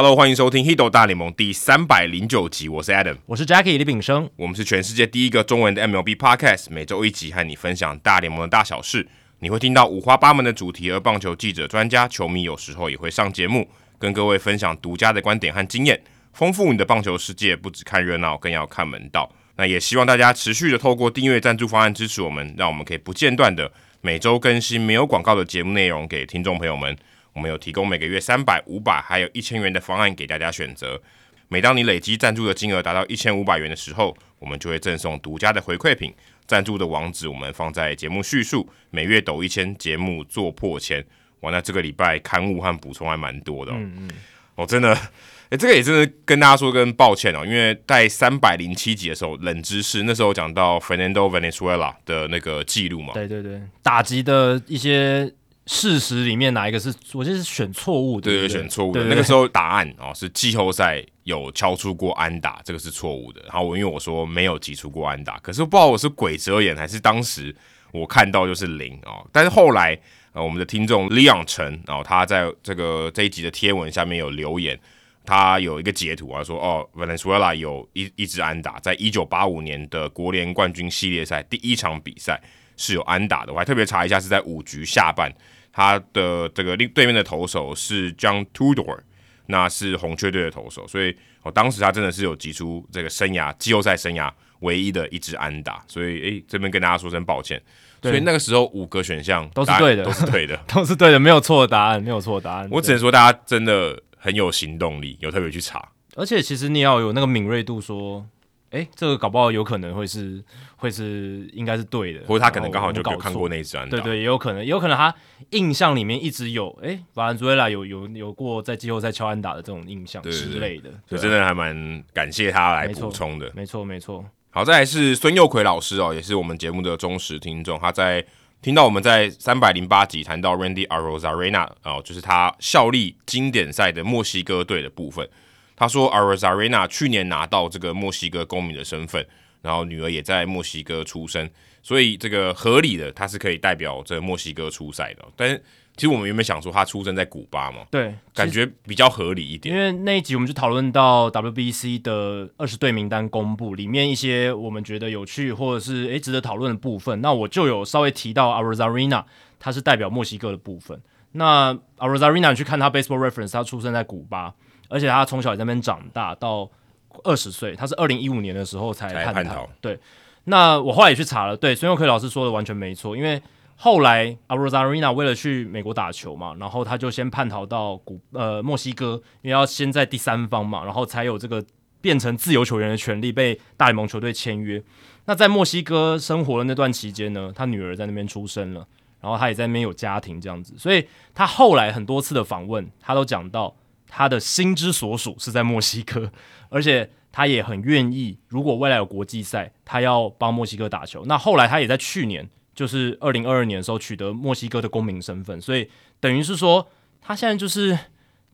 Hello，欢迎收听《Hito 大联盟》第三百零九集，我是 Adam，我是 Jackie 李炳生，我们是全世界第一个中文的 MLB Podcast，每周一集和你分享大联盟的大小事。你会听到五花八门的主题，而棒球记者、专家、球迷有时候也会上节目，跟各位分享独家的观点和经验，丰富你的棒球世界。不只看热闹，更要看门道。那也希望大家持续的透过订阅赞助方案支持我们，让我们可以不间断的每周更新没有广告的节目内容给听众朋友们。我们有提供每个月三百、五百，还有一千元的方案给大家选择。每当你累积赞助的金额达到一千五百元的时候，我们就会赠送独家的回馈品。赞助的网址我们放在节目叙述。每月抖一千，节目做破千。哇，那这个礼拜刊物和补充还蛮多的哦。嗯嗯。哦，真的，哎，这个也真的跟大家说跟抱歉哦，因为在三百零七集的时候，冷知识那时候讲到 Fernando Valenzuela 的那个记录嘛。对对对，打击的一些。事实里面哪一个是？我记得是选错误的。对对，选错误的。那个时候答案哦是季后赛有敲出过安打，这个是错误的。然后我因为我说没有击出过安打，可是不知道我是鬼遮眼还是当时我看到就是零哦。但是后来呃我们的听众 Leon 陈哦他在这个这一集的贴文下面有留言，他有一个截图啊说哦 Valenzuela 有一一支安打，在一九八五年的国联冠军系列赛第一场比赛是有安打的。我还特别查一下是在五局下半。他的这个另对面的投手是 John Tudor，那是红雀队的投手，所以哦，当时他真的是有击出这个生涯季后赛生涯唯一的一支安打，所以诶，这边跟大家说声抱歉。所以那个时候五个选项都是对的，都是对的，都是对的，没有错的答案，没有错的答案。我只能说大家真的很有行动力，有特别去查，而且其实你要有那个敏锐度说。哎，这个搞不好有可能会是，会是应该是对的，或者他可能刚好就看过那一张，对对，也有可能，也有可能他印象里面一直有，哎，法兰祖维拉有有有过在季后赛敲安打的这种印象之类的，所以真的还蛮感谢他来补充的，没错没错。好，再来是孙佑奎老师哦，也是我们节目的忠实听众，他在听到我们在三百零八集谈到 Randy Arozarena 哦，就是他效力经典赛的墨西哥队的部分。他说，Arozarena 去年拿到这个墨西哥公民的身份，然后女儿也在墨西哥出生，所以这个合理的他是可以代表这墨西哥出赛的。但是其实我们原本想说他出生在古巴嘛，对，感觉比较合理一点。因为那一集我们就讨论到 WBC 的二十队名单公布里面一些我们觉得有趣或者是诶值得讨论的部分，那我就有稍微提到 Arozarena，他是代表墨西哥的部分。那 Arozarena 你去看他 Baseball Reference，他出生在古巴。而且他从小在那边长大，到二十岁，他是二零一五年的时候才叛逃。叛逃对，那我后来也去查了，对，孙佑奎老师说的完全没错，因为后来 Arozarena 为了去美国打球嘛，然后他就先叛逃到古呃墨西哥，因为要先在第三方嘛，然后才有这个变成自由球员的权利，被大联盟球队签约。那在墨西哥生活的那段期间呢，他女儿在那边出生了，然后他也在那边有家庭这样子，所以他后来很多次的访问，他都讲到。他的心之所属是在墨西哥，而且他也很愿意。如果未来有国际赛，他要帮墨西哥打球。那后来他也在去年，就是二零二二年的时候取得墨西哥的公民身份，所以等于是说，他现在就是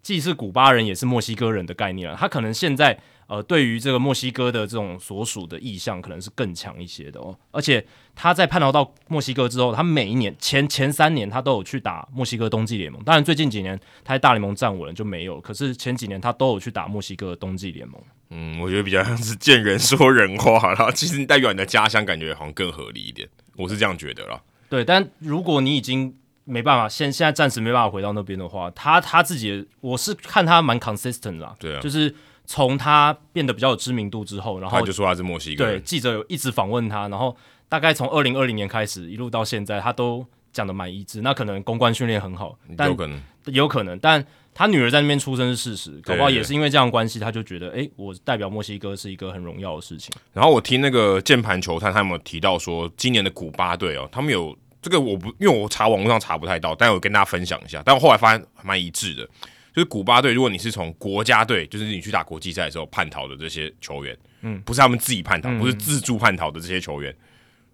既是古巴人，也是墨西哥人的概念了。他可能现在。呃，对于这个墨西哥的这种所属的意向，可能是更强一些的哦。而且他在叛逃到墨西哥之后，他每一年前前三年他都有去打墨西哥冬季联盟。当然，最近几年他在大联盟站稳了就没有。可是前几年他都有去打墨西哥冬季联盟。嗯，我觉得比较像是见人说人话，然后其实你代表你的家乡，感觉好像更合理一点。我是这样觉得啦。对，但如果你已经没办法，现现在暂时没办法回到那边的话，他他自己，我是看他蛮 consistent 啦。对啊，就是。从他变得比较有知名度之后，然后他就说他是墨西哥。对，记者有一直访问他，然后大概从二零二零年开始一路到现在，他都讲的蛮一致。那可能公关训练很好，但有可能，有可能。但他女儿在那边出生是事实，搞不好也是因为这样关系，他就觉得，哎、欸，我代表墨西哥是一个很荣耀的事情。然后我听那个键盘球探，他有没有提到说，今年的古巴队哦，他们有这个我不，因为我查网络上查不太到，但我跟大家分享一下。但我后来发现蛮一致的。就是古巴队，如果你是从国家队，就是你去打国际赛的时候叛逃的这些球员，嗯，不是他们自己叛逃，嗯、不是自助叛逃的这些球员，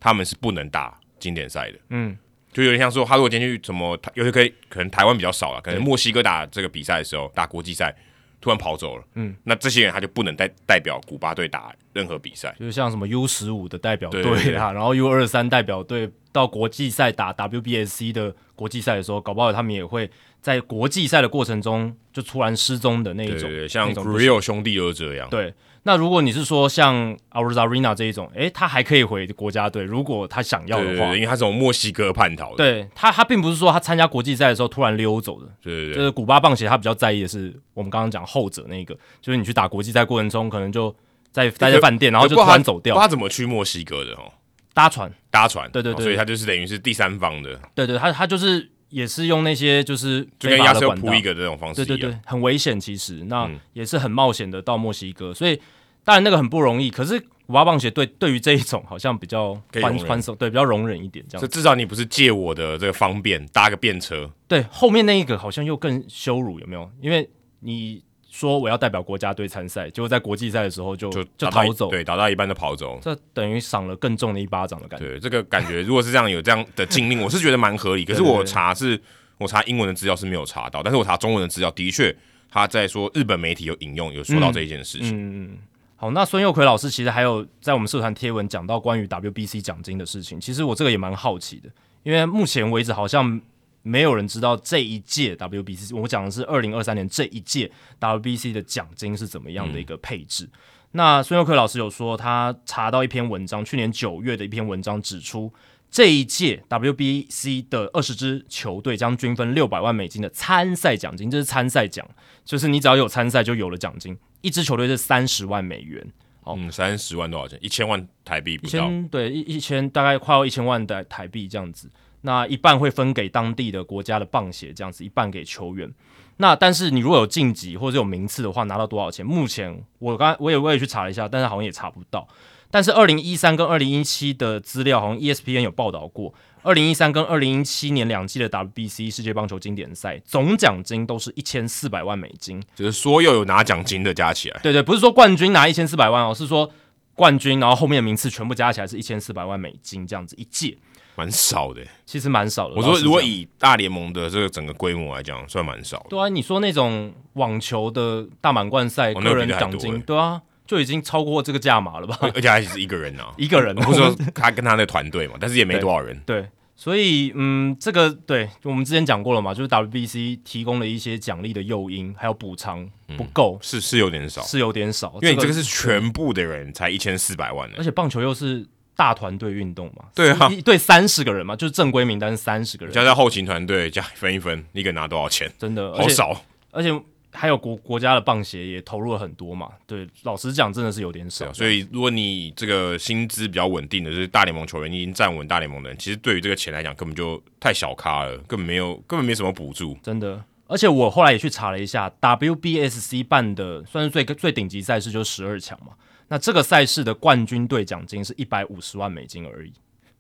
他们是不能打经典赛的，嗯，就有点像说，他如果今天去什么，有些可以，可能台湾比较少了，可能墨西哥打这个比赛的时候，打国际赛突然跑走了，嗯，那这些人他就不能代代表古巴队打任何比赛，就是像什么 U 十五的代表队啊，然后 U 二三代表队到国际赛打 WBSC 的国际赛的时候，搞不好他们也会。在国际赛的过程中就突然失踪的那一种，对对对像 Gurriel 兄弟儿子一样。对，那如果你是说像 Arozarena 这一种，诶，他还可以回国家队，如果他想要的话，对因为他是从墨西哥叛逃的。对他，他并不是说他参加国际赛的时候突然溜走的。对对对，就是古巴棒协他比较在意的是我们刚刚讲后者那个，就是你去打国际赛过程中，可能就在待在饭店，然后就突然走掉。他怎么去墨西哥的哦？搭船，搭船。对对对，所以他就是等于是第三方的。对对，他他就是。也是用那些就是就跟亚瑟普一个这种方式，对对对，很危险。其实那也是很冒险的到墨西哥，所以当然那个很不容易。可是五八棒协对对于这一种好像比较宽宽松，对，比较容忍一点这样。至少你不是借我的这个方便搭个便车。对，后面那一个好像又更羞辱，有没有？因为你。说我要代表国家队参赛，结果在国际赛的时候就就，就逃走，对，打到一半就跑走，这等于赏了更重的一巴掌的感觉。对，这个感觉如果是这样有这样的禁令，我是觉得蛮合理。可是我查是，我查英文的资料是没有查到，但是我查中文的资料的确他在说日本媒体有引用有说到这一件事情。嗯嗯，好，那孙佑奎老师其实还有在我们社团贴文讲到关于 WBC 奖金的事情，其实我这个也蛮好奇的，因为目前为止好像。没有人知道这一届 WBC，我讲的是二零二三年这一届 WBC 的奖金是怎么样的一个配置。嗯、那孙佑克老师有说，他查到一篇文章，去年九月的一篇文章指出，这一届 WBC 的二十支球队将均分六百万美金的参赛奖金，这是参赛奖，就是你只要有参赛就有了奖金。一支球队是三十万美元，哦，嗯，三十万多少钱？一千万台币不到，一千，对，一一千大概快要一千万的台币这样子。那一半会分给当地的国家的棒协，这样子一半给球员。那但是你如果有晋级或者有名次的话，拿到多少钱？目前我刚我也我也去查了一下，但是好像也查不到。但是二零一三跟二零一七的资料好像 ESPN 有报道过，二零一三跟二零一七年两季的 WBC 世界棒球经典赛总奖金都是一千四百万美金，就是所有有拿奖金的加起来。对对，不是说冠军拿一千四百万哦，是说冠军然后后面的名次全部加起来是一千四百万美金这样子一届。蛮少的，其实蛮少的。我说，如果以大联盟的这个整个规模来讲，算蛮少。对啊，你说那种网球的大满贯赛个人奖金，对啊，就已经超过这个价码了吧？而且还是一个人啊，一个人。不是说他跟他的团队嘛，但是也没多少人。对，所以嗯，这个对我们之前讲过了嘛，就是 WBC 提供了一些奖励的诱因，还有补偿不够，是是有点少，是有点少，因为你这个是全部的人才一千四百万呢，而且棒球又是。大团队运动嘛，对啊，一队三十个人嘛，就是正规名单三十个人，加上后勤团队加分一分，一个拿多少钱？真的好少，而且还有国国家的棒协也投入了很多嘛。对，老实讲，真的是有点少。所以如果你这个薪资比较稳定的，就是大联盟球员，你已经站稳大联盟的人，其实对于这个钱来讲，根本就太小咖了，根本没有，根本没什么补助。真的，而且我后来也去查了一下，WBSC 办的算是最最顶级赛事，就是十二强嘛。那这个赛事的冠军队奖金是一百五十万美金而已，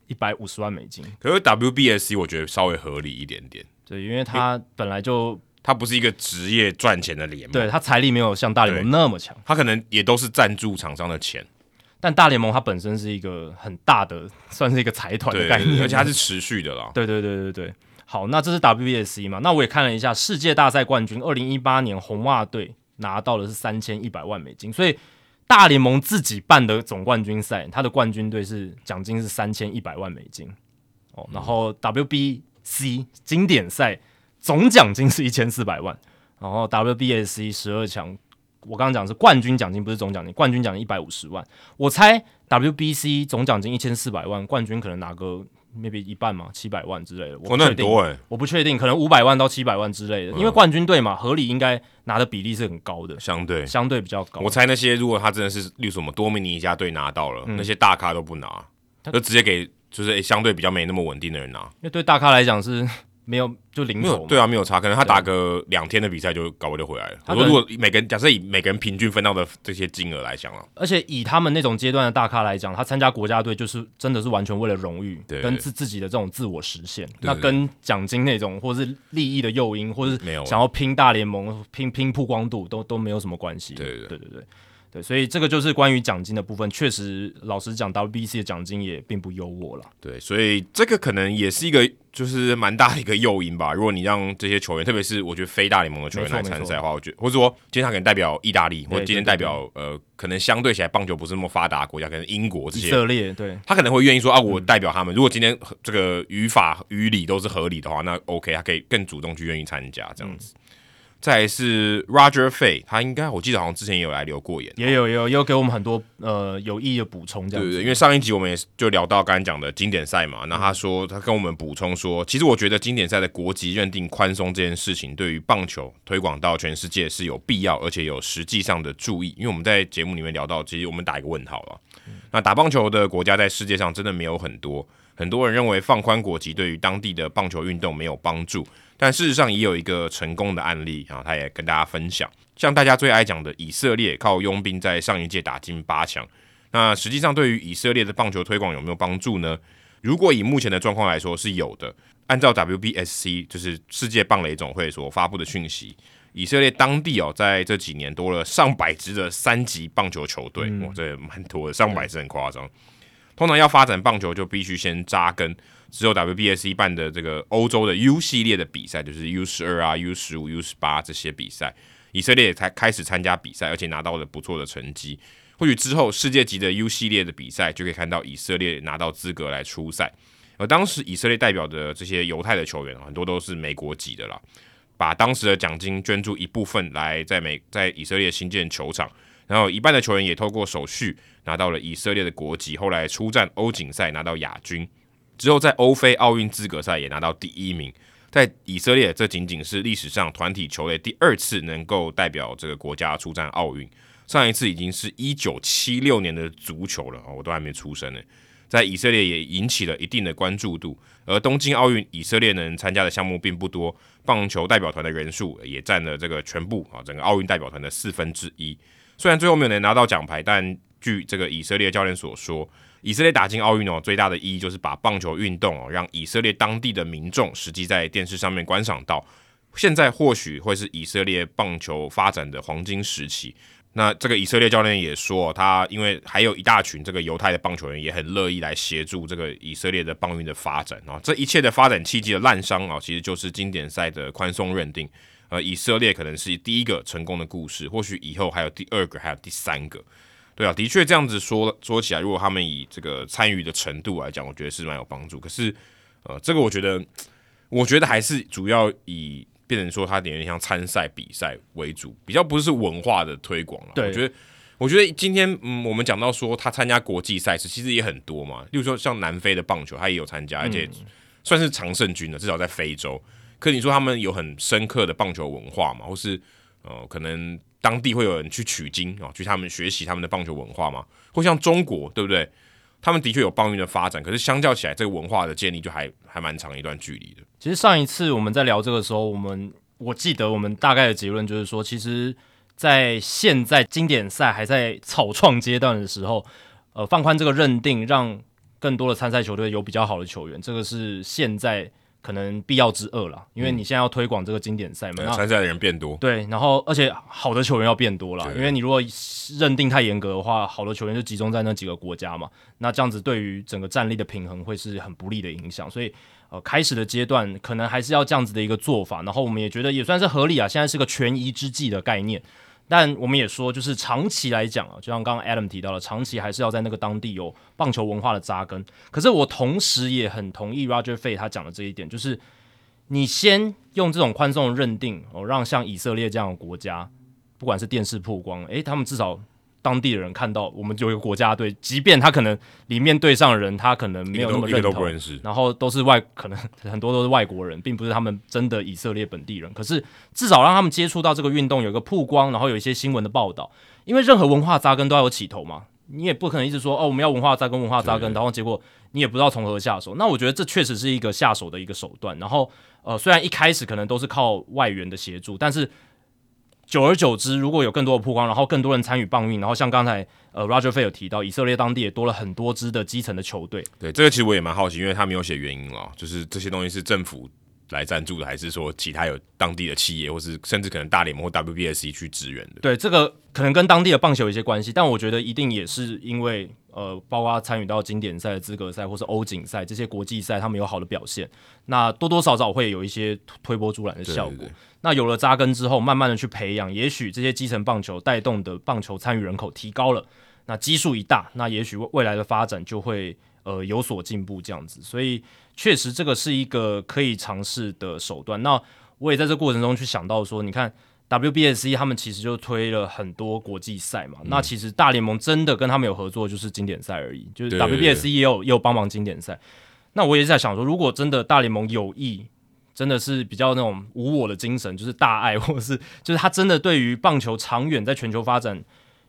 一百五十万美金。可是 WBSC 我觉得稍微合理一点点，对，因为它本来就它不是一个职业赚钱的联盟，对，它财力没有像大联盟那么强，它可能也都是赞助厂商的钱。但大联盟它本身是一个很大的，算是一个财团的概念，而且它是持续的啦。对对对对对，好，那这是 WBSC 嘛？那我也看了一下世界大赛冠军，二零一八年红袜队拿到的是三千一百万美金，所以。大联盟自己办的总冠军赛，他的冠军队是奖金是三千一百万美金。哦，然后 WBC 经典赛总奖金是一千四百万，然后 WBSC 十二强，我刚刚讲的是冠军奖金，不是总奖金，冠军奖金一百五十万，我猜 WBC 总奖金一千四百万，冠军可能拿个。Maybe 一半嘛，七百万之类的，我那很多欸，我不确定，可能五百万到七百万之类的，嗯，因为冠军队嘛，合理应该拿的比例是很高的，相对相对比较高。我猜那些如果他真的是，例如什么多米尼加队拿到了，嗯，那些大咖都不拿，就直接给就是，欸，相对比较没那么稳定的人拿，因为对大咖来讲是。没有就零头，对啊，没有差，可能他打个两天的比赛就搞不就回来了。他说如果每个人假设以每个人平均分到的这些金额来讲啊，而且以他们那种阶段的大咖来讲，他参加国家队就是真的是完全为了荣誉，跟自自己的这种自我实现。那跟奖金那种或是利益的诱因，或是想要拼大联盟、拼拼曝光度都都没有什么关系。对。对对，对对所以这个就是关于奖金的部分。确实，老实讲，WBC 的奖金也并不优渥了。对，所以这个可能也是一个就是蛮大的一个诱因吧。如果你让这些球员，特别是我觉得非大联盟的球员来参赛的话，我觉得或者说今天他可能代表意大利，或者今天代表呃，可能相对起来棒球不是那么发达国家，可能英国这些以色列，对，他可能会愿意说啊，我代表他们。嗯、如果今天这个语法语理都是合理的话，那 OK，他可以更主动去愿意参加这样子。嗯再来是 Roger Fay，他应该我记得好像之前也有来留过言，也有也有也有给我们很多呃有意义的补充，这样子。对对，因为上一集我们也就聊到刚才讲的经典赛嘛，那他说他跟我们补充说，其实我觉得经典赛的国籍认定宽松这件事情，对于棒球推广到全世界是有必要，而且有实际上的注意。因为我们在节目里面聊到，其实我们打一个问号了。那打棒球的国家在世界上真的没有很多，很多人认为放宽国籍对于当地的棒球运动没有帮助。但事实上也有一个成功的案例啊，他也跟大家分享，像大家最爱讲的以色列靠佣兵在上一届打进八强，那实际上对于以色列的棒球推广有没有帮助呢？如果以目前的状况来说是有的，按照 WBSC 就是世界棒垒总会所发布的讯息，以色列当地哦在这几年多了上百支的三级棒球球队，哇，这蛮多的，上百支很夸张。通常要发展棒球就必须先扎根。只有 WBSC 办的这个欧洲的 U 系列的比赛，就是 U 十二啊、U 十五、U 十八这些比赛，以色列也才开始参加比赛，而且拿到了不错的成绩。或许之后世界级的 U 系列的比赛就可以看到以色列拿到资格来出赛。而当时以色列代表的这些犹太的球员，很多都是美国籍的啦，把当时的奖金捐助一部分来在美在以色列新建球场，然后一半的球员也透过手续拿到了以色列的国籍，后来出战欧锦赛拿到亚军。之后，在欧非奥运资格赛也拿到第一名。在以色列，这仅仅是历史上团体球类第二次能够代表这个国家出战奥运。上一次已经是一九七六年的足球了，我都还没出生呢。在以色列也引起了一定的关注度。而东京奥运，以色列能参加的项目并不多，棒球代表团的人数也占了这个全部啊整个奥运代表团的四分之一。虽然最后没有能拿到奖牌，但据这个以色列教练所说。以色列打进奥运哦，最大的意义就是把棒球运动哦，让以色列当地的民众实际在电视上面观赏到。现在或许会是以色列棒球发展的黄金时期。那这个以色列教练也说，他因为还有一大群这个犹太的棒球员，也很乐意来协助这个以色列的棒运的发展啊。这一切的发展契机的滥觞啊，其实就是经典赛的宽松认定。呃，以色列可能是第一个成功的故事，或许以后还有第二个，还有第三个。对啊，的确这样子说说起来，如果他们以这个参与的程度来讲，我觉得是蛮有帮助。可是，呃，这个我觉得，我觉得还是主要以变成说他有点像参赛比赛为主，比较不是文化的推广了。对，我觉得，我觉得今天嗯，我们讲到说他参加国际赛事，其实也很多嘛。例如说像南非的棒球，他也有参加，而且算是常胜军的，至少在非洲。可你说他们有很深刻的棒球文化嘛？或是呃，可能？当地会有人去取经啊，去他们学习他们的棒球文化嘛？或像中国，对不对？他们的确有棒运的发展，可是相较起来，这个文化的建立就还还蛮长一段距离的。其实上一次我们在聊这个时候，我们我记得我们大概的结论就是说，其实，在现在经典赛还在草创阶段的时候，呃，放宽这个认定，让更多的参赛球队有比较好的球员，这个是现在。可能必要之二了，因为你现在要推广这个经典赛嘛，参赛的人变多，对，然后而且好的球员要变多了，因为你如果认定太严格的话，好的球员就集中在那几个国家嘛，那这样子对于整个战力的平衡会是很不利的影响，所以呃，开始的阶段可能还是要这样子的一个做法，然后我们也觉得也算是合理啊，现在是个权宜之计的概念。但我们也说，就是长期来讲啊，就像刚刚 Adam 提到了，长期还是要在那个当地有棒球文化的扎根。可是我同时也很同意 Roger Fay 他讲的这一点，就是你先用这种宽松的认定哦，让像以色列这样的国家，不管是电视曝光，诶，他们至少。当地的人看到我们就有一个国家队，即便他可能里面队上的人他可能没有那么认同，认识然后都是外，可能很多都是外国人，并不是他们真的以色列本地人。可是至少让他们接触到这个运动，有一个曝光，然后有一些新闻的报道。因为任何文化扎根都要有起头嘛，你也不可能一直说哦，我们要文化扎根，文化扎根，然后结果你也不知道从何下手。那我觉得这确实是一个下手的一个手段。然后呃，虽然一开始可能都是靠外援的协助，但是。久而久之，如果有更多的曝光，然后更多人参与棒运，然后像刚才呃 Roger Fay 有提到，以色列当地也多了很多支的基层的球队。对，这个其实我也蛮好奇，因为他没有写原因了，就是这些东西是政府来赞助的，还是说其他有当地的企业，或是甚至可能大联盟或 WBSC 去支援的？对，这个可能跟当地的棒球有一些关系，但我觉得一定也是因为呃，包括参与到经典赛的资格赛或是欧锦赛这些国际赛，他们有好的表现，那多多少少会有一些推波助澜的效果。对对对，那有了扎根之后，慢慢的去培养，也许这些基层棒球带动的棒球参与人口提高了，那基数一大，那也许未来的发展就会呃有所进步这样子，所以。确实，这个是一个可以尝试的手段。那我也在这过程中去想到说，你看 WBSC 他们其实就推了很多国际赛嘛。嗯、那其实大联盟真的跟他们有合作，就是经典赛而已。就是 WBSC 也有也有帮忙经典赛。那我也是在想说，如果真的大联盟有意，真的是比较那种无我的精神，就是大爱，或者是就是他真的对于棒球长远在全球发展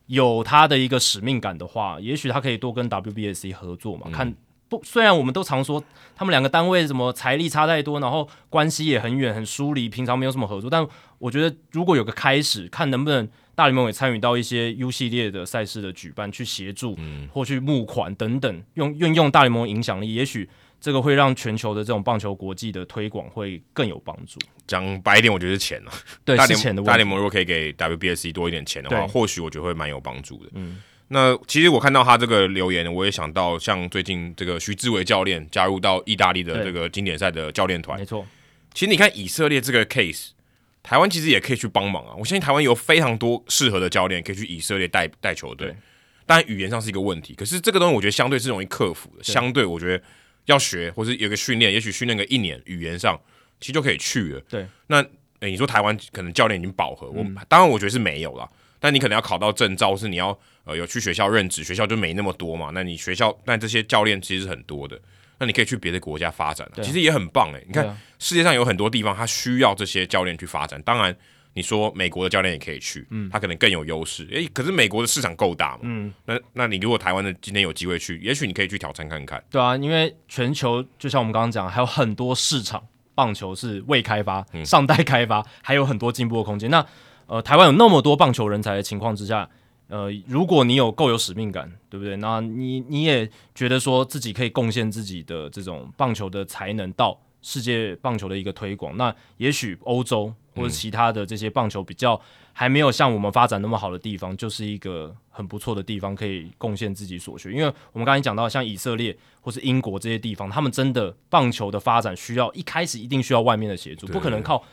有他的一个使命感的话，也许他可以多跟 WBSC 合作嘛，嗯、看。不，虽然我们都常说他们两个单位什么财力差太多，然后关系也很远很疏离，平常没有什么合作。但我觉得如果有个开始，看能不能大联盟也参与到一些 U 系列的赛事的举办，去协助或去募款等等，用运用大联盟影响力，也许这个会让全球的这种棒球国际的推广会更有帮助。讲白一点，我觉得是钱了。对，大联是钱的问题。大联盟如果可以给 WBSC 多一点钱的话，或许我觉得会蛮有帮助的。嗯。那其实我看到他这个留言，我也想到像最近这个徐志伟教练加入到意大利的这个经典赛的教练团，没错。其实你看以色列这个 case，台湾其实也可以去帮忙啊。我相信台湾有非常多适合的教练可以去以色列带带球队，当然语言上是一个问题，可是这个东西我觉得相对是容易克服的。相对我觉得要学或是有个训练，也许训练个一年，语言上其实就可以去了。对，那诶，你说台湾可能教练已经饱和，我当然我觉得是没有了。但你可能要考到证照，是你要呃有去学校任职，学校就没那么多嘛。那你学校，那这些教练其实是很多的，那你可以去别的国家发展，啊、其实也很棒诶、欸。你看、啊、世界上有很多地方，他需要这些教练去发展。当然，你说美国的教练也可以去，嗯，他可能更有优势。诶、欸，可是美国的市场够大嘛，嗯，那那你如果台湾的今天有机会去，也许你可以去挑战看看。对啊，因为全球就像我们刚刚讲，还有很多市场，棒球是未开发、尚待开发，还有很多进步的空间。那呃，台湾有那么多棒球人才的情况之下，呃，如果你有够有使命感，对不对？那你你也觉得说自己可以贡献自己的这种棒球的才能到世界棒球的一个推广，那也许欧洲或者其他的这些棒球比较还没有像我们发展那么好的地方，就是一个很不错的地方，可以贡献自己所学。因为我们刚才讲到像以色列或是英国这些地方，他们真的棒球的发展需要一开始一定需要外面的协助，不可能靠。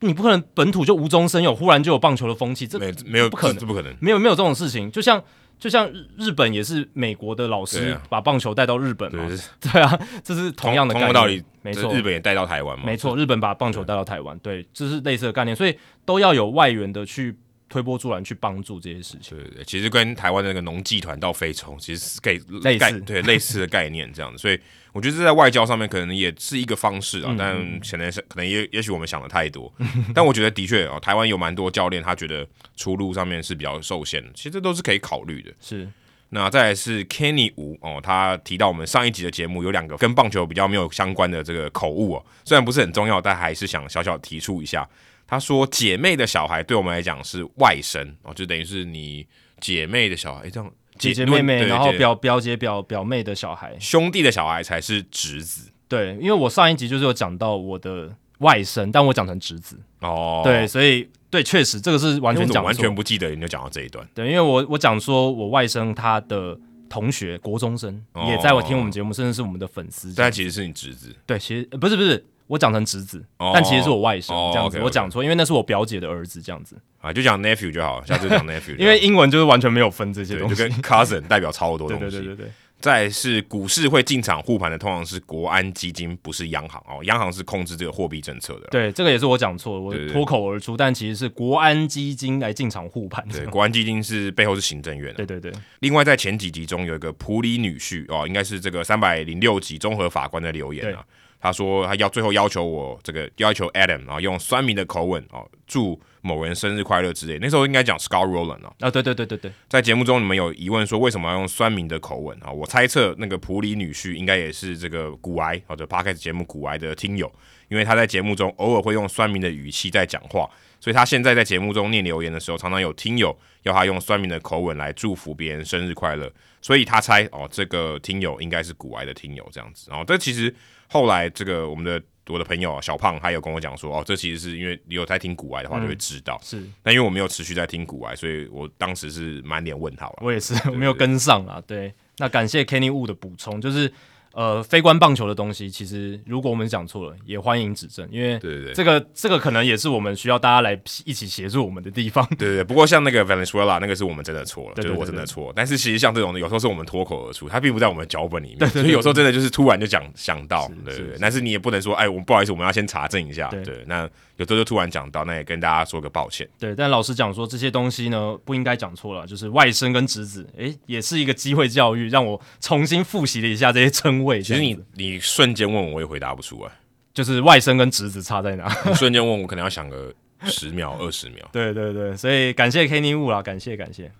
你不可能本土就无中生有，忽然就有棒球的风气，这没没有不可能，这不可能，没有没有这种事情。就像就像日本也是美国的老师把棒球带到日本嘛，对，对啊，这是同样的概念，道理没错。日本也带到台湾嘛，没错，日本把棒球带到台湾，对，这是类似的概念，所以都要有外援的去推波助澜，去帮助这些事情。对对对，其实跟台湾那个农技团到非洲其实是给类似，对类似的概念这样子，所以。我觉得这在外交上面可能也是一个方式啊，嗯、但可能是可能也也许我们想的太多，但我觉得的确啊，台湾有蛮多教练他觉得出路上面是比较受限的，其实这都是可以考虑的。是，那再来是 Kenny 吴哦，他提到我们上一集的节目有两个跟棒球比较没有相关的这个口误哦，虽然不是很重要，但还是想小小提出一下。他说姐妹的小孩对我们来讲是外甥哦，就等于是你姐妹的小孩这样。姐姐妹妹，然后表表姐表表妹的小孩，兄弟的小孩才是侄子。对，因为我上一集就是有讲到我的外甥，但我讲成侄子。哦，对，所以对，确实这个是完全讲完全不记得，你就讲到这一段。对，因为我我讲说我外甥他的同学国中生也在我听我们节目，甚至是我们的粉丝。但其实是你侄子。对，其实不是不是。我讲成侄子，但其实是我外甥这样子。我讲错，因为那是我表姐的儿子这样子。啊，就讲 nephew 就好，下次讲 nephew。因为英文就是完全没有分这些东西，就跟 cousin 代表超多东西。对对对对。再是股市会进场护盘的，通常是国安基金，不是央行哦。央行是控制这个货币政策的。对，这个也是我讲错了，我脱口而出，但其实是国安基金来进场护盘。对，国安基金是背后是行政院。对对对。另外，在前几集中有一个普里女婿哦，应该是这个三百零六集综合法官的留言啊。他说他要最后要求我这个要求 Adam 啊，用酸民的口吻哦，祝某人生日快乐之类。那时候应该讲 Scott Rolen 啊，啊对对对对对，在节目中你们有疑问说为什么要用酸民的口吻啊？我猜测那个普里女婿应该也是这个古癌或者 Podcast 节目古癌的听友，因为他在节目中偶尔会用酸民的语气在讲话，所以他现在在节目中念留言的时候，常常有听友要他用酸民的口吻来祝福别人生日快乐，所以他猜哦这个听友应该是古癌的听友这样子，然后这其实。后来，这个我们的我的朋友小胖，他有跟我讲说，哦，这其实是因为你有在听古癌的话，就会知道。是，但因为我没有持续在听古癌，所以我当时是满脸问号了。我也是，我没有跟上啊。对，那感谢 Kenny Wu 的补充，就是。呃，非关棒球的东西，其实如果我们讲错了，也欢迎指正，因为对对这个这个可能也是我们需要大家来一起协助我们的地方。对对，不过像那个 Valenzuela 那个是我们真的错了，就是我真的错。但是其实像这种有时候是我们脱口而出，它并不在我们脚本里面，所以有时候真的就是突然就讲想到，对对对。但是你也不能说，哎，我们不好意思，我们要先查证一下。对，那有时候就突然讲到，那也跟大家说个抱歉。对，但老实讲说这些东西呢，不应该讲错了，就是外甥跟侄子，哎，也是一个机会教育，让我重新复习了一下这些称谓。其实你。你瞬间问我，我也回答不出来。就是外甥跟侄子差在哪？你瞬间问我，可能要想个十秒、二十秒。对对对，所以感谢 Kenny Wu 啦，感谢感谢。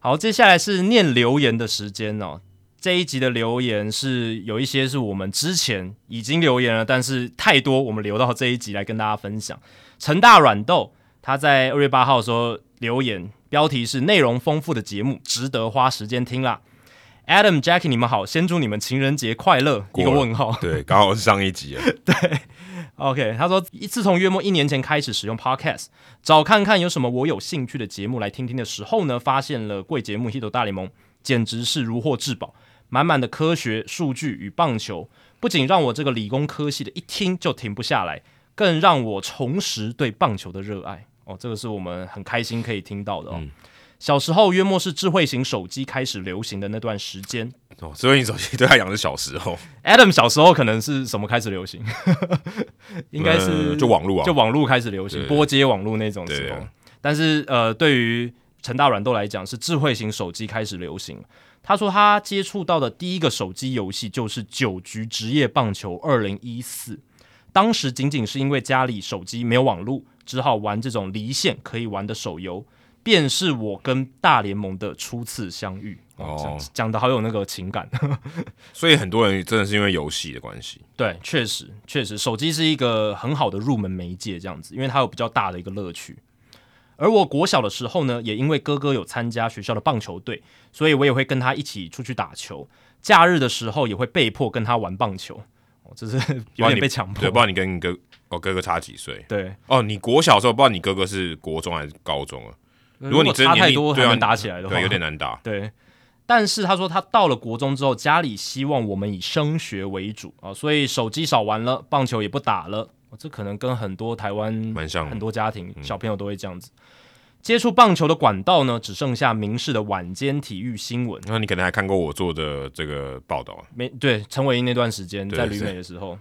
好，接下来是念留言的时间哦。这一集的留言是有一些是我们之前已经留言了，但是太多，我们留到这一集来跟大家分享。陈大软豆他在二月八号的时候留言，标题是“内容丰富的节目，值得花时间听啦”。Adam、Jackie，你们好，先祝你们情人节快乐！一个问号，对，刚好是上一集。对，OK，他说，自从月末一年前开始使用 Podcast，找看看有什么我有兴趣的节目来听听的时候呢，发现了贵节目《Hito 大联盟》，简直是如获至宝，满满的科学数据与棒球，不仅让我这个理工科系的一听就停不下来，更让我重拾对棒球的热爱。哦，这个是我们很开心可以听到的哦。嗯小时候约莫是智慧型手机开始流行的那段时间哦，智慧型手机对他讲是小时候。Adam 小时候可能是什么开始流行？应该是、呃、就网络啊，就网络开始流行，拨接网络那种时候。但是呃，对于陈大软豆来讲，是智慧型手机开始流行。他说他接触到的第一个手机游戏就是《九局职业棒球二零一四》，当时仅仅是因为家里手机没有网络，只好玩这种离线可以玩的手游。便是我跟大联盟的初次相遇哦，讲的好有那个情感，所以很多人真的是因为游戏的关系。对，确实确实，手机是一个很好的入门媒介，这样子，因为它有比较大的一个乐趣。而我国小的时候呢，也因为哥哥有参加学校的棒球队，所以我也会跟他一起出去打球。假日的时候也会被迫跟他玩棒球，哦，这是 有点被强迫。对，不知道你跟你哥哦哥哥差几岁？对，哦，你国小的时候不知道你哥哥是国中还是高中啊？如果你差太多，很难打起来的话，对，有点难打。对，但是他说他到了国中之后，家里希望我们以升学为主啊，所以手机少玩了，棒球也不打了。这可能跟很多台湾蛮像，很多家庭小朋友都会这样子。接触棒球的管道呢，只剩下明视的晚间体育新闻。那你可能还看过我做的这个报道，没对？陈伟英那段时间在旅美的时候，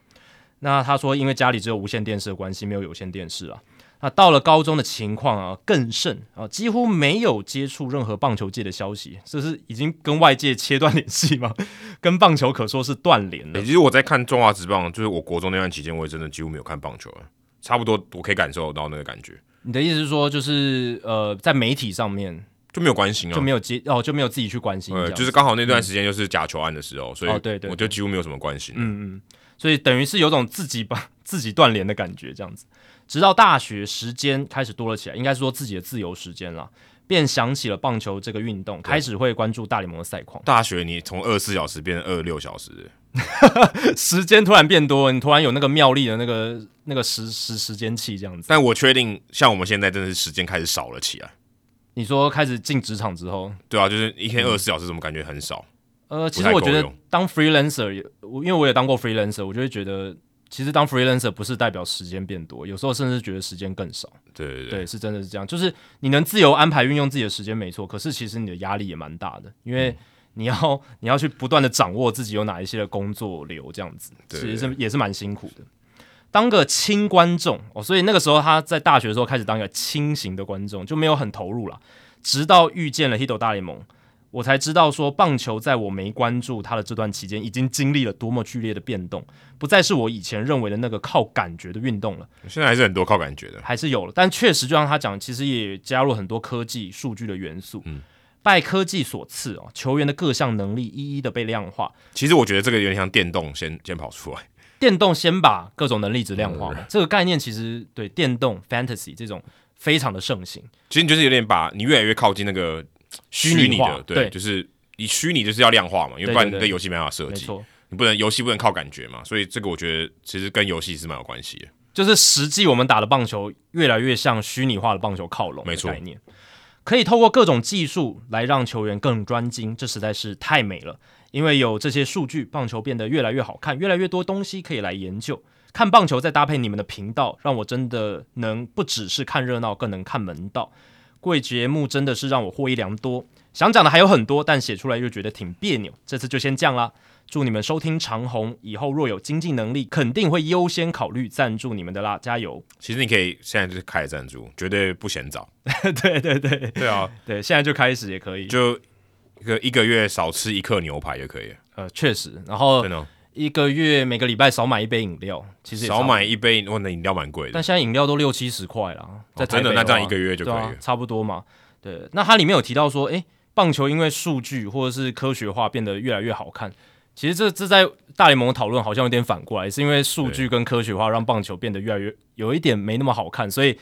那他说因为家里只有无线电视的关系，没有有线电视啊。那到了高中的情况啊更甚啊，几乎没有接触任何棒球界的消息，这是已经跟外界切断联系吗？跟棒球可说是断联了。欸，其实我在看中华职棒，就是我国中那段期间，我也真的几乎没有看棒球了，差不多我可以感受到那个感觉。你的意思是说，就是呃，在媒体上面就没有关心啊，就没有接哦，就没有自己去关心。对，就是刚好那段时间就是假球案的时候，嗯、所以对对，我就几乎没有什么关心。嗯嗯，所以等于是有种自己把 自己断联的感觉，这样子。直到大学时间开始多了起来，应该是说自己的自由时间了，便想起了棒球这个运动，开始会关注大联盟的赛况。大学你从二十四小时变成二十六小时，时间突然变多，你突然有那个妙丽的那个那个时时时间器这样子。但我确定，像我们现在真的是时间开始少了起来。你说开始进职场之后，对啊，就是一天二十四小时，怎么感觉很少？呃，其实我觉得当 freelancer，因为我也当过 freelancer，我就会觉得。其实当 freelancer 不是代表时间变多，有时候甚至觉得时间更少。对对对，是真的是这样。就是你能自由安排运用自己的时间没错，可是其实你的压力也蛮大的，因为你要、嗯、你要去不断的掌握自己有哪一些的工作流，这样子，其实是也是蛮辛苦的。当个轻观众哦，所以那个时候他在大学的时候开始当一个轻型的观众，就没有很投入了，直到遇见了 Hito 大联盟。我才知道说，棒球在我没关注他的这段期间，已经经历了多么剧烈的变动，不再是我以前认为的那个靠感觉的运动了。现在还是很多靠感觉的，还是有了，但确实就像他讲，其实也加入很多科技数据的元素。嗯，拜科技所赐哦，球员的各项能力一一的被量化。其实我觉得这个有点像电动先先跑出来，电动先把各种能力值量化这个概念其实对电动 fantasy 这种非常的盛行。其实你就是有点把你越来越靠近那个。虚拟的对，对，就是你虚拟就是要量化嘛，因为不然你的游戏没办法设计。你不能游戏不能靠感觉嘛，所以这个我觉得其实跟游戏是蛮有关系的。就是实际我们打的棒球越来越向虚拟化的棒球靠拢，没错，概念可以透过各种技术来让球员更专精，这实在是太美了。因为有这些数据，棒球变得越来越好看，越来越多东西可以来研究。看棒球再搭配你们的频道，让我真的能不只是看热闹，更能看门道。贵节目真的是让我获益良多。想讲的还有很多，但写出来又觉得挺别扭。这次就先这样啦。祝你们收听长虹，以后若有经济能力，肯定会优先考虑赞助你们的啦，加油！其实你可以现在就是开始赞助，绝对不嫌早。对对对对啊，对，现在就开始也可以，就一个一个月少吃一克牛排就可以了。呃，确实，然后一个月每个礼拜少买一杯饮料，其实少买一杯，我那饮料蛮贵的。但现在饮料都六七十块了，在、哦、真的那这样一个月就可以了，啊、差不多嘛。对，那它里面有提到说，诶，棒球因为数据或者是科学化变得越来越好看。其实这这在大联盟的讨论好像有点反过来，是因为数据跟科学化让棒球变得越来越有一点没那么好看，所以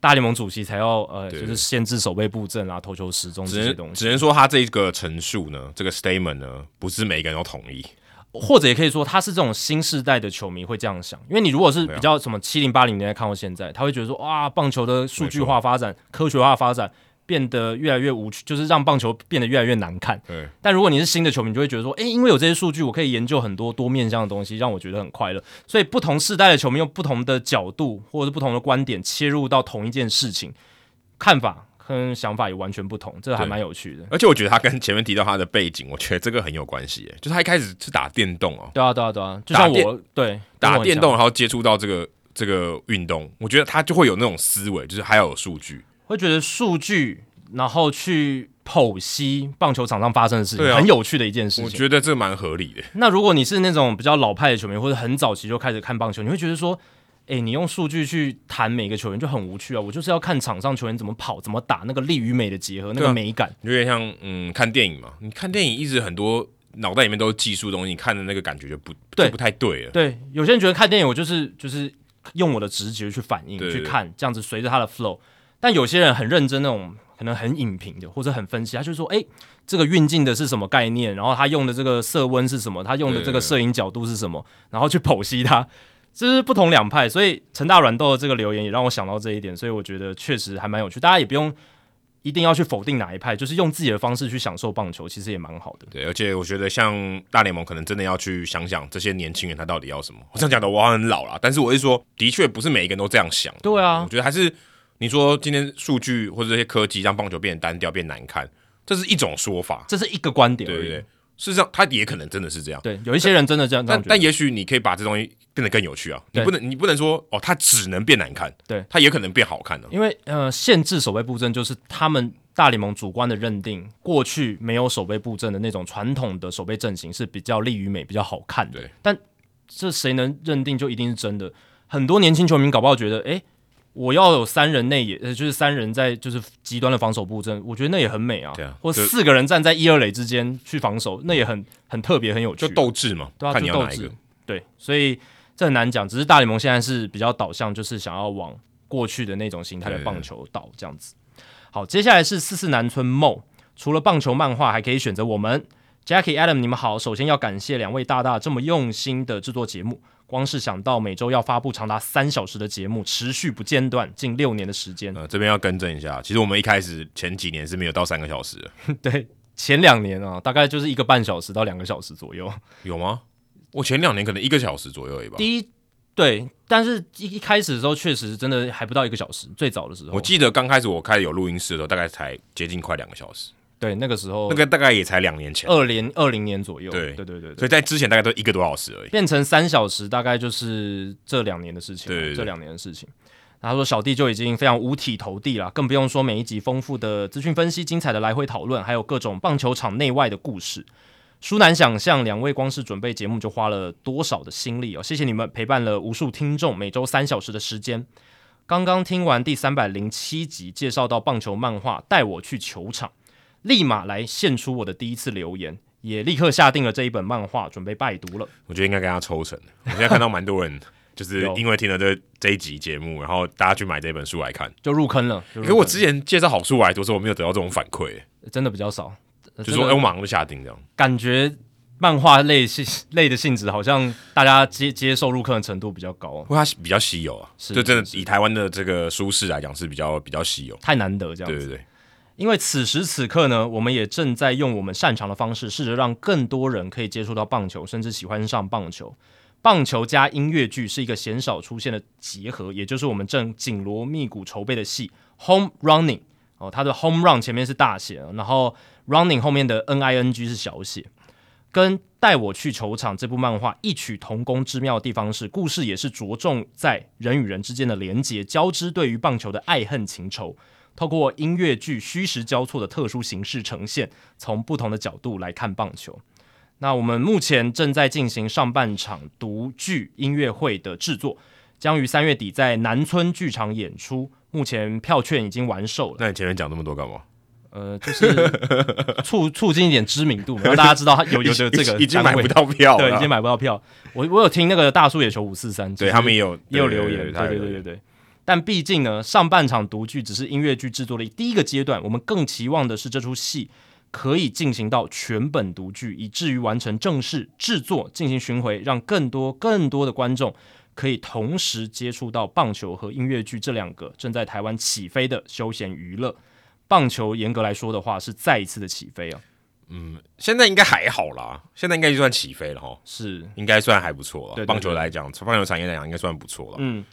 大联盟主席才要呃，就是限制守备布阵啊、投球时钟这些东西。只能说他这个陈述呢，这个 statement 呢，不是每个人都同意，或者也可以说他是这种新世代的球迷会这样想，因为你如果是比较什么七零八零年代看到现在，他会觉得说哇，棒球的数据化发展、科学化发展。变得越来越无趣，就是让棒球变得越来越难看。对。但如果你是新的球迷，你就会觉得说，诶，因为有这些数据，我可以研究很多多面向的东西，让我觉得很快乐。所以不同世代的球迷用不同的角度或者是不同的观点切入到同一件事情，看法跟想法也完全不同，这还蛮有趣的。而且我觉得他跟前面提到他的背景，我觉得这个很有关系。就是他一开始是打电动哦。对啊，对啊，对啊。就像我对打电动，然后接触到这个这个运动，我觉得他就会有那种思维，就是还要有数据。会觉得数据，然后去剖析棒球场上发生的事情，啊，很有趣的一件事情。我觉得这蛮合理的。那如果你是那种比较老派的球迷，或者很早期就开始看棒球，你会觉得说，哎，你用数据去谈每个球员就很无趣啊！我就是要看场上球员怎么跑、怎么打，那个力与美的结合，那个美感。有点像嗯，看电影嘛。你看电影一直很多脑袋里面都是技术东西，你看的那个感觉就不对，就不太对了。对，有些人觉得看电影，我就是就是用我的直觉去反应去看，这样子随着他的 flow。但有些人很认真那种。可能很影评的，或者很分析，他就说：“哎、欸，这个运镜的是什么概念？然后他用的这个色温是什么？他用的这个摄影角度是什么？然后去剖析它，这是不同两派。所以陈大软豆的这个留言也让我想到这一点，所以我觉得确实还蛮有趣。大家也不用一定要去否定哪一派，就是用自己的方式去享受棒球，其实也蛮好的。对，而且我觉得像大联盟可能真的要去想想这些年轻人他到底要什么。我这样讲的我好像很老了，但是我是说，的确不是每一个人都这样想。对啊，我觉得还是。”你说今天数据或者这些科技让棒球变得单调、变难看，这是一种说法，这是一个观点，对不对。事实上，他也可能真的是这样。对，有一些人真的这样。但但也许你可以把这东西变得更有趣啊！你不能你不能说哦，它只能变难看，对，它也可能变好看的。因为呃，限制守备布阵就是他们大联盟主观的认定，过去没有守备布阵的那种传统的守备阵型是比较利于美、比较好看的。对，但这谁能认定就一定是真的？很多年轻球迷搞不好觉得，哎。我要有三人内野，呃，就是三人在就是极端的防守布阵，我觉得那也很美啊。对啊，或四个人站在一二垒之间去防守，那也很很特别，很有趣。就斗志嘛，对啊，看你要哪一个。对，所以这很难讲。只是大联盟现在是比较导向，就是想要往过去的那种形态的棒球导这样子。好，接下来是四四南村 Mo，除了棒球漫画，还可以选择我们 Jackie Adam，你们好。首先要感谢两位大大这么用心的制作节目。光是想到每周要发布长达三小时的节目，持续不间断，近六年的时间。呃，这边要更正一下，其实我们一开始前几年是没有到三个小时的。对，前两年啊，大概就是一个半小时到两个小时左右。有吗？我前两年可能一个小时左右而已吧。第一，对，但是一一开始的时候确实真的还不到一个小时，最早的时候。我记得刚开始我开始有录音室的时候，大概才接近快两个小时。对，那个时候，那个大概也才两年前，二零二零年左右。对，对，对，对，对。所以在之前大概都一个多小时而已，变成三小时，大概就是这两年的事情。对，这两年的事情。他说小弟就已经非常五体投地了，更不用说每一集丰富的资讯分析、精彩的来回讨论，还有各种棒球场内外的故事，殊难想象两位光是准备节目就花了多少的心力哦！谢谢你们陪伴了无数听众，每周三小时的时间。刚刚听完第三百零七集，介绍到棒球漫画，带我去球场。立马来献出我的第一次留言，也立刻下定了这一本漫画，准备拜读了。我觉得应该跟他抽成。我现在看到蛮多人，就是因为听了这这一集节目，然后大家去买这本书来看，就入坑了。可是我之前介绍好书来说，我没有得到这种反馈，真的比较少。就是说，我马上就下定这样。感觉漫画类性类的性质，好像大家接接受入坑的程度比较高，不过它比较稀有啊，是就真的以台湾的这个书市来讲是比较比较稀有，太难得这样子。对对对，因为此时此刻呢，我们也正在用我们擅长的方式，试着让更多人可以接触到棒球，甚至喜欢上棒球。棒球加音乐剧是一个鲜少出现的结合，也就是我们正紧锣密鼓筹备的戏《Home Running》哦，它的 Home Run 前面是大写，然后 Running 后面的 N I N G 是小写。跟带我去球场这部漫画异曲同工之妙的地方是，故事也是着重在人与人之间的连结，交织对于棒球的爱恨情仇，透过音乐剧虚实交错的特殊形式呈现，从不同的角度来看棒球。那我们目前正在进行上半场独剧音乐会的制作，将于三月底在南村剧场演出。目前票券已经完售了。那你前面讲那么多干嘛？呃，就是促 促进一点知名度，让大家知道他有有的这个已经买不到票，对，已经买不到票。我我有听那个大叔野球五四三，对他们也有也有留言，对对对对对。但毕竟呢，上半场独剧只是音乐剧制作的第一个阶段，我们更期望的是这出戏。可以进行到全本独剧，以至于完成正式制作，进行巡回，让更多更多的观众可以同时接触到棒球和音乐剧这两个正在台湾起飞的休闲娱乐。棒球严格来说的话，是再一次的起飞啊。嗯，现在应该还好啦，现在应该就算起飞了哈，是应该算还不错了。对，对，对，棒球来讲，从棒球产业来讲，应该算不错了。嗯。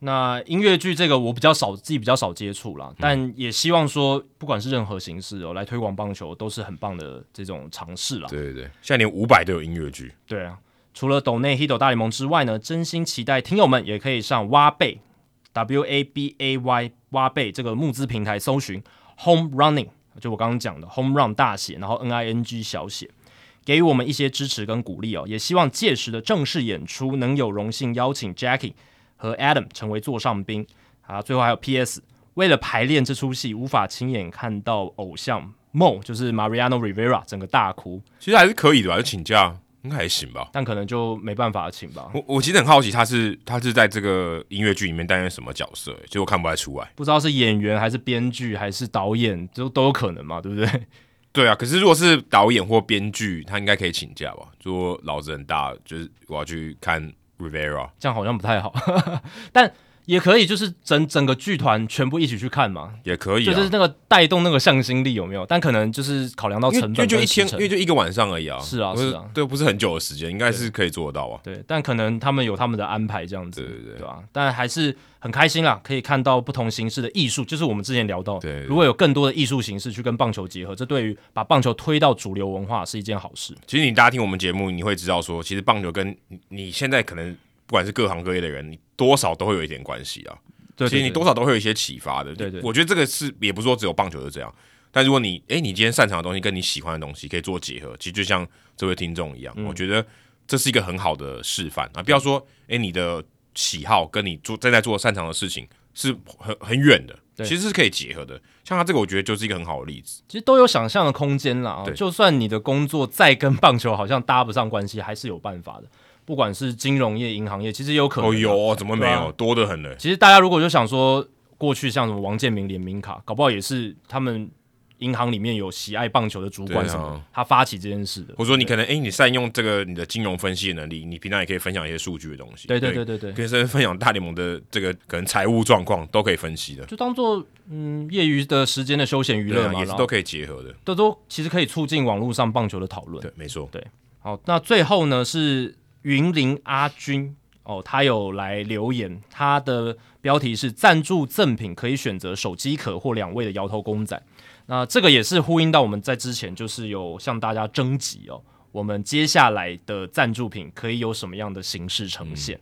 那音乐剧这个我比较少，自己比较少接触啦，但也希望说，不管是任何形式哦，来推广棒球都是很棒的这种尝试啦。对对对，现在连五百都有音乐剧。对啊，除了抖内 Hito 大联盟之外呢，真心期待听友们也可以上挖贝 W A B A Y 挖贝这个募资平台搜寻 Home Running，就我刚刚讲的 Home Run 大写，然后 N I N G 小写，给予我们一些支持跟鼓励哦。也希望届时的正式演出能有荣幸邀请 Jackie。和 Adam 成为座上宾啊，最后还有 P.S. 为了排练这出戏，无法亲眼看到偶像 Mo，就是 Mariano Rivera 整个大哭，其实还是可以的吧，就请假应该还行吧，但可能就没办法请吧。我我其实很好奇，他是他是在这个音乐剧里面担任什么角色？其实我看不太出来，不知道是演员还是编剧还是导演，都都有可能嘛，对不对？对啊，可是如果是导演或编剧，他应该可以请假吧？说老子很大，就是我要去看。Rivera，这样好像不太好，但也可以，就是整整个剧团全部一起去看嘛，也可以，就是那个带动那个向心力有没有？但可能就是考量到成本，因为就一天，因为就一个晚上而已啊。是啊，是啊，对，不是很久的时间，应该是可以做得到啊。对，但可能他们有他们的安排这样子，对对对，对吧？但还是很开心啦，可以看到不同形式的艺术，就是我们之前聊到，对，如果有更多的艺术形式去跟棒球结合，这对于把棒球推到主流文化是一件好事。其实你大家听我们节目，你会知道说，其实棒球跟你现在可能。不管是各行各业的人，你多少都会有一点关系啊。对，其实你多少都会有一些启发的。对对，我觉得这个是也不是说只有棒球是这样。但如果你诶，你今天擅长的东西跟你喜欢的东西可以做结合，其实就像这位听众一样，我觉得这是一个很好的示范啊。不要说诶，你的喜好跟你做正在做擅长的事情是很很远的，其实是可以结合的。像他这个，我觉得就是一个很好的例子。其实都有想象的空间啦。就算你的工作再跟棒球好像搭不上关系，还是有办法的。不管是金融业、银行业，其实也有可能。哦，有，怎么没有？啊、多得很呢。其实大家如果就想说，过去像什么王建民联名卡，搞不好也是他们银行里面有喜爱棒球的主管什么，啊、他发起这件事的。或者说你可能，哎，你善用这个你的金融分析的能力，你平常也可以分享一些数据的东西。对对对对对，可以分享大联盟的这个可能财务状况都可以分析的，就当做嗯业余的时间的休闲娱乐嘛，也是都可以结合的。都都其实可以促进网络上棒球的讨论。对，没错。对，好，那最后呢是。云林阿军哦，他有来留言，他的标题是赞助赠品可以选择手机壳或两位的摇头公仔。那这个也是呼应到我们在之前就是有向大家征集哦，我们接下来的赞助品可以有什么样的形式呈现？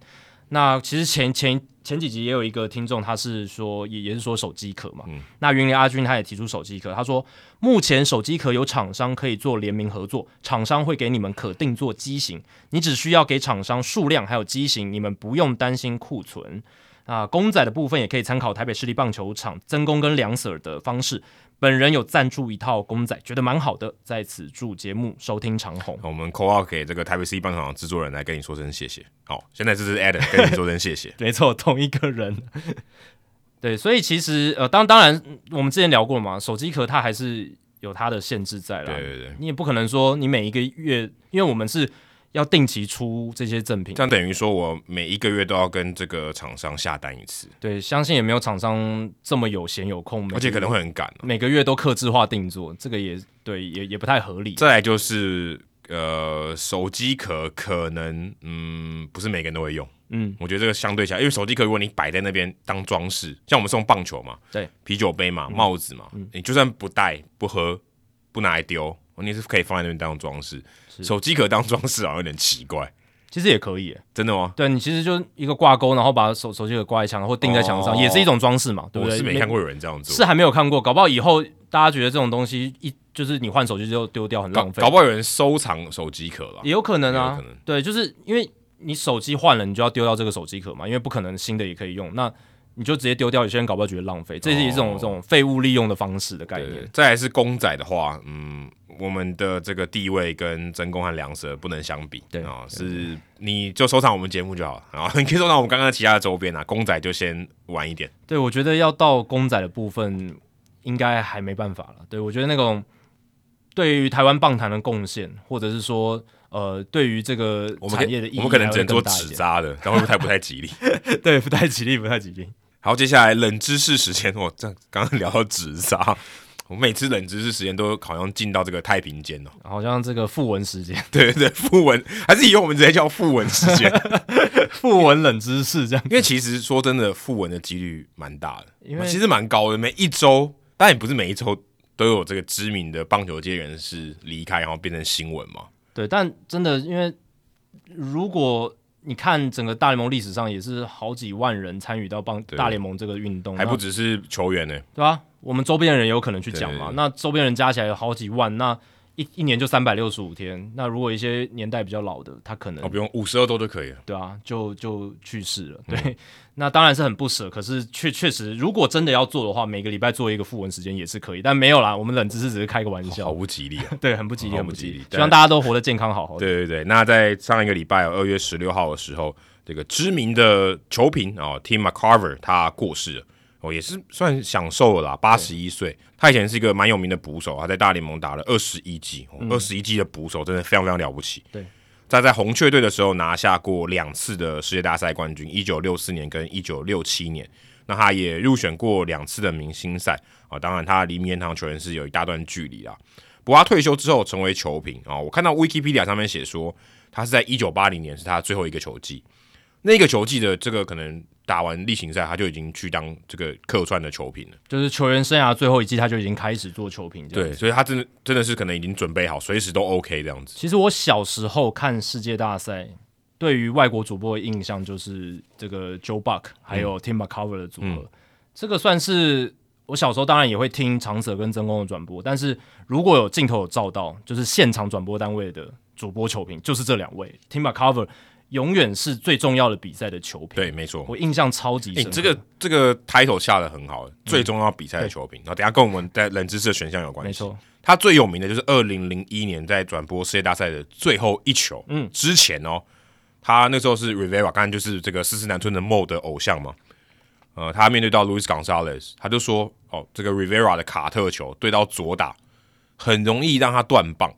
那其实前前前几集也有一个听众，他是说也也是说手机壳嘛。嗯、那云林阿军他也提出手机壳，他说目前手机壳有厂商可以做联名合作，厂商会给你们可定做机型，你只需要给厂商数量还有机型，你们不用担心库存。啊，公仔的部分也可以参考台北市立棒球场曾公跟梁 Sir 的方式。本人有赞助一套公仔，觉得蛮好的，在此祝节目收听长虹。我们 call out 给这个台北 C 棒场的制作人来跟你说声谢谢。好，现在这是 Adam 跟你说声谢谢。没错，同一个人。对，所以其实呃，当当然，我们之前聊过了嘛，手机壳它还是有它的限制在了。对对对，你也不可能说你每一个月，因为我们是要定期出这些赠品，这样等于说我每一个月都要跟这个厂商下单一次。对，相信也没有厂商这么有闲有空，而且可能会很赶、啊，每个月都刻制化定做，这个也对，也也不太合理。再来就是呃，手机壳可能嗯，不是每个人都会用。嗯，我觉得这个相对起来，因为手机壳如果你摆在那边当装饰，像我们送棒球嘛，对，啤酒杯嘛，帽子嘛，嗯、你就算不戴、不喝、不拿来丢，你是可以放在那边当装饰。手机壳当装饰好像有点奇怪，其实也可以，真的吗？对，你其实就一个挂钩，然后把手手机壳挂在墙上或钉在墙上，哦、也是一种装饰嘛，对不对？我是没看过有人这样做，是还没有看过，搞不好以后大家觉得这种东西一就是你换手机就丢掉很浪费，搞不好有人收藏手机壳了，也有可能啊，对，就是因为。你手机换了，你就要丢掉这个手机壳嘛，因为不可能新的也可以用，那你就直接丢掉。有些人搞不好觉得浪费，这是一种、哦、这种废物利用的方式的概念。再来是公仔的话，嗯，我们的这个地位跟真宫和梁蛇不能相比，对啊、哦，是你就收藏我们节目就好了，然后你可以收藏我们刚刚其他的周边啊，公仔就先晚一点。对，我觉得要到公仔的部分，应该还没办法了。对，我觉得那种对于台湾棒坛的贡献，或者是说。呃，对于这个产业的意义，我们可能只能做纸扎的，然后不太不太吉利。对，不太吉利，不太吉利。好，接下来冷知识时间，我这刚刚聊到纸扎，我每次冷知识时间都好像进到这个太平间哦，好像这个复文时间。对 对对，訃闻还是以后我们直接叫复文时间，复文冷知识这样。因为其实说真的，复文的几率蛮大的，因为其实蛮高的，每一周，当然也不是每一周都有这个知名的棒球界人士离开，然后变成新闻嘛。对，但真的，因为如果你看整个大联盟历史上，也是好几万人参与到帮大联盟这个运动，还不只是球员呢，对吧？我们周边的人有可能去讲嘛，那周边人加起来有好几万，那。一一年就三百六十五天，那如果一些年代比较老的，他可能哦不用五十二周就可以了，对啊，就就去世了，对，嗯、那当然是很不舍，可是确确实，如果真的要做的话，每个礼拜做一个复文时间也是可以，但没有啦，我们冷知识只是开个玩笑，好不吉利啊，对，很不吉利，很不吉利，希望大家都活得健康好好的。对对对，那在上一个礼拜二月十六号的时候，这个知名的球评啊，Tim McCarver 他过世了。哦，也是算享受了啦，八十一岁。他以前是一个蛮有名的捕手，他在大联盟打了二十一季，二十一季的捕手真的非常非常了不起。对，在在红雀队的时候拿下过两次的世界大赛冠军，一九六四年跟一九六七年。那他也入选过两次的明星赛啊，当然他离名人堂球员是有一大段距离啦。不过他退休之后成为球评啊，我看到 Wikipedia 上面写说，他是在一九八零年是他最后一个球季，那个球季的这个可能。打完例行赛，他就已经去当这个客串的球评了。就是球员生涯最后一季，他就已经开始做球评。对，所以他真的真的是可能已经准备好，随时都 OK 这样子。其实我小时候看世界大赛，对于外国主播的印象就是这个 Joe Buck 还有 Tim McCarver 的组合。嗯、这个算是我小时候当然也会听长泽跟真宫的转播，但是如果有镜头有照到，就是现场转播单位的主播球评，就是这两位 Tim McCarver。永远是最重要的比赛的球评，对，没错，我印象超级深。欸、这个这个 title 下的很好，最重要比赛的球评。然后等下跟我们在冷知识的选项有关系。没错，他最有名的就是二零零一年在转播世界大赛的最后一球。嗯，之前哦，他那时候是 Rivera，刚刚就是这个四四南村的 Mo 的偶像嘛。呃，他面对到 Luis Gonzalez，他就说：“哦，这个 Rivera 的卡特球对到左打很容易让他断棒。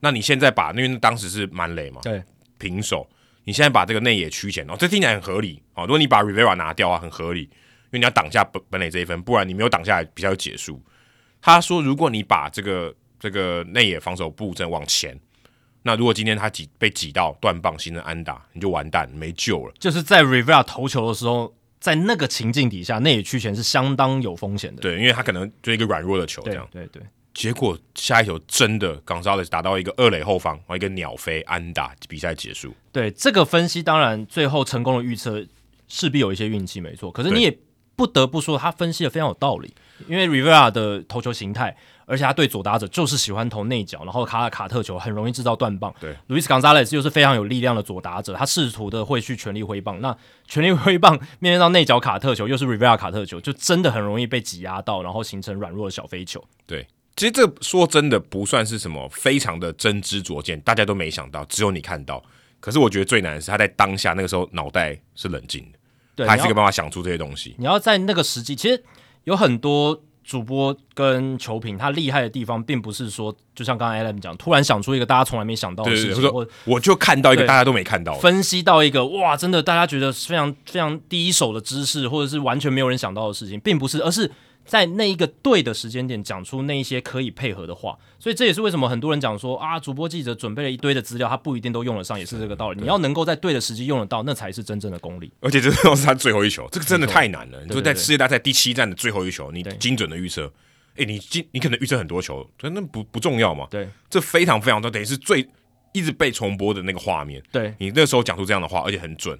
那你现在把，因为当时是满垒嘛，对，平手。”你现在把这个内野区前哦，这听起来很合理哦。如果你把 Rivera 拿掉啊，很合理，因为你要挡下本本垒这一分，不然你没有挡下来，比较有结束。他说，如果你把这个这个内野防守布阵往前，那如果今天他挤被挤到断棒形成安打，你就完蛋，没救了。就是在 Rivera 投球的时候，在那个情境底下，内野区前是相当有风险的。对，因为他可能就一个软弱的球这样。对对。对结果下一球真的，Gonzalez 打到一个二垒后方，一个鸟飞安打，比赛结束。对这个分析，当然最后成功的预测势必有一些运气，没错。可是你也不得不说，他分析的非常有道理。因为 Rivera 的投球形态，而且他对左打者就是喜欢投内角，然后卡卡特球很容易制造断棒。对，Luis Gonzalez 又是非常有力量的左打者，他试图的会去全力挥棒。那全力挥棒面对到内角卡特球，又是 Rivera 卡特球，就真的很容易被挤压到，然后形成软弱的小飞球。对。其实这说真的不算是什么非常的真知灼见，大家都没想到，只有你看到。可是我觉得最难的是他在当下那个时候脑袋是冷静的，对，他还是有办法想出这些东西。你要在那个时机，其实有很多主播跟球评他厉害的地方，并不是说，就像刚才 Adam 讲，突然想出一个大家从来没想到的事情，或我就看到一个大家都没看到，分析到一个哇，真的大家觉得非常非常第一手的知识，或者是完全没有人想到的事情，并不是，而是。在那一个对的时间点讲出那一些可以配合的话，所以这也是为什么很多人讲说啊，主播记者准备了一堆的资料，他不一定都用得上，也是这个道理。你要能够在对的时机用得到，那才是真正的功力。而且这都是他最后一球，这个真的太难了。你说在世界大赛第七站的最后一球，你精准的预测，哎，你精你可能预测很多球，那不不重要嘛？对，这非常非常多，等于是最一直被重播的那个画面。对，你那时候讲出这样的话，而且很准，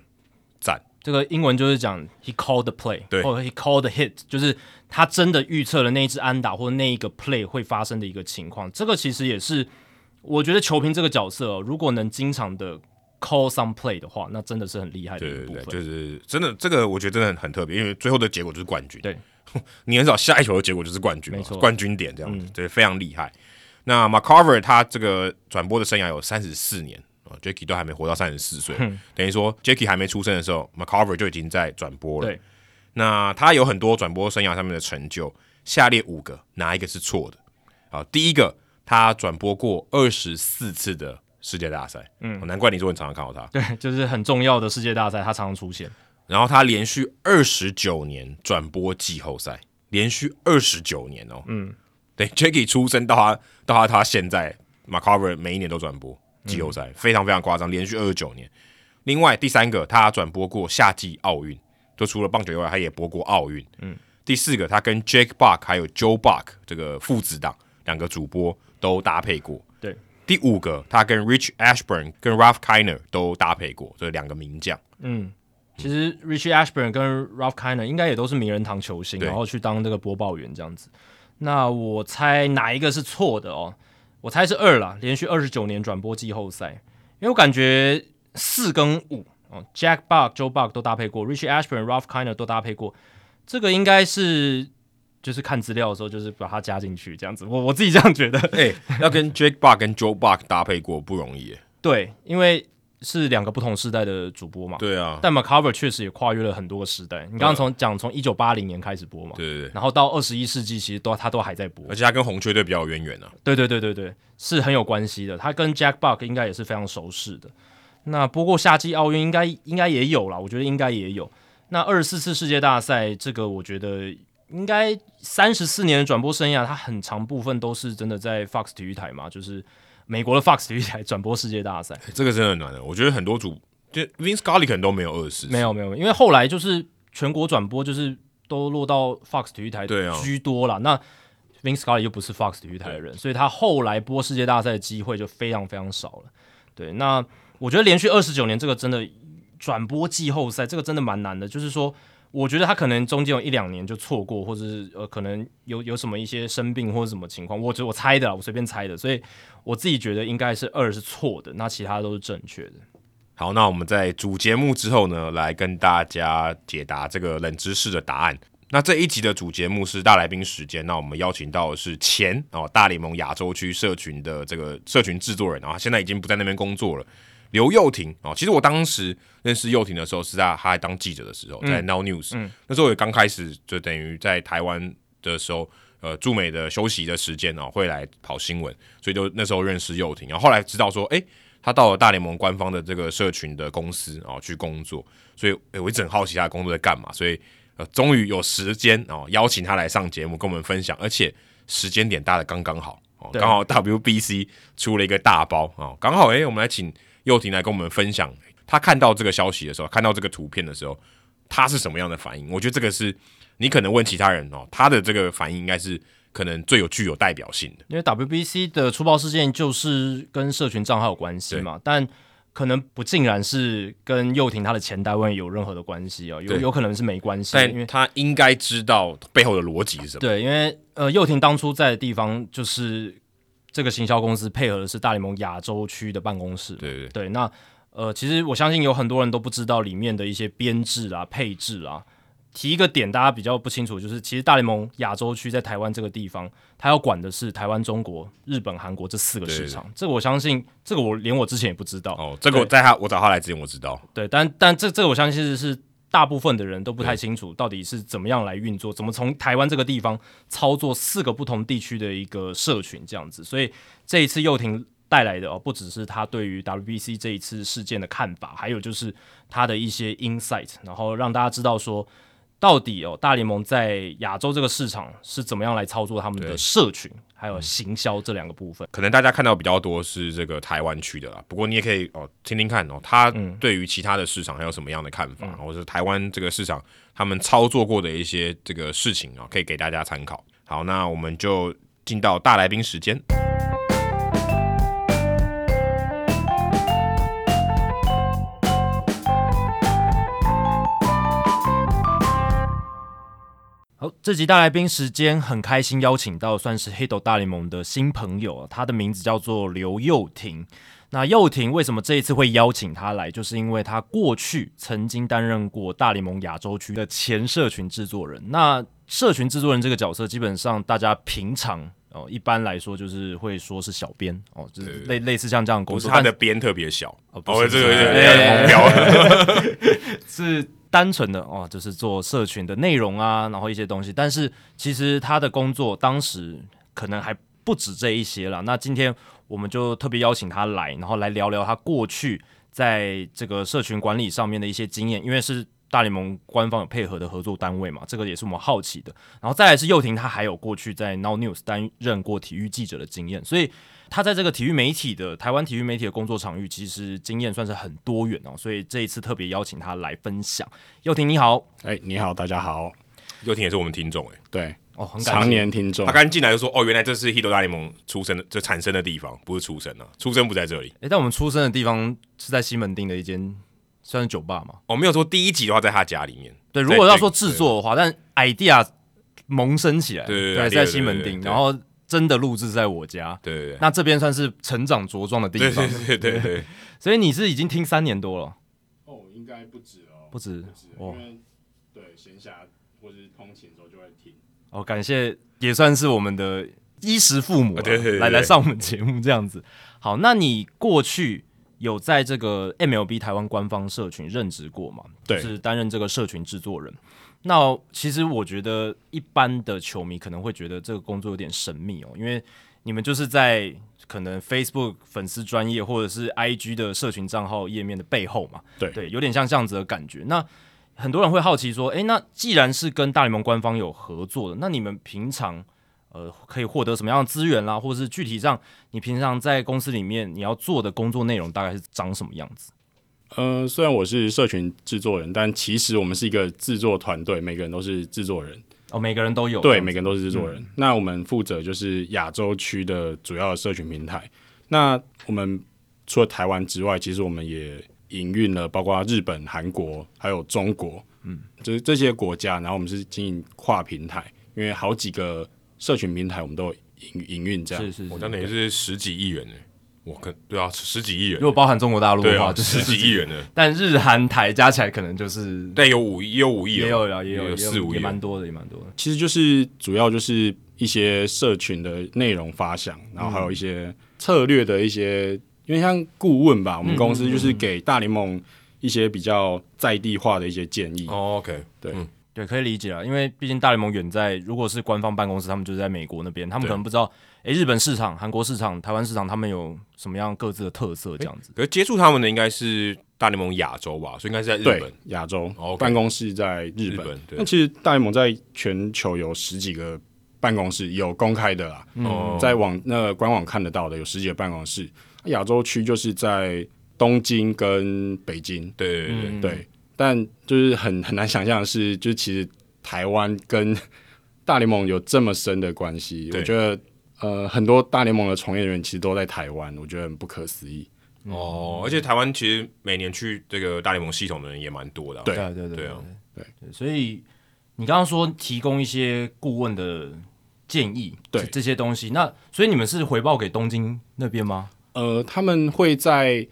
赞。这个英文就是讲 he called the play，对，或者 he called the hit，就是他真的预测了那一支安打或者那一个 play 会发生的一个情况。这个其实也是我觉得球评这个角色、哦，如果能经常的 call some play 的话，那真的是很厉害的一部分。对对对，就是真的，这个我觉得真的很很特别，因为最后的结果就是冠军。对，你很少下一球的结果就是冠军，没错，冠军点这样子，对、嗯，非常厉害。那 McCarver 他这个转播的生涯有三十四年。Jackie 都还没活到三十四岁，等于说 Jackie 还没出生的时候，McCarver 就已经在转播了。对，那他有很多转播生涯上面的成就，下列五个哪一个是错的？啊，第一个，他转播过二十四次的世界大赛，嗯，难怪你说你常常看到他。对，就是很重要的世界大赛，他常常出现。然后他连续二十九年转播季后赛，连续二十九年哦，嗯，对，Jackie 出生到他到他他现在，McCarver 每一年都转播。季后赛、嗯、非常非常夸张，连续二十九年。另外第三个，他转播过夏季奥运，就除了棒球以外，他也播过奥运。嗯，第四个，他跟 Jake Buck 还有 Joe Buck 这个父子档两个主播都搭配过。对，第五个，他跟 Rich Ashburn 跟 Ralph Kiner 都搭配过，这两个名将。嗯，其实 Rich Ashburn 跟 Ralph Kiner 应该也都是名人堂球星，然后去当这个播报员这样子。那我猜哪一个是错的哦？我猜是二啦，连续二十九年转播季后赛，因为我感觉四跟五哦，Jack Buck、Joe Buck 都搭配过，Richie Ashburn、Ralph Kiner 都搭配过，这个应该是就是看资料的时候就是把它加进去这样子，我我自己这样觉得。哎、欸，要跟 Jack Buck 跟 Joe Buck 搭配过不容易耶。对，因为。是两个不同时代的主播嘛？对啊，但 McCarver 确实也跨越了很多个时代。你刚刚从讲从一九八零年开始播嘛？对对对。然后到二十一世纪，其实都他都还在播，而且他跟红雀队比较有渊源呢。对对对对对，是很有关系的。他跟 Jack Buck 应该也是非常熟识的。那不过夏季奥运应该应该也有啦，我觉得应该也有。那二十四次世界大赛，这个我觉得应该三十四年的转播生涯，他很长部分都是真的在 Fox 体育台嘛，就是美国的 Fox 体育台转播世界大赛。这个真的很难的，我觉得很多主。就 Vince Scully 可能都没有二十四，没有没有，因为后来就是全国转播，就是都落到 Fox 体育台居多了。啊、那 Vince Scully 又不是 Fox 体育台的人，所以他后来播世界大赛的机会就非常非常少了。对，那我觉得连续二十九年这个真的转播季后赛，这个真的蛮难的。就是说，我觉得他可能中间有一两年就错过，或者是呃，可能有有什么一些生病或者什么情况，我觉得我猜的，我随便猜的，所以我自己觉得应该是二是错的，那其他都是正确的。好，那我们在主节目之后呢，来跟大家解答这个冷知识的答案。那这一集的主节目是大来宾时间，那我们邀请到的是前哦大联盟亚洲区社群的这个社群制作人啊，现在已经不在那边工作了，刘佑廷哦。其实我当时认识佑廷的时候是在他还当记者的时候，在 Now News，嗯，那时候也刚开始，就等于在台湾的时候，呃，驻美的休息的时间哦，会来跑新闻，所以就那时候认识佑廷，然后后来知道说，哎。他到了大联盟官方的这个社群的公司啊、哦、去工作，所以我一直很好奇他的工作在干嘛，所以呃终于有时间哦邀请他来上节目跟我们分享，而且时间点搭的刚刚好哦，刚好 WBC 出了一个大包哦，刚好诶、欸，我们来请佑廷来跟我们分享他看到这个消息的时候，看到这个图片的时候，他是什么样的反应？我觉得这个是你可能问其他人哦，他的这个反应应该是。可能最有具有代表性的，因为 WBC 的出包事件就是跟社群账号有关系嘛，但可能不尽然是跟佑廷他的前单位有任何的关系哦，有有可能是没关系，但因为他应该知道背后的逻辑是什么。对，因为呃，佑廷当初在的地方就是这个行销公司配合的是大联盟亚洲区的办公室，对对对。那呃，其实我相信有很多人都不知道里面的一些编制啊、配置啊。提一个点，大家比较不清楚，就是其实大联盟亚洲区在台湾这个地方，它要管的是台湾、中国、日本、韩国这四个市场。这个我相信，这个我连我之前也不知道。哦，这个我在他我找他来之前我知道。对，但但这这个我相信是是大部分的人都不太清楚到底是怎么样来运作，怎么从台湾这个地方操作四个不同地区的一个社群这样子。所以这一次佑廷带来的哦，不只是他对于 WBC 这一次事件的看法，还有就是他的一些 insight，然后让大家知道说。到底哦，大联盟在亚洲这个市场是怎么样来操作他们的社群，还有行销这两个部分？可能大家看到比较多是这个台湾区的啦，不过你也可以哦听听看哦，他对于其他的市场还有什么样的看法，或者是台湾这个市场他们操作过的一些这个事情啊，可以给大家参考。好，那我们就进到大来宾时间。好，这集大来宾时间很开心邀请到算是黑斗大联盟的新朋友，他的名字叫做刘佑廷。那佑廷为什么这一次会邀请他来？就是因为他过去曾经担任过大联盟亚洲区的前社群制作人。那社群制作人这个角色，基本上大家平常哦，一般来说就是会说是小编哦，就是类类似像这样的工作。他的编特别小哦，不是这个 是。单纯的哦，就是做社群的内容啊，然后一些东西。但是其实他的工作当时可能还不止这一些了。那今天我们就特别邀请他来，然后来聊聊他过去在这个社群管理上面的一些经验。因为是大联盟官方有配合的合作单位嘛，这个也是我们好奇的。然后再来是佑廷，他还有过去在 Now News 担任过体育记者的经验，所以。他在这个体育媒体的台湾体育媒体的工作场域，其实经验算是很多元哦，所以这一次特别邀请他来分享。佑廷你好，哎、欸、你好，大家好。佑廷也是我们听众哎，对哦，很感常年听众。他刚进来就说哦，原来这是 Hito 大联盟出生的，就产生的地方，不是出生啊，出生不在这里。哎、欸，但我们出生的地方是在西门町的一间算是酒吧嘛？哦，没有说第一集的话在他家里面。对，如果要说制作的话，但 idea 萌生起来，对对对，对，在西门町，然后。真的录制在我家，对对对，那这边算是成长茁壮的地方，对对对对，所以你是已经听三年多了，哦，应该不止哦，不止，不止，哦，因为对闲暇或是通勤的时候就会听，哦，感谢，也算是我们的衣食父母，对对对，来来上我们节目这样子，好，那你过去有在这个 MLB 台湾官方社群任职过吗？对，就是担任这个社群制作人。那其实我觉得一般的球迷可能会觉得这个工作有点神秘哦，因为你们就是在可能 Facebook 粉丝专业或者是 IG 的社群账号页面的背后嘛，对对，有点像这样子的感觉。那很多人会好奇说，诶，那既然是跟大联盟官方有合作的，那你们平常呃可以获得什么样的资源啦，或者是具体上你平常在公司里面你要做的工作内容大概是长什么样子？嗯、呃，虽然我是社群制作人，但其实我们是一个制作团队，每个人都是制作人。哦，每个人都有。对，每个人都是制作人。嗯、那我们负责就是亚洲区的主要的社群平台。那我们除了台湾之外，其实我们也营运了包括日本、韩国还有中国，嗯，就是这些国家。然后我们是经营跨平台，因为好几个社群平台我们都营营运这样。是是是，我等于是十几亿元呢。我可对啊，十几亿元，如果包含中国大陆的话，啊、就是十几亿元的。但日韩台加起来可能就是对，有五亿，也有五亿，也有了，也有四五亿，也蛮多的，也蛮多的。其实就是主要就是一些社群的内容发想，然后还有一些策略的一些，嗯、因为像顾问吧，我们公司就是给大联盟一些比较在地化的一些建议。哦，OK，对。嗯对，可以理解啊，因为毕竟大联盟远在，如果是官方办公室，他们就是在美国那边，他们可能不知道，哎，日本市场、韩国市场、台湾市场，他们有什么样各自的特色这样子。可是接触他们的应该是大联盟亚洲吧，所以应该是在日本亚洲，okay, 办公室在日本。日本对，那其实大联盟在全球有十几个办公室，有公开的啦，嗯、在网那个官网看得到的有十几个办公室。亚洲区就是在东京跟北京，对对对，嗯、对。但就是很很难想象的是，就是其实台湾跟 大联盟有这么深的关系。我觉得，呃，很多大联盟的从业人员其实都在台湾，我觉得很不可思议。哦，而且台湾其实每年去这个大联盟系统的人也蛮多的。对对对对啊，对。所以你刚刚说提供一些顾问的建议，对这些东西，那所以你们是回报给东京那边吗？呃，他们会在。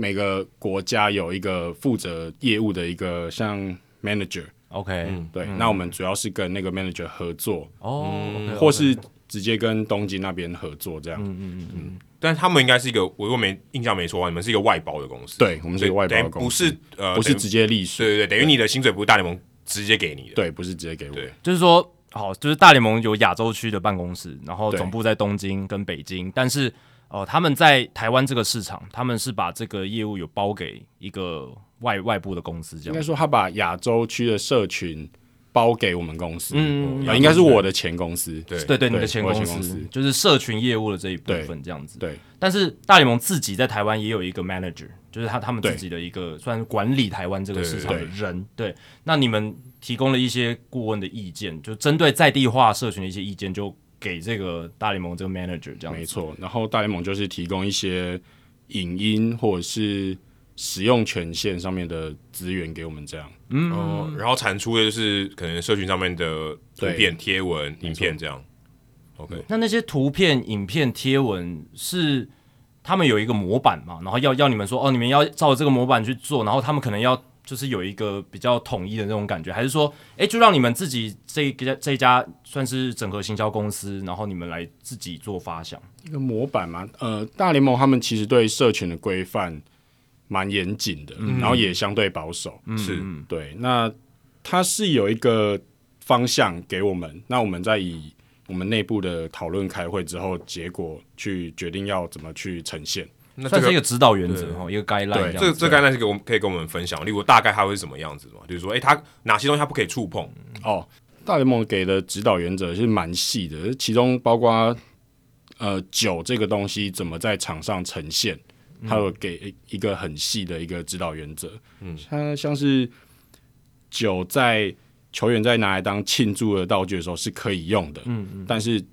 每个国家有一个负责业务的一个像 manager，OK，、okay, 对，嗯、那我们主要是跟那个 manager 合作，哦，或是直接跟东京那边合作这样。嗯嗯嗯嗯。但他们应该是一个，我如果没印象没错的话，你们是一个外包的公司。对，我们是一个外包的公司，不是呃，不是直接隶属。对对对，等于你的薪水不是大联盟直接给你的。对，不是直接给我。对，就是说，好，就是大联盟有亚洲区的办公室，然后总部在东京跟北京，但是哦、呃，他们在台湾这个市场，他们是把这个业务有包给一个外外部的公司，这样。应该说，他把亚洲区的社群。包给我们公司，嗯，应该是我的前公司，对对对，你的前公司就是社群业务的这一部分这样子，对。但是大联盟自己在台湾也有一个 manager，就是他他们自己的一个算是管理台湾这个市场的人，对。那你们提供了一些顾问的意见，就针对在地化社群的一些意见，就给这个大联盟这个 manager 这样，没错。然后大联盟就是提供一些影音或者是。使用权限上面的资源给我们这样，嗯、哦，然后产出的就是可能社群上面的图片、贴文、影片这样。OK，那那些图片、影片、贴文是他们有一个模板嘛？然后要要你们说哦，你们要照这个模板去做，然后他们可能要就是有一个比较统一的那种感觉，还是说，哎，就让你们自己这一家这一家算是整合行销公司，然后你们来自己做发想一个模板嘛？呃，大联盟他们其实对社群的规范。蛮严谨的，然后也相对保守，嗯、是对。那它是有一个方向给我们，那我们再以我们内部的讨论开会之后，结果去决定要怎么去呈现。那这是一个指导原则哈，一个 guideline。这这 guideline 是给我们可以跟我们分享，例如大概它会是什么样子嘛？就是说，哎，它哪些东西它不可以触碰？哦，大联盟给的指导原则是蛮细的，其中包括呃酒这个东西怎么在场上呈现。他有给一个很细的一个指导原则，嗯，他像是酒在球员在拿来当庆祝的道具的时候是可以用的，嗯嗯，但是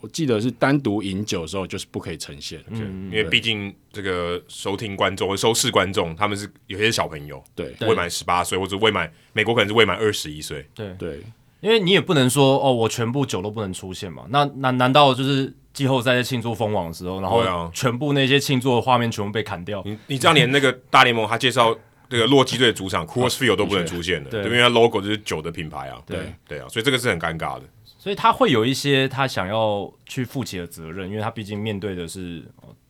我记得是单独饮酒的时候就是不可以呈现，嗯，因为毕竟这个收听观众、收视观众他们是有些小朋友，对，未满十八岁或者未满，美国可能是未满二十一岁，对。对，因为你也不能说哦，我全部酒都不能出现嘛，那难难道就是？季后赛在庆祝封王的时候，然后全部那些庆祝的画面全部被砍掉。你你这样连那个大联盟他介绍那个洛基队的主场 Coors Field 都不能出现的，对，因为它 logo 就是酒的品牌啊。对对啊，所以这个是很尴尬的。所以他会有一些他想要去负起的责任，因为他毕竟面对的是，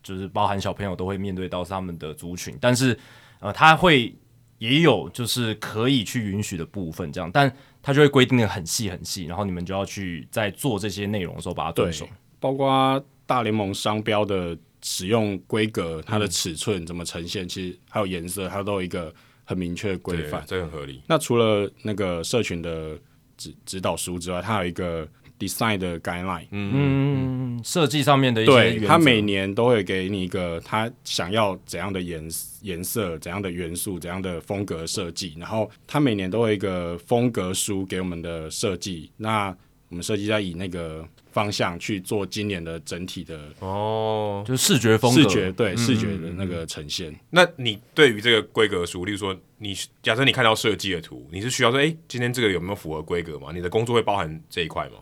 就是包含小朋友都会面对到他们的族群，但是呃，他会也有就是可以去允许的部分，这样，但他就会规定的很细很细，然后你们就要去在做这些内容的时候把它遵守。包括大联盟商标的使用规格，它的尺寸怎么呈现，嗯、其实还有颜色，它都有一个很明确的规范，这很合理。那除了那个社群的指指导书之外，它有一个 design 的 guideline，嗯，设计上面的一些对，它每年都会给你一个他想要怎样的颜颜色、怎样的元素、怎样的风格设计，然后他每年都会一个风格书给我们的设计，那我们设计在以那个。方向去做今年的整体的哦，就是视觉风格，视觉对、嗯、视觉的那个呈现。那你对于这个规格书，例如说你假设你看到设计的图，你是需要说，哎、欸，今天这个有没有符合规格吗？你的工作会包含这一块吗？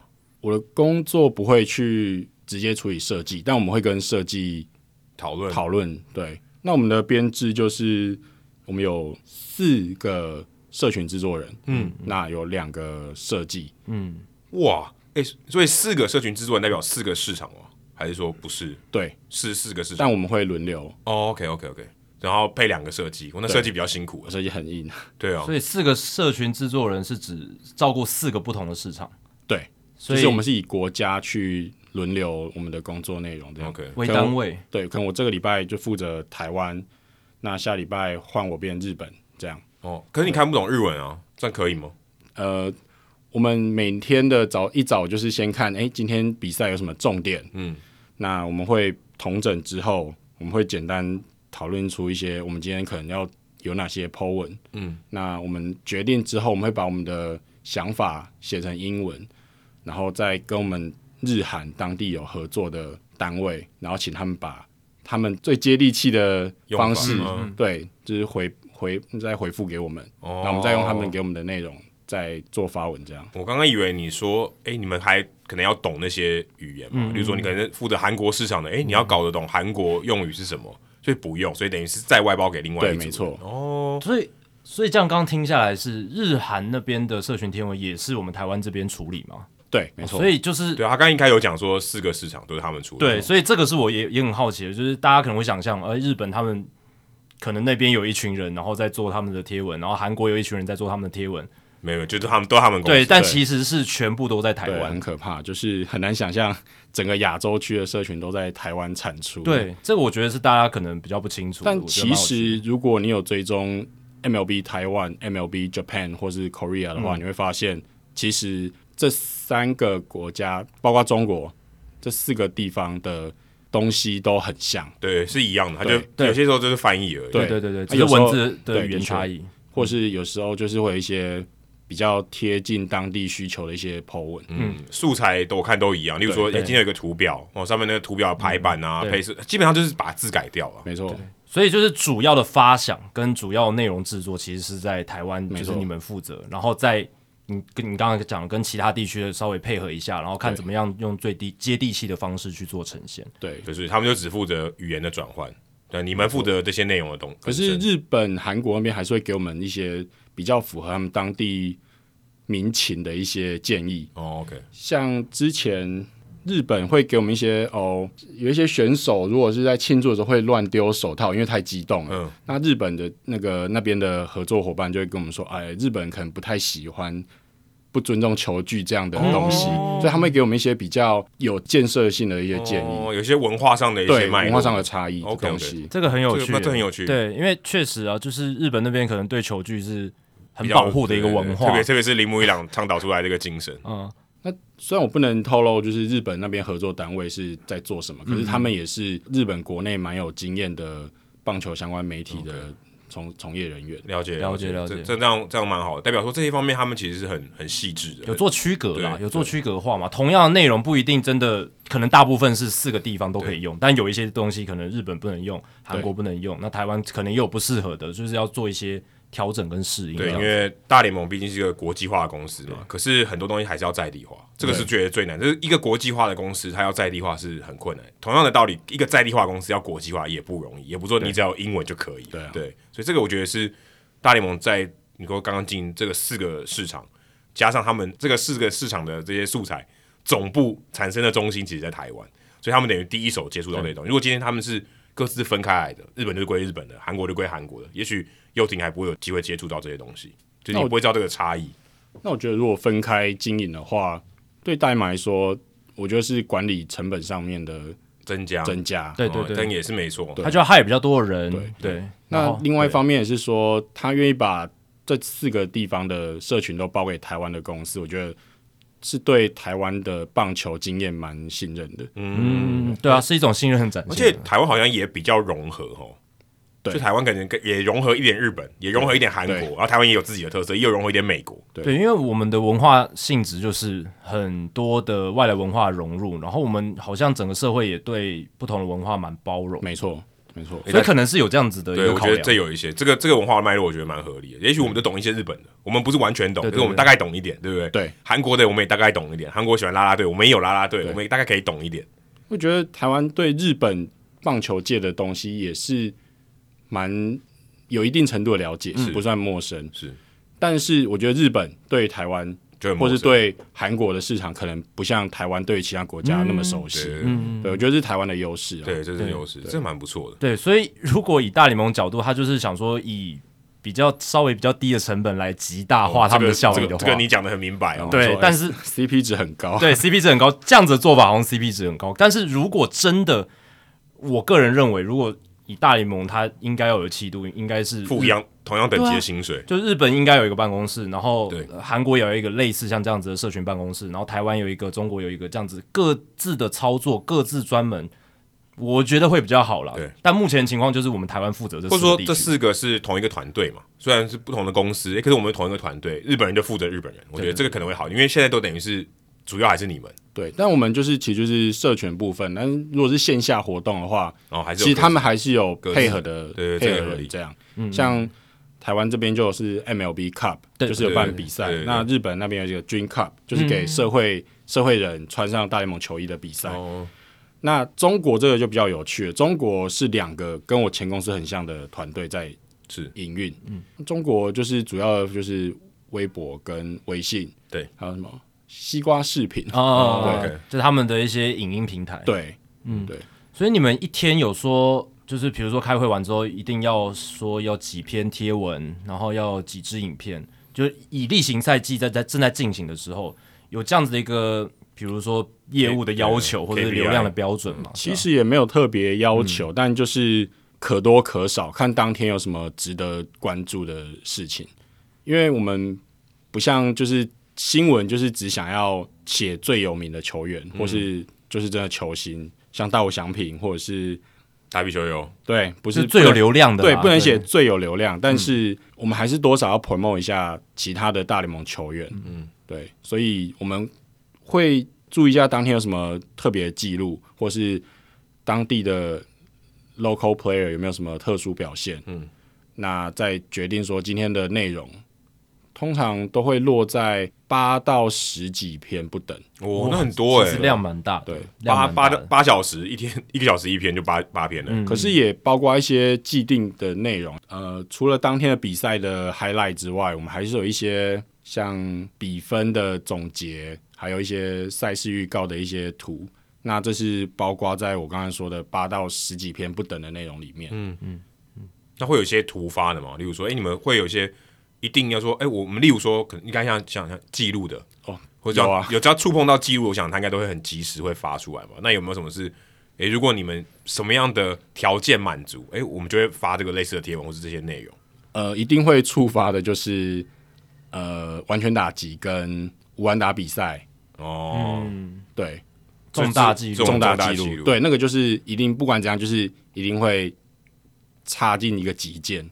我的工作不会去直接处理设计，但我们会跟设计讨论讨论。对，那我们的编制就是我们有四个社群制作人，嗯，那有两个设计，嗯，哇。哎、欸，所以四个社群制作人代表四个市场哦？还是说不是？对，是四个市场，但我们会轮流。哦，OK，OK，OK，然后配两个设计，我那设计比较辛苦，设计很硬。对啊，所以四个社群制作人是指照顾四个不同的市场。对，所以我们是以国家去轮流我们的工作内容这样，OK，为单位。对，可能我这个礼拜就负责台湾，那下礼拜换我变日本这样。哦，可是你看不懂日文啊，这样可以吗？呃。我们每天的早一早就是先看，哎，今天比赛有什么重点？嗯，那我们会统整之后，我们会简单讨论出一些我们今天可能要有哪些 po 文。嗯，那我们决定之后，我们会把我们的想法写成英文，然后再跟我们日韩当地有合作的单位，然后请他们把他们最接地气的方式，对，就是回回再回复给我们，哦，那我们再用他们给我们的内容。再做发文这样，我刚刚以为你说，哎、欸，你们还可能要懂那些语言嘛？嗯、比如说你可能负责韩国市场的，哎、欸，你要搞得懂韩国用语是什么，所以不用，所以等于是再外包给另外一没错。哦，所以所以这样刚刚听下来是日韩那边的社群天文也是我们台湾这边处理吗？对，没错。所以就是对他刚刚应该有讲说四个市场都是他们出的。对，所以这个是我也也很好奇的，就是大家可能会想象，呃，日本他们可能那边有一群人，然后在做他们的贴文，然后韩国有一群人在做他们的贴文。没有，就是他们都他们公司对，但其实是全部都在台湾，很可怕，就是很难想象整个亚洲区的社群都在台湾产出。对，这个我觉得是大家可能比较不清楚。但其实如果你有追踪 MLB 台湾、MLB Japan 或是 Korea 的话，嗯、你会发现其实这三个国家，包括中国这四个地方的东西都很像，对，是一样的。它就有些时候就是翻译而已。对对对对，只是文字的语言差异，或是有时候就是会有一些。比较贴近当地需求的一些 po 文，嗯，素材都我看都一样。例如说，今天有一个图表，哦，上面那个图表的排版啊、配色，基本上就是把字改掉了。没错，所以就是主要的发想跟主要内容制作，其实是在台湾，就是你们负责。然后在你跟你刚刚讲，跟其他地区的稍微配合一下，然后看怎么样用最低接地气的方式去做呈现。对，就是他们就只负责语言的转换，对，你们负责这些内容的东西。可是日本、韩国那边还是会给我们一些。比较符合他们当地民情的一些建议哦。OK，像之前日本会给我们一些哦，有一些选手如果是在庆祝的时候会乱丢手套，因为太激动了。嗯，那日本的那个那边的合作伙伴就会跟我们说，哎，日本可能不太喜欢不尊重球具这样的东西，哦、所以他们会给我们一些比较有建设性的一些建议，哦、有些文化上的一些文化上的差异的东西，这个很有趣，这个很有趣。对，因为确实啊，就是日本那边可能对球具是。很保护的一个文化，特别特别是铃木一朗倡导出来这个精神。嗯，那虽然我不能透露，就是日本那边合作单位是在做什么，嗯、可是他们也是日本国内蛮有经验的棒球相关媒体的从从业人员。了解了解了解，这这样这样蛮好的，代表说这些方面他们其实是很很细致的，有做区隔啦，有做区隔化嘛。同样的内容不一定真的，可能大部分是四个地方都可以用，但有一些东西可能日本不能用，韩国不能用，那台湾可能也有不适合的，就是要做一些。调整跟适应，对，因为大联盟毕竟是一个国际化的公司嘛，可是很多东西还是要在地化，这个是觉得最难。就是一个国际化的公司，它要在地化是很困难。同样的道理，一个在地化公司要国际化也不容易，也不说你只要英文就可以。对，对，所以这个我觉得是大联盟在你说刚刚进这个四个市场，加上他们这个四个市场的这些素材总部产生的中心，其实在台湾，所以他们等于第一手接触到这些东西。如果今天他们是各自分开来的，日本就归日本的，韩国就归韩国的，也许。游艇还不会有机会接触到这些东西，就你不会知道这个差异。那我觉得，如果分开经营的话，对大联盟来说，我觉得是管理成本上面的增加，增加。对对对，但也是没错，他就要害比较多的人。对对。那另外一方面也是说，他愿意把这四个地方的社群都包给台湾的公司，我觉得是对台湾的棒球经验蛮信任的。嗯，对啊，是一种信任很展现。而且台湾好像也比较融合哦。就台湾可能也融合一点日本，也融合一点韩国，然后台湾也有自己的特色，也有融合一点美国。对，对，因为我们的文化性质就是很多的外来文化融入，然后我们好像整个社会也对不同的文化蛮包容。没错，没错，所以可能是有这样子的一个考量。对，我觉得这有一些这个这个文化的脉络，我觉得蛮合理的。也许我们都懂一些日本的，我们不是完全懂，可是我们大概懂一点，对不对？对，韩国的我们也大概懂一点。韩国喜欢啦啦队，我们也有啦啦队，我们也大概可以懂一点。我觉得台湾对日本棒球界的东西也是蛮。有一定程度的了解，是不算陌生。是，但是我觉得日本对台湾，或是对韩国的市场，可能不像台湾对其他国家那么熟悉。嗯，对，我觉得是台湾的优势。对，这是优势，这蛮不错的。对，所以如果以大联盟角度，他就是想说以比较稍微比较低的成本来极大化他们的效益的话，这个你讲的很明白哦。对，但是 CP 值很高。对，CP 值很高，这样子的做法好像 CP 值很高。但是如果真的，我个人认为，如果以大联盟，它应该要有气度，应该是付一样同样等级的薪水。就日本应该有一个办公室，然后韩国有一个类似像这样子的社群办公室，然后台湾有一个，中国有一个这样子各自的操作，各自专门，我觉得会比较好啦。对，但目前情况就是我们台湾负责这四个，或者说这四个是同一个团队嘛，虽然是不同的公司，可是我们同一个团队，日本人就负责日本人，我觉得这个可能会好，因为现在都等于是。主要还是你们对，但我们就是其实就是社群部分。但如果是线下活动的话，哦，还是其实他们还是有配合的，对配合的这样。嗯，像台湾这边就是 MLB Cup，就是有办比赛。那日本那边有一个 Dream Cup，就是给社会社会人穿上大联盟球衣的比赛。哦，那中国这个就比较有趣了。中国是两个跟我前公司很像的团队在是营运。嗯，中国就是主要就是微博跟微信，对，还有什么？西瓜视频哦，对，就是他们的一些影音平台。对，嗯，对。所以你们一天有说，就是比如说开会完之后，一定要说要几篇贴文，然后要几支影片，就是以例行赛季在在正在进行的时候，有这样子的一个，比如说业务的要求或者是流量的标准嘛？其实也没有特别要求，嗯、但就是可多可少，看当天有什么值得关注的事情。因为我们不像就是新闻，就是只想要写最有名的球员，嗯、或是就是真的球星。像大谷翔平或者是打比球友，对，不是最有流量的，对，不能写最有流量，但是我们还是多少要 promote 一下其他的大联盟球员，嗯，对，所以我们会注意一下当天有什么特别的记录，或是当地的 local player 有没有什么特殊表现，嗯，那再决定说今天的内容。通常都会落在八到十几篇不等，哦，那很多哎、欸，量蛮大，对，八八八小时一天，一个小时一篇就八八篇了。嗯、可是也包括一些既定的内容，呃，除了当天的比赛的 highlight 之外，我们还是有一些像比分的总结，还有一些赛事预告的一些图。那这是包括在我刚才说的八到十几篇不等的内容里面。嗯嗯嗯，那会有一些突发的嘛？例如说，哎、欸，你们会有一些。一定要说，哎、欸，我们例如说，可能应该像像像记录的哦，或者有有只要触碰到记录，我想他应该都会很及时会发出来嘛。那有没有什么是，哎、欸，如果你们什么样的条件满足，哎、欸，我们就会发这个类似的贴文或是这些内容。呃，一定会触发的就是呃完全打击跟无安打比赛。哦，嗯、对，重大记录，重大记录，对，那个就是一定不管怎样，就是一定会插进一个极件。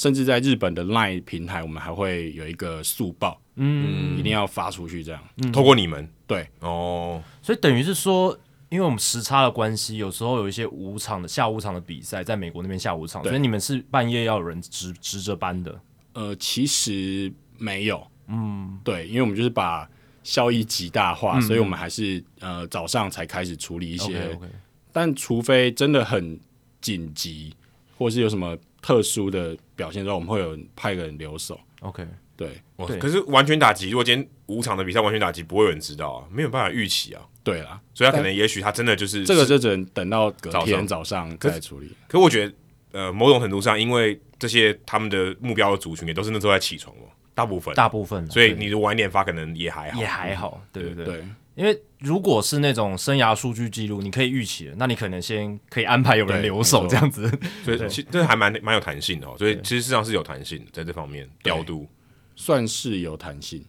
甚至在日本的 LINE 平台，我们还会有一个速报，嗯，一定要发出去，这样，嗯、透过你们，对，哦，所以等于是说，因为我们时差的关系，有时候有一些午场的下午场的比赛，在美国那边下午场，所以你们是半夜要有人值值着班的。呃，其实没有，嗯，对，因为我们就是把效益极大化，嗯、所以我们还是呃早上才开始处理一些，okay, okay. 但除非真的很紧急，或是有什么。特殊的表现之后，我们会有派个人留守。OK，对，对。可是完全打击，如果今天五场的比赛完全打击，不会有人知道啊，没有办法预期啊。对啦，所以他可能也许他真的就是这个，就只能等到隔天早上再处理。可是我觉得，呃，某种程度上，因为这些他们的目标的族群也都是那时候在起床哦，大部分，大部分，所以你晚一点发可能也还好，也还好。对对对。对因为如果是那种生涯数据记录，你可以预期的，那你可能先可以安排有人留守这样子，所以其实这还蛮蛮有弹性的哦。所以其实实际上是有弹性的，在这方面调度。算是有弹性，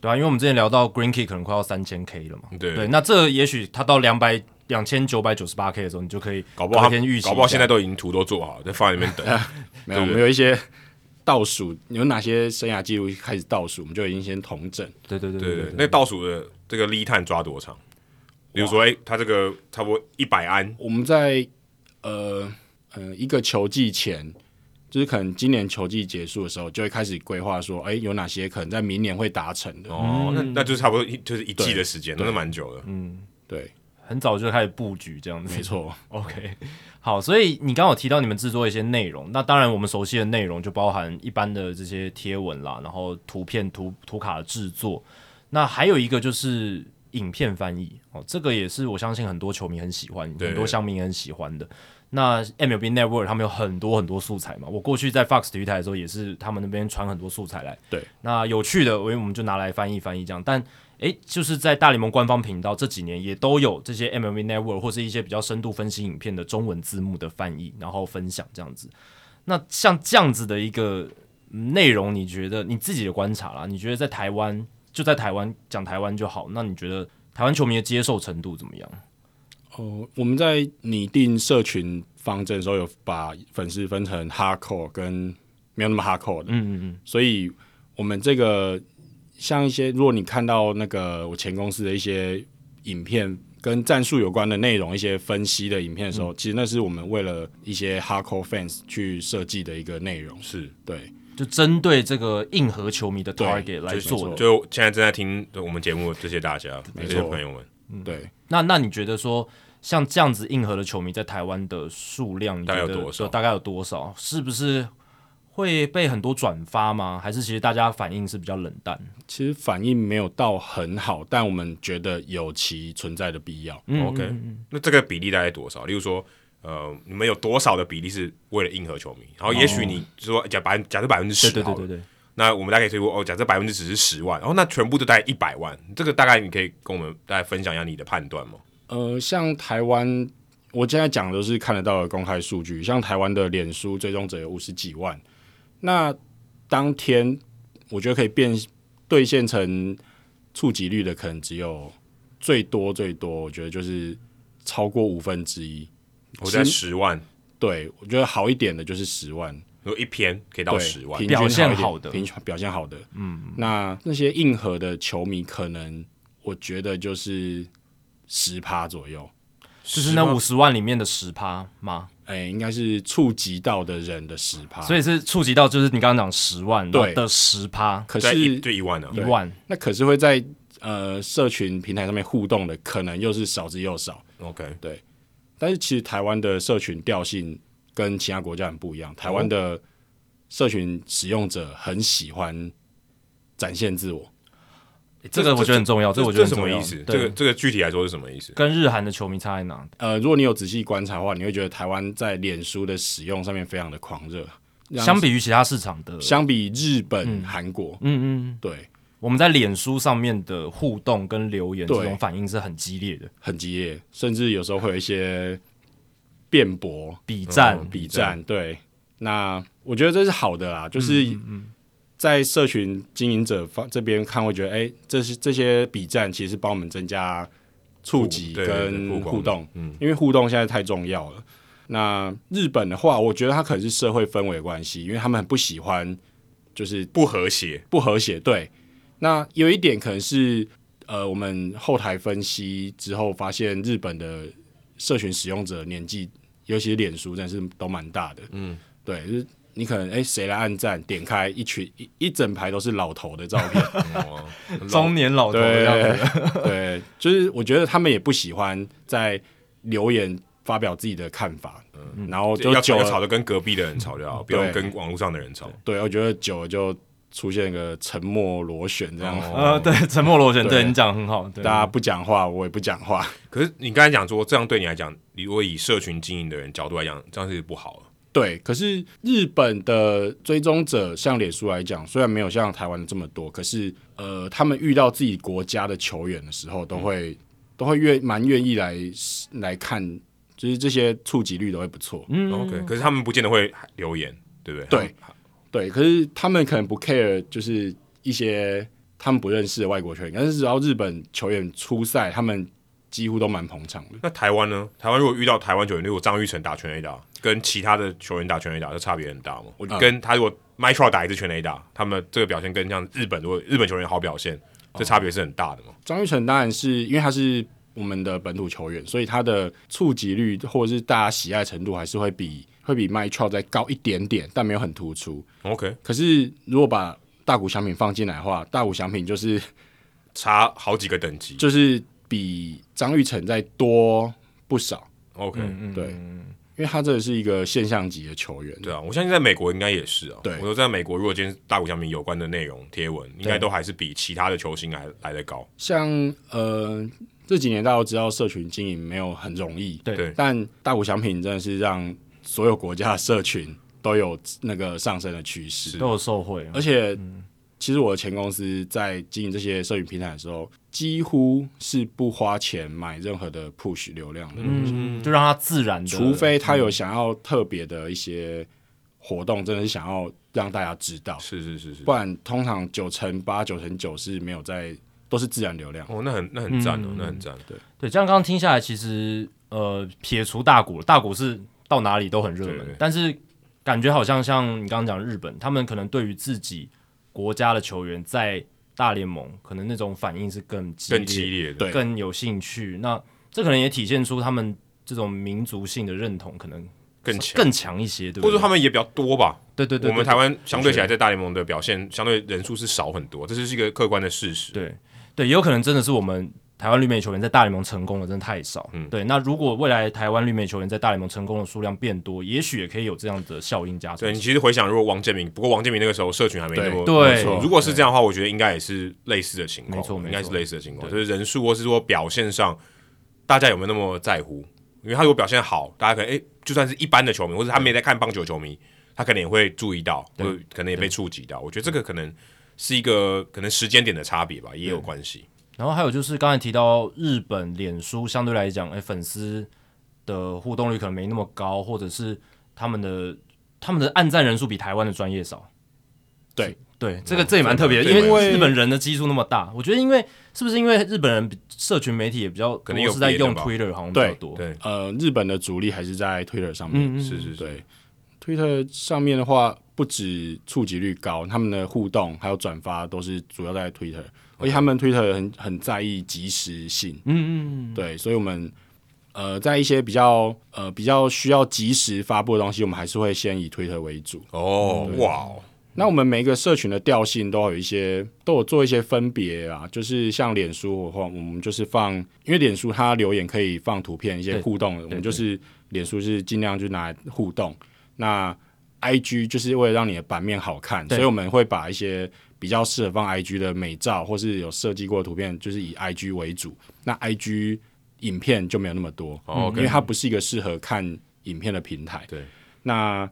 对啊，因为我们之前聊到 Green Key 可能快要三千 K 了嘛，对。对，那这也许他到两百两千九百九十八 K 的时候，你就可以搞不好先预期，搞不好现在都已经图都做好，在放在里面等。没有，我们有一些。倒数有哪些生涯记录开始倒数，我们就已经先同整。对对对对对，那倒数的这个 lead time 抓多长？比如说，哎，他这个差不多一百安，我们在呃呃一个球季前，就是可能今年球季结束的时候，就会开始规划说，哎，有哪些可能在明年会达成的。哦，那那就差不多一就是一季的时间，那是蛮久的。嗯，对，很早就开始布局这样子。没错。OK。好，所以你刚刚有提到你们制作一些内容，那当然我们熟悉的内容就包含一般的这些贴文啦，然后图片、图图卡的制作，那还有一个就是影片翻译哦，这个也是我相信很多球迷很喜欢，很多乡民很喜欢的。那 MLB Network 他们有很多很多素材嘛，我过去在 Fox 体育台的时候也是他们那边传很多素材来，对，那有趣的，我们就拿来翻译翻译这样，但。诶，就是在大联盟官方频道这几年也都有这些 MLB Network 或是一些比较深度分析影片的中文字幕的翻译，然后分享这样子。那像这样子的一个内容，你觉得你自己的观察啦？你觉得在台湾就在台湾讲台湾就好？那你觉得台湾球迷的接受程度怎么样？哦，我们在拟定社群方针的时候，有把粉丝分成 Hardcore 跟没有那么 Hardcore 的。嗯嗯嗯。所以我们这个。像一些，如果你看到那个我前公司的一些影片，跟战术有关的内容，一些分析的影片的时候，嗯、其实那是我们为了一些 hardcore fans 去设计的一个内容。是对，就针对这个硬核球迷的 target 来做的。就现在正在听我们节目的这些大家，这些朋友们，嗯、对。那那你觉得说，像这样子硬核的球迷在台湾的数量，大概有多少？大概有多少？是不是会被很多转发吗？还是其实大家反应是比较冷淡？其实反应没有到很好，但我们觉得有其存在的必要。嗯 OK，那这个比例大概多少？例如说，呃，你们有多少的比例是为了应和球迷？然后也许你说假百假设百分之十，对对对对对。那我们大概可以推估哦，假设百分之只是十万，然后那全部都大概一百万，这个大概你可以跟我们大家分享一下你的判断吗？呃，像台湾，我现在讲的都是看得到的公开数据，像台湾的脸书追踪者有五十几万，那当天我觉得可以变兑现成触及率的，可能只有最多最多，我觉得就是超过五分之一，我在十万，对我觉得好一点的就是十万。有一篇可以到十万，表现好的，平表现好的，嗯，那那些硬核的球迷，可能我觉得就是十趴左右，就是那五十万里面的十趴吗？哎、欸，应该是触及到的人的十趴，所以是触及到，就是你刚刚讲十万对。的十趴，可是对一万呢，一万，那可是会在呃社群平台上面互动的，可能又是少之又少。OK，对，但是其实台湾的社群调性。跟其他国家很不一样，台湾的社群使用者很喜欢展现自我，欸、这个我觉得很重要。这，我觉得什么意思？这个这个具体来说是什么意思？跟日韩的球迷差在哪？呃，如果你有仔细观察的话，你会觉得台湾在脸书的使用上面非常的狂热，相比于其他市场的，相比日本、韩、嗯、国，嗯嗯，对，我们在脸书上面的互动跟留言，这种反应是很激烈的，很激烈，甚至有时候会有一些。辩驳、比战、嗯、比战，对，那我觉得这是好的啦，就是在社群经营者方这边看，会觉得，哎、欸，这是这些比战其实是帮我们增加触及跟互动，嗯，因为互动现在太重要了。那日本的话，我觉得它可能是社会氛围的关系，因为他们很不喜欢就是不和谐，不和谐。对，那有一点可能是，呃，我们后台分析之后发现，日本的社群使用者年纪。尤其是脸书，真的是都蛮大的。嗯，对，就是你可能哎，谁、欸、来按赞？点开一群一一整排都是老头的照片，嗯 中年老头的样子。对，就是我觉得他们也不喜欢在留言发表自己的看法，嗯、然后就要吵吵着跟隔壁的人吵就好，不用跟网络上的人吵。对，我觉得久了就出现一个沉默螺旋这样。呃，对，沉默螺旋，对你讲很好。对，大家不讲话，我也不讲话。可是你刚才讲说，这样对你来讲。如果以社群经营的人角度来讲，这样是不好了。对，可是日本的追踪者，像脸书来讲，虽然没有像台湾的这么多，可是呃，他们遇到自己国家的球员的时候，都会、嗯、都会愿蛮愿意来来看，就是这些触及率都会不错。嗯，OK。可是他们不见得会留言，对不对？对，对。可是他们可能不 care，就是一些他们不认识的外国球员，但是只要日本球员出赛，他们。几乎都蛮捧场的。那台湾呢？台湾如果遇到台湾球员，如果张玉成打全垒打，跟其他的球员打全垒打，这差别很大吗？我跟他如果 Trout 打一次全垒打，他们这个表现跟像日本如果日本球员好表现，这差别是很大的嘛？张玉成当然是因为他是我们的本土球员，所以他的触及率或者是大家喜爱程度还是会比会比 Mike Trout 再高一点点，但没有很突出。OK。可是如果把大谷翔品放进来的话，大谷翔品就是 差好几个等级，就是。比张玉成再多不少，OK，对，因为他这是一个现象级的球员，对啊，我相信在美国应该也是啊，对，我说在美国，如果今天大谷翔品有关的内容贴文，应该都还是比其他的球星来来得高。像呃这几年大家都知道社群经营没有很容易，对，但大谷翔平真的是让所有国家的社群都有那个上升的趋势，都有受惠，而且。嗯其实我的前公司在经营这些社群平台的时候，几乎是不花钱买任何的 push 流量的东西，嗯，就让它自然的。除非他有想要特别的一些活动，真的是想要让大家知道，是是是是，不然通常九成八、九成九是没有在，都是自然流量。哦，那很那很赞哦，那很赞。对对，这样刚刚听下来，其实呃，撇除大股，大股是到哪里都很热门，但是感觉好像像你刚刚讲日本，他们可能对于自己。国家的球员在大联盟，可能那种反应是更激烈、更激烈的，更有兴趣。那这可能也体现出他们这种民族性的认同可能更强、更强一些，对不对，或者说他们也比较多吧？对对对，对，我们台湾相对起来在大联盟的表现相对人数是少很多，这是一个客观的事实。对对，也有可能真的是我们台湾绿美球员在大联盟成功的真的太少。嗯，对。那如果未来台湾绿美球员在大联盟成功的数量变多，也许也可以有这样的效应加成。对，你其实回想，如果王建民，不过王建民那个时候社群还没那么对，如果是这样的话，我觉得应该也是类似的情况，没错，应该是类似的情况，就是人数或是说表现上，大家有没有那么在乎？因为他如果表现好，大家可能哎，就算是一般的球迷，或者他没在看棒球球迷，他可能也会注意到，可能也被触及到。我觉得这个可能是一个可能时间点的差别吧，也有关系。然后还有就是刚才提到日本脸书相对来讲，哎，粉丝的互动率可能没那么高，或者是他们的他们的按赞人数比台湾的专业少。对对，这个这也蛮特别的，因为日本人的基数那么大，我觉得因为是不是因为日本人社群媒体也比较可能是在用 Twitter 好像比较多。对，呃，日本的主力还是在 Twitter 上面。嗯，是是是。对，Twitter 上面的话，不止触及率高，他们的互动还有转发都是主要在 Twitter。而且他们 Twitter 很很在意及时性，嗯嗯，对，所以我们呃在一些比较呃比较需要及时发布的东西，我们还是会先以 Twitter 为主。哦，哇，那我们每一个社群的调性都有一些都有做一些分别啊，就是像脸书的话，我们就是放，因为脸书它留言可以放图片一些互动的，我们就是脸书是尽量就拿来互动。那 IG 就是为了让你的版面好看，所以我们会把一些。比较适合放 IG 的美照，或是有设计过的图片，就是以 IG 为主。那 IG 影片就没有那么多，因为它不是一个适合看影片的平台。对，那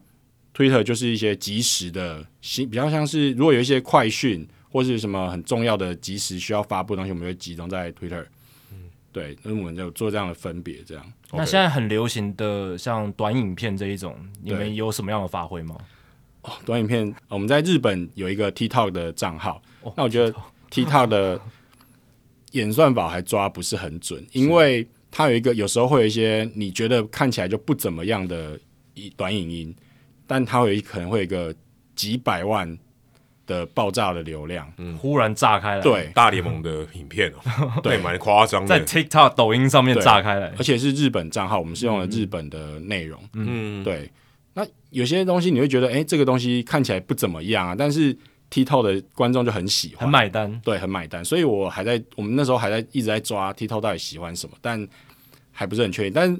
Twitter 就是一些即时的，比较像是如果有一些快讯或是什么很重要的即时需要发布的东西，我们会集中在 Twitter。嗯，对，那我们就做这样的分别。这样，那现在很流行的像短影片这一种，你们有什么样的发挥吗？哦、短影片，我们在日本有一个 TikTok 的账号、哦。那我觉得 TikTok 的演算法还抓不是很准，因为它有一个有时候会有一些你觉得看起来就不怎么样的短影音，但它会有可能会有一个几百万的爆炸的流量，嗯，忽然炸开来。对，大联盟的影片哦，对，蛮夸张的，在 TikTok 抖音上面炸开来，而且是日本账号，我们是用了日本的内容，嗯，对。那有些东西你会觉得，哎、欸，这个东西看起来不怎么样啊，但是 TikTok 的观众就很喜欢，很买单，对，很买单。所以我还在，我们那时候还在一直在抓 TikTok 到底喜欢什么，但还不是很确定。但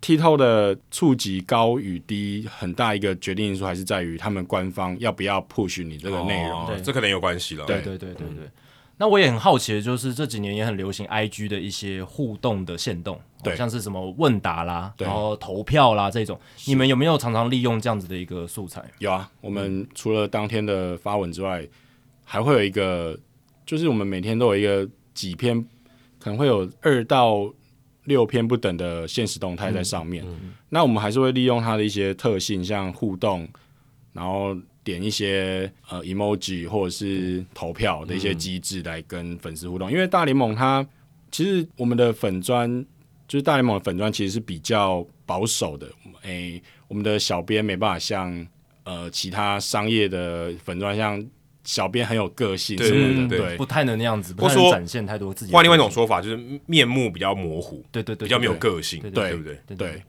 TikTok 的触及高与低，很大一个决定因素还是在于他们官方要不要 push 你这个内容，这可能有关系了。对对对对对，对。嗯那我也很好奇的就是这几年也很流行 IG 的一些互动的线动，对，像是什么问答啦，然后投票啦这种，你们有没有常常利用这样子的一个素材？有啊，我们除了当天的发文之外，还会有一个，就是我们每天都有一个几篇，可能会有二到六篇不等的现实动态在上面。嗯嗯。那我们还是会利用它的一些特性，像互动，然后。点一些呃 emoji 或者是投票的一些机制来跟粉丝互动，嗯，因为大联盟它其实我们的粉砖就是大联盟的粉砖其实是比较保守的，诶、欸，我们的小编没办法像呃其他商业的粉砖，像小编很有个性什么的，对对不太能那样子，不太能展现太多自己。换另外一种说法，就是面目比较模糊，对对对，比较没有个性，对对对不对？对，对，对，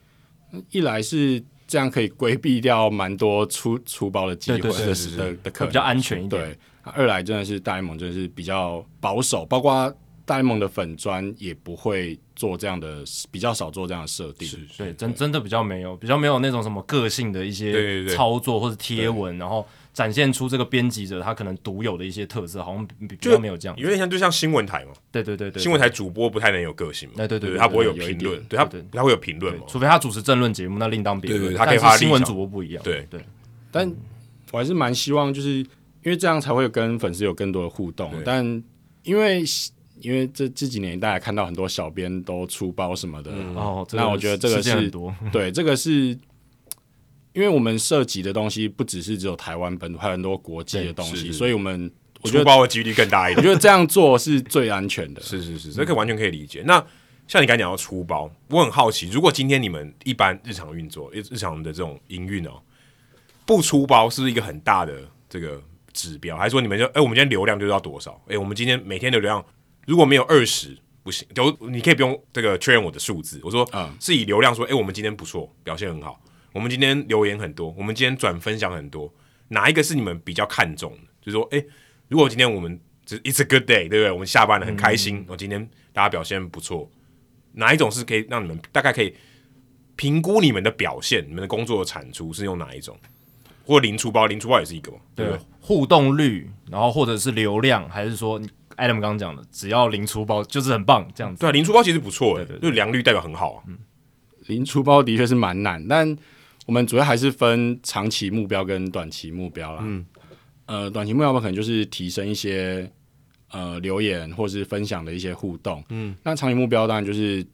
对，一来是。这样可以规避掉蛮多出出包的机会，的是的的可能，比较安全一点。对，二来真的是大联盟真的是比较保守，包括大联盟的粉砖也不会做这样的，比较少做这样的设定。对，真真的比较没有，比较没有那种什么个性的一些操作或者贴文，然后。展现出这个编辑者他可能独有的一些特色，好像比较没有这样，有点像就像新闻台嘛。对对对对，新闻台主播不太能有个性嘛。对对对，他不会有评论，对他他会有评论嘛，除非他主持政论节目，那另当别论。对对，他可以发新闻主播不一样。对对，但我还是蛮希望，就是因为这样才会有跟粉丝有更多的互动。但因为因为这这几年大家看到很多小编都出包什么的，哦，那我觉得这个是对这个是。因为我们涉及的东西不只是只有台湾本土，还有很多国际的东西，所以我们我觉得出包的几率更大一点。我觉得这样做是最安全的。是是是，这个完全可以理解。那像你刚才讲到出包，我很好奇，如果今天你们一般日常运作、日常的这种营运哦，不出包是不是一个很大的这个指标？还是说你们就哎，我们今天流量就是要多少？哎，我们今天每天的流量如果没有二十不行，就你可以不用这个确认我的数字。我说嗯，是以流量说，哎，我们今天不错，表现很好。我们今天留言很多，我们今天转分享很多，哪一个是你们比较看重的？就是说，诶，如果今天我们 It's a good day，对不对？我们下班了很开心，我、嗯、今天大家表现不错，哪一种是可以让你们大概可以评估你们的表现，你们的工作的产出是用哪一种？或零出包，零出包也是一个嘛，对对？互动率，然后或者是流量，还是说 Adam 刚刚讲的，只要零出包就是很棒这样子？对，零出包其实不错诶，就良率代表很好啊。嗯，零出包的确是蛮难，但我们主要还是分长期目标跟短期目标啦。嗯，呃，短期目标可能就是提升一些呃留言或是分享的一些互动。嗯，那长期目标当然就是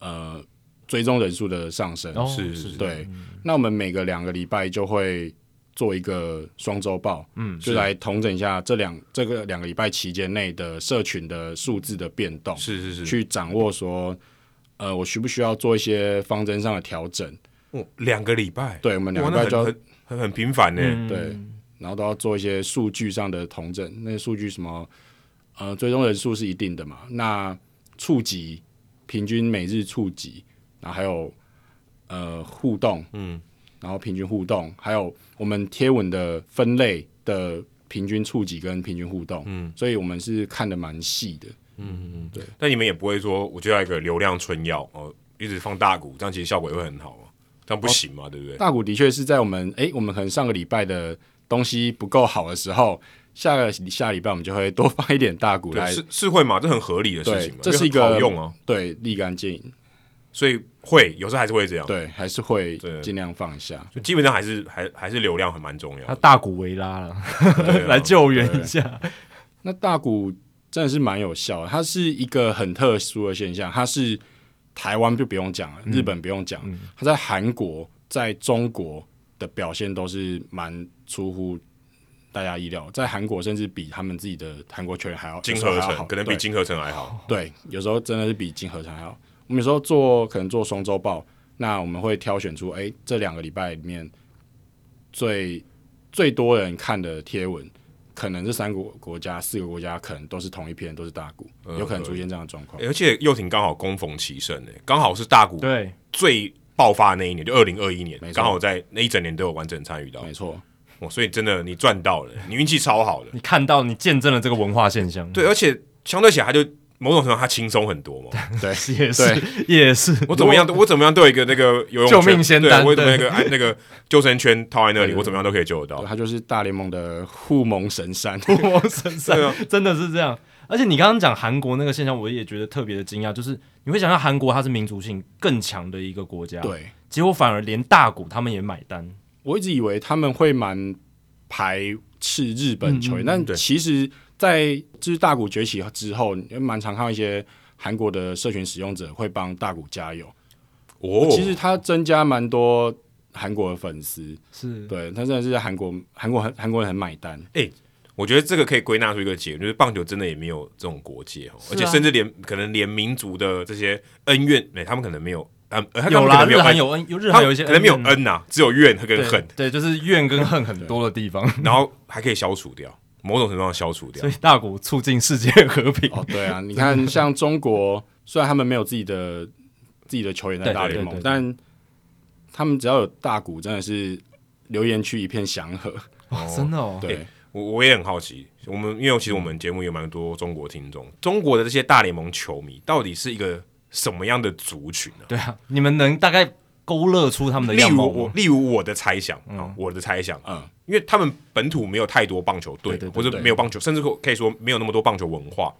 呃追踪人数的上升。哦，是是是，对。嗯，那我们每个两个礼拜就会。做一个双周报，嗯，就来统整一下这两这个两个礼拜期间内的社群的数字的变动，是是是，去掌握说，呃，我需不需要做一些方针上的调整？哦，两个礼拜，对，我们两个礼拜就很很很频繁呢，嗯，对，然后都要做一些数据上的同整。那些数据什么，呃，追踪人数是一定的嘛？那触及平均每日触及，然后还有呃互动，嗯。然后平均互动，还有我们贴文的分类的平均触及跟平均互动，嗯，所以我们是看的蛮细的，嗯嗯对。但你们也不会说，我就要一个流量春药哦，一直放大股，这样其实效果也会很好嘛，这样不行嘛，哦、对不对？大股的确是在我们哎，我们可能上个礼拜的东西不够好的时候，下个下礼拜我们就会多放一点大股来，是是会嘛？这很合理的事情嘛，这是一个好用啊，对，立竿见影。所以会有时候还是会这样，对，还是会尽量放一下，就基本上还是还还是流量还蛮重要。他大股维拉了，来救援一下。那大股真的是蛮有效的，它是一个很特殊的现象。它是台湾就不用讲了，嗯、日本不用讲，他在韩国、在中国的表现都是蛮出乎大家意料。在韩国甚至比他们自己的韩国球员还要金合成，可能比金合成还好。对，有时候真的是比金合成还好。我们有时候做可能做双周报，那我们会挑选出，哎，这两个礼拜里面最最多人看的贴文，可能这三个国家、四个国家可能都是同一篇，都是大股，有可能出现这样的状况。而且又挺刚好攻逢其盛诶，刚好是大股对最爆发的那一年，就二零二一年，刚好在那一整年都有完整参与到，没错。哦，所以真的你赚到了，你运气超好的，你看到你见证了这个文化现象，对，而且相对起来他就。某种程度他轻松很多嘛，对，也是也是。我怎么样，我怎么样都有一个那个游泳救命仙丹，我怎么样一个那个救生圈套在那里，我怎么样都可以救得到。他就是大联盟的护盟神山，护盟神山，真的是这样。而且你刚刚讲韩国那个现象，我也觉得特别的惊讶，就是你会想到韩国它是民族性更强的一个国家，对，结果反而连大股他们也买单。我一直以为他们会蛮排斥日本球员，但其实。在就是大股崛起之后，也蛮常看到一些韩国的社群使用者会帮大股加油。哦，其实他增加蛮多韩国的粉丝，是对他真的是韩国韩国很韩国人很买单。哎、欸，我觉得这个可以归纳出一个结论，就是棒球真的也没有这种国界哦，啊、而且甚至连可能连民族的这些恩怨，哎、欸，他们可能没有。呃，有啦，日韩有恩，有日韩有一些可能没有恩呐，只有怨跟恨。对，就是怨跟恨很多的地方，然后还可以消除掉。某种程度上消除掉，所以大股促进世界和平。哦，对啊，你看，像中国，虽然他们没有自己的自己的球员在大联盟，但他们只要有大股，真的是留言区一片祥和。哦，真的哦。对，我我也很好奇，我们因为其实我们节目有蛮多中国听众，中国的这些大联盟球迷到底是一个什么样的族群呢？对啊，你们能大概勾勒出他们的样貌？例如我，例如我的猜想啊，我的猜想，嗯。因为他们本土没有太多棒球队，对对对对，或者没有棒球，甚至可以说没有那么多棒球文化。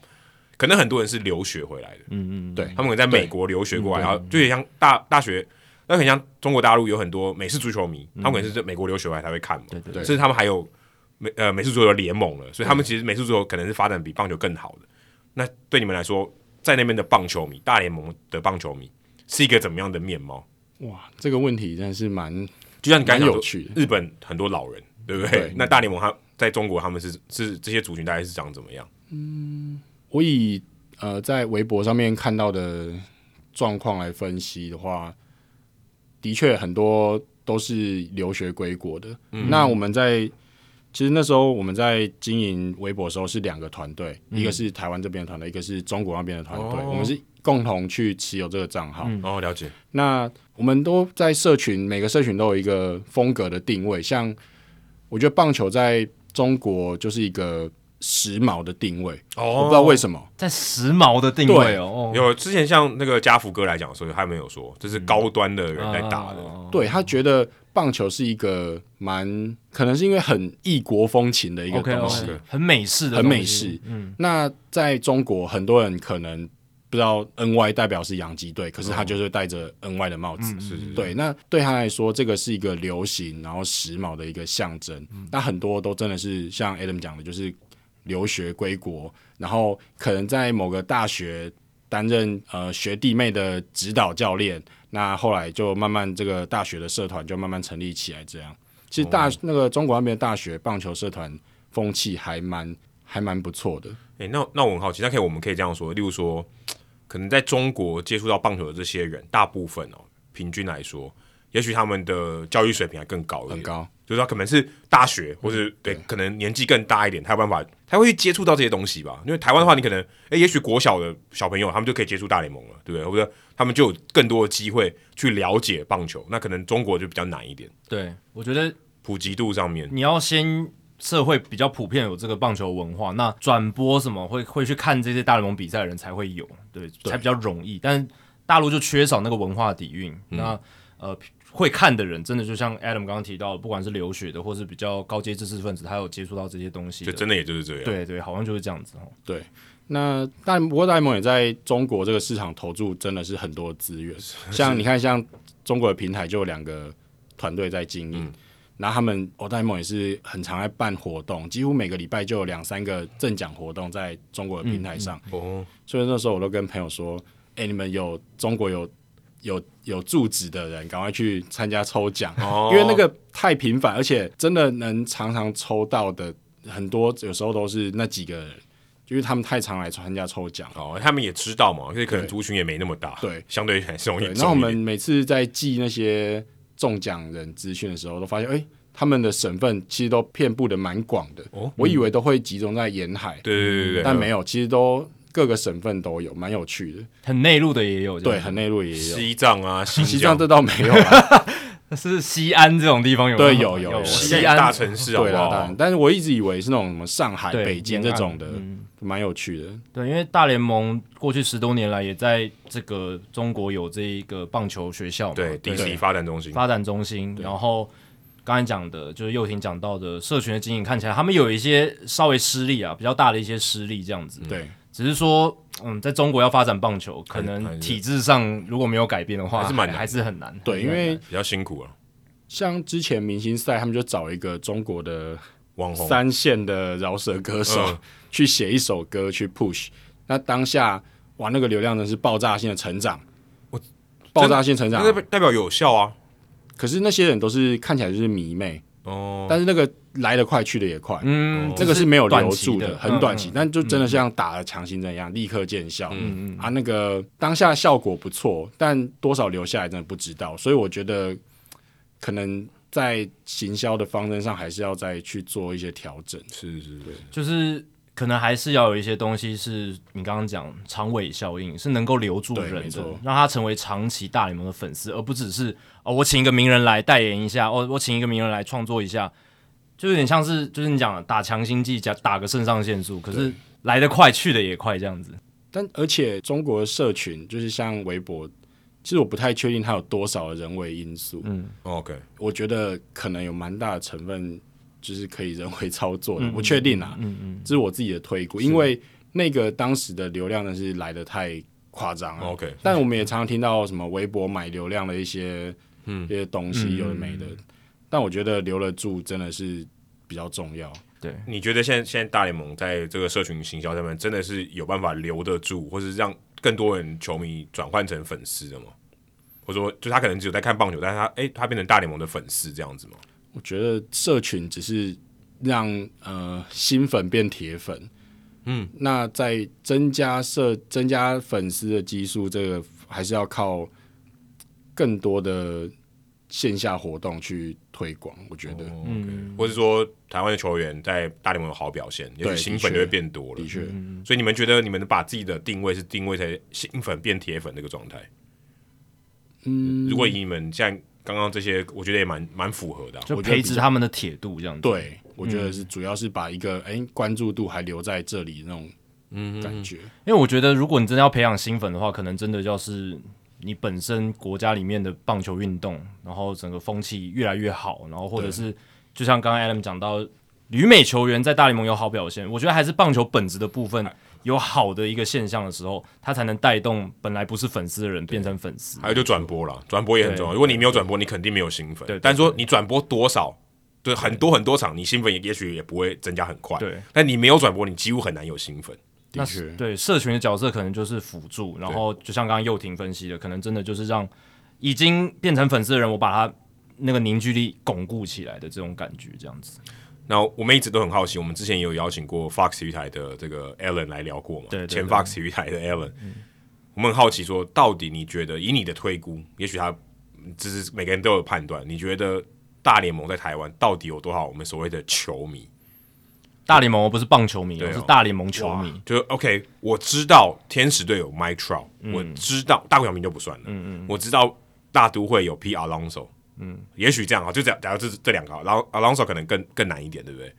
可能很多人是留学回来的，嗯嗯，对，他们可能在美国留学过来，然后就也像大大学，那很像中国大陆有很多美式足球迷，他们可能是在美国留学回来才会看嘛，对对对，甚至他们还有美呃美式足球联盟了，所以他们其实美式足球可能是发展比棒球更好的。那对你们来说，在那边的棒球迷，大联盟的棒球迷是一个怎么样的面貌？哇，这个问题真的是蛮，就像你刚刚有趣，日本很多老人。对不对？对，那大联盟他在中国他们是是这些族群大概是长怎么样？嗯，我以呃在微博上面看到的状况来分析的话，的确很多都是留学归国的。嗯、那我们在其实那时候我们在经营微博的时候是两个团队，嗯、一个是台湾这边的团队，一个是中国那边的团队，哦、我们是共同去持有这个账号。嗯、哦，了解。那我们都在社群，每个社群都有一个风格的定位，像。我觉得棒球在中国就是一个时髦的定位，哦，我不知道为什么在时髦的定位哦。有之前像那个家福哥来讲的时候，他没有说这是高端的人在打的，嗯、对他觉得棒球是一个蛮可能是因为很异国风情的一个东西，okay, okay, 很美式的，很美式。嗯，那在中国很多人可能。不知道 N Y 代表是洋基队，可是他就是戴着 N Y 的帽子，是、嗯、对。那对他来说，这个是一个流行，然后时髦的一个象征。嗯、那很多都真的是像 Adam 讲的，就是留学归国，然后可能在某个大学担任呃学弟妹的指导教练。那后来就慢慢这个大学的社团就慢慢成立起来。这样，其实大、哦、那个中国那边的大学棒球社团风气还蛮还蛮不错的。诶、欸，那那我很好奇，那可以我们可以这样说，例如说。可能在中国接触到棒球的这些人，大部分哦，平均来说，也许他们的教育水平还更高一点，很高。就是他可能是大学，或者对，对，可能年纪更大一点，他有办法，他会去接触到这些东西吧。因为台湾的话，你可能，哎，也许国小的小朋友，他们就可以接触大联盟了，对不对？或者他们就有更多的机会去了解棒球。那可能中国就比较难一点。对，我觉得普及度上面，你要先。社会比较普遍有这个棒球文化，那转播什么会会去看这些大联盟比赛的人才会有，对，才比较容易。但大陆就缺少那个文化底蕴。嗯、那呃，会看的人真的就像 Adam 刚刚提到的，不管是留学的，或是比较高阶知识分子，他有接触到这些东西，就真的也就是这样。对对，好像就是这样子哦。对，那但不过大联盟也在中国这个市场投注真的是很多资源，像你看，像中国的平台就有两个团队在经营。嗯然后他们大联盟也是很常在办活动，几乎每个礼拜就有两三个赠奖活动在中国的平台上。哦、所以那时候我都跟朋友说：“哎、欸，你们有中国有有有住址的人，赶快去参加抽奖，哦、因为那个太频繁，而且真的能常常抽到的很多，有时候都是那几个人，因为他们太常来参加抽奖。哦，他们也知道嘛，所以可能族群也没那么大，对，相对还是容易。然后我们每次在寄那些。中奖人资讯的时候，都发现，哎、欸，他们的省份其实都遍布的蛮广的。哦，我以为都会集中在沿海，对对对对，但没有，其实都各个省份都有，蛮有趣的。很内陆的也有，对，很内陆也有。西藏啊，西藏这倒没有啊。是西安这种地方有，对，有有，有。西安大城市啊，对啊，但是我一直以为是那种什么上海、北京这种的，蛮有趣的。对，因为大联盟过去十多年来也在这个中国有这一个棒球学校嘛，对，DC 发展中心，发展中心。然后刚才讲的就是佑廷讲到的社群的经营，看起来他们有一些稍微失利啊，比较大的一些失利这样子。对，只是说，嗯，在中国要发展棒球，可能体制上如果没有改变的话，还是蛮，还是很难。对，因为比较辛苦啊。像之前明星赛，他们就找一个中国的网红三线的饶舌歌手、嗯、去写一首歌去 push，那当下哇，那个流量真是爆炸性的成长，我爆炸性成长，那代表有效啊。可是那些人都是看起来就是迷妹。哦，但是那个来得快去得也快，嗯，这个是没有留住的，很短期，嗯、但就真的像打了强心针一样，嗯、立刻见效，嗯嗯啊，那个当下效果不错，但多少留下来真的不知道，所以我觉得。可能在行销的方针上，还是要再去做一些调整。是是，是，就是可能还是要有一些东西，是你刚刚讲长尾效应，是能够留住人的，让他成为长期大联盟的粉丝，而不只是哦，我请一个名人来代言一下，哦，我请一个名人来创作一下，就有点像是就是你讲的打强心剂，加打个肾上腺素，可是来得快去得也快这样子。但而且中国的社群就是像微博。其实我不太确定它有多少的人为因素。嗯，OK，我觉得可能有蛮大的成分就是可以人为操作的，嗯、我确定啊。嗯嗯，这是我自己的推估，因为那个当时的流量呢是来的太夸张了。OK，但我们也常常听到什么微博买流量的一些嗯一些东西有的没的，嗯、但我觉得留得住真的是比较重要。对，你觉得现在现在大联盟在这个社群行销上面真的是有办法留得住，或是让更多人球迷转换成粉丝的吗？或者说，就他可能只有在看棒球，但是他哎、欸，他变成大联盟的粉丝这样子吗？我觉得社群只是让呃新粉变铁粉，嗯，那在增加社增加粉丝的基数，这个还是要靠更多的线下活动去推广。我觉得，嗯，或者说台湾的球员在大联盟有好表现，对，新粉就会变多了。的确，所以你们觉得你们把自己的定位是定位在新粉变铁粉那个状态？嗯，如果以你们现在刚刚这些，我觉得也蛮蛮符合的、啊，就培植他们的铁度这样子。对，我觉得是主要是把一个哎、嗯、关注度还留在这里那种嗯感觉。因为我觉得，如果你真的要培养新粉的话，可能真的要是你本身国家里面的棒球运动，然后整个风气越来越好，然后或者是就像刚刚 Adam 讲到，旅美球员在大联盟有好表现，我觉得还是棒球本质的部分。有好的一个现象的时候，他才能带动本来不是粉丝的人变成粉丝。还有就转播了，转播也很重要。如果你没有转播，你肯定没有新粉。对，但是说你转播多少，对很多很多场，你新粉也也许也不会增加很快。对，但你没有转播，你几乎很难有新粉。的确，对社群的角色可能就是辅助，然后就像刚刚佑廷分析的，可能真的就是让已经变成粉丝的人，我把他那个凝聚力巩固起来的这种感觉，这样子。那我们一直都很好奇，我们之前也有邀请过 Fox 体育台的这个 Allen 来聊过嘛？对，对，对，前 Fox 体育台的 Allen，、嗯、我们很好奇说，到底你觉得以你的推估，也许他只是每个人都有判断，你觉得大联盟在台湾到底有多少我们所谓的球迷？大联盟我不是棒球迷，我、哦、是大联盟球迷。就 OK，我知道天使队有 Mike Trout，、嗯、我知道大谷翔平就不算了。嗯嗯，我知道大都会有 Pete Alonso。嗯，也许这样啊，就这样，假如这这两个，然后 Alonso 可能更更难一点，对不对？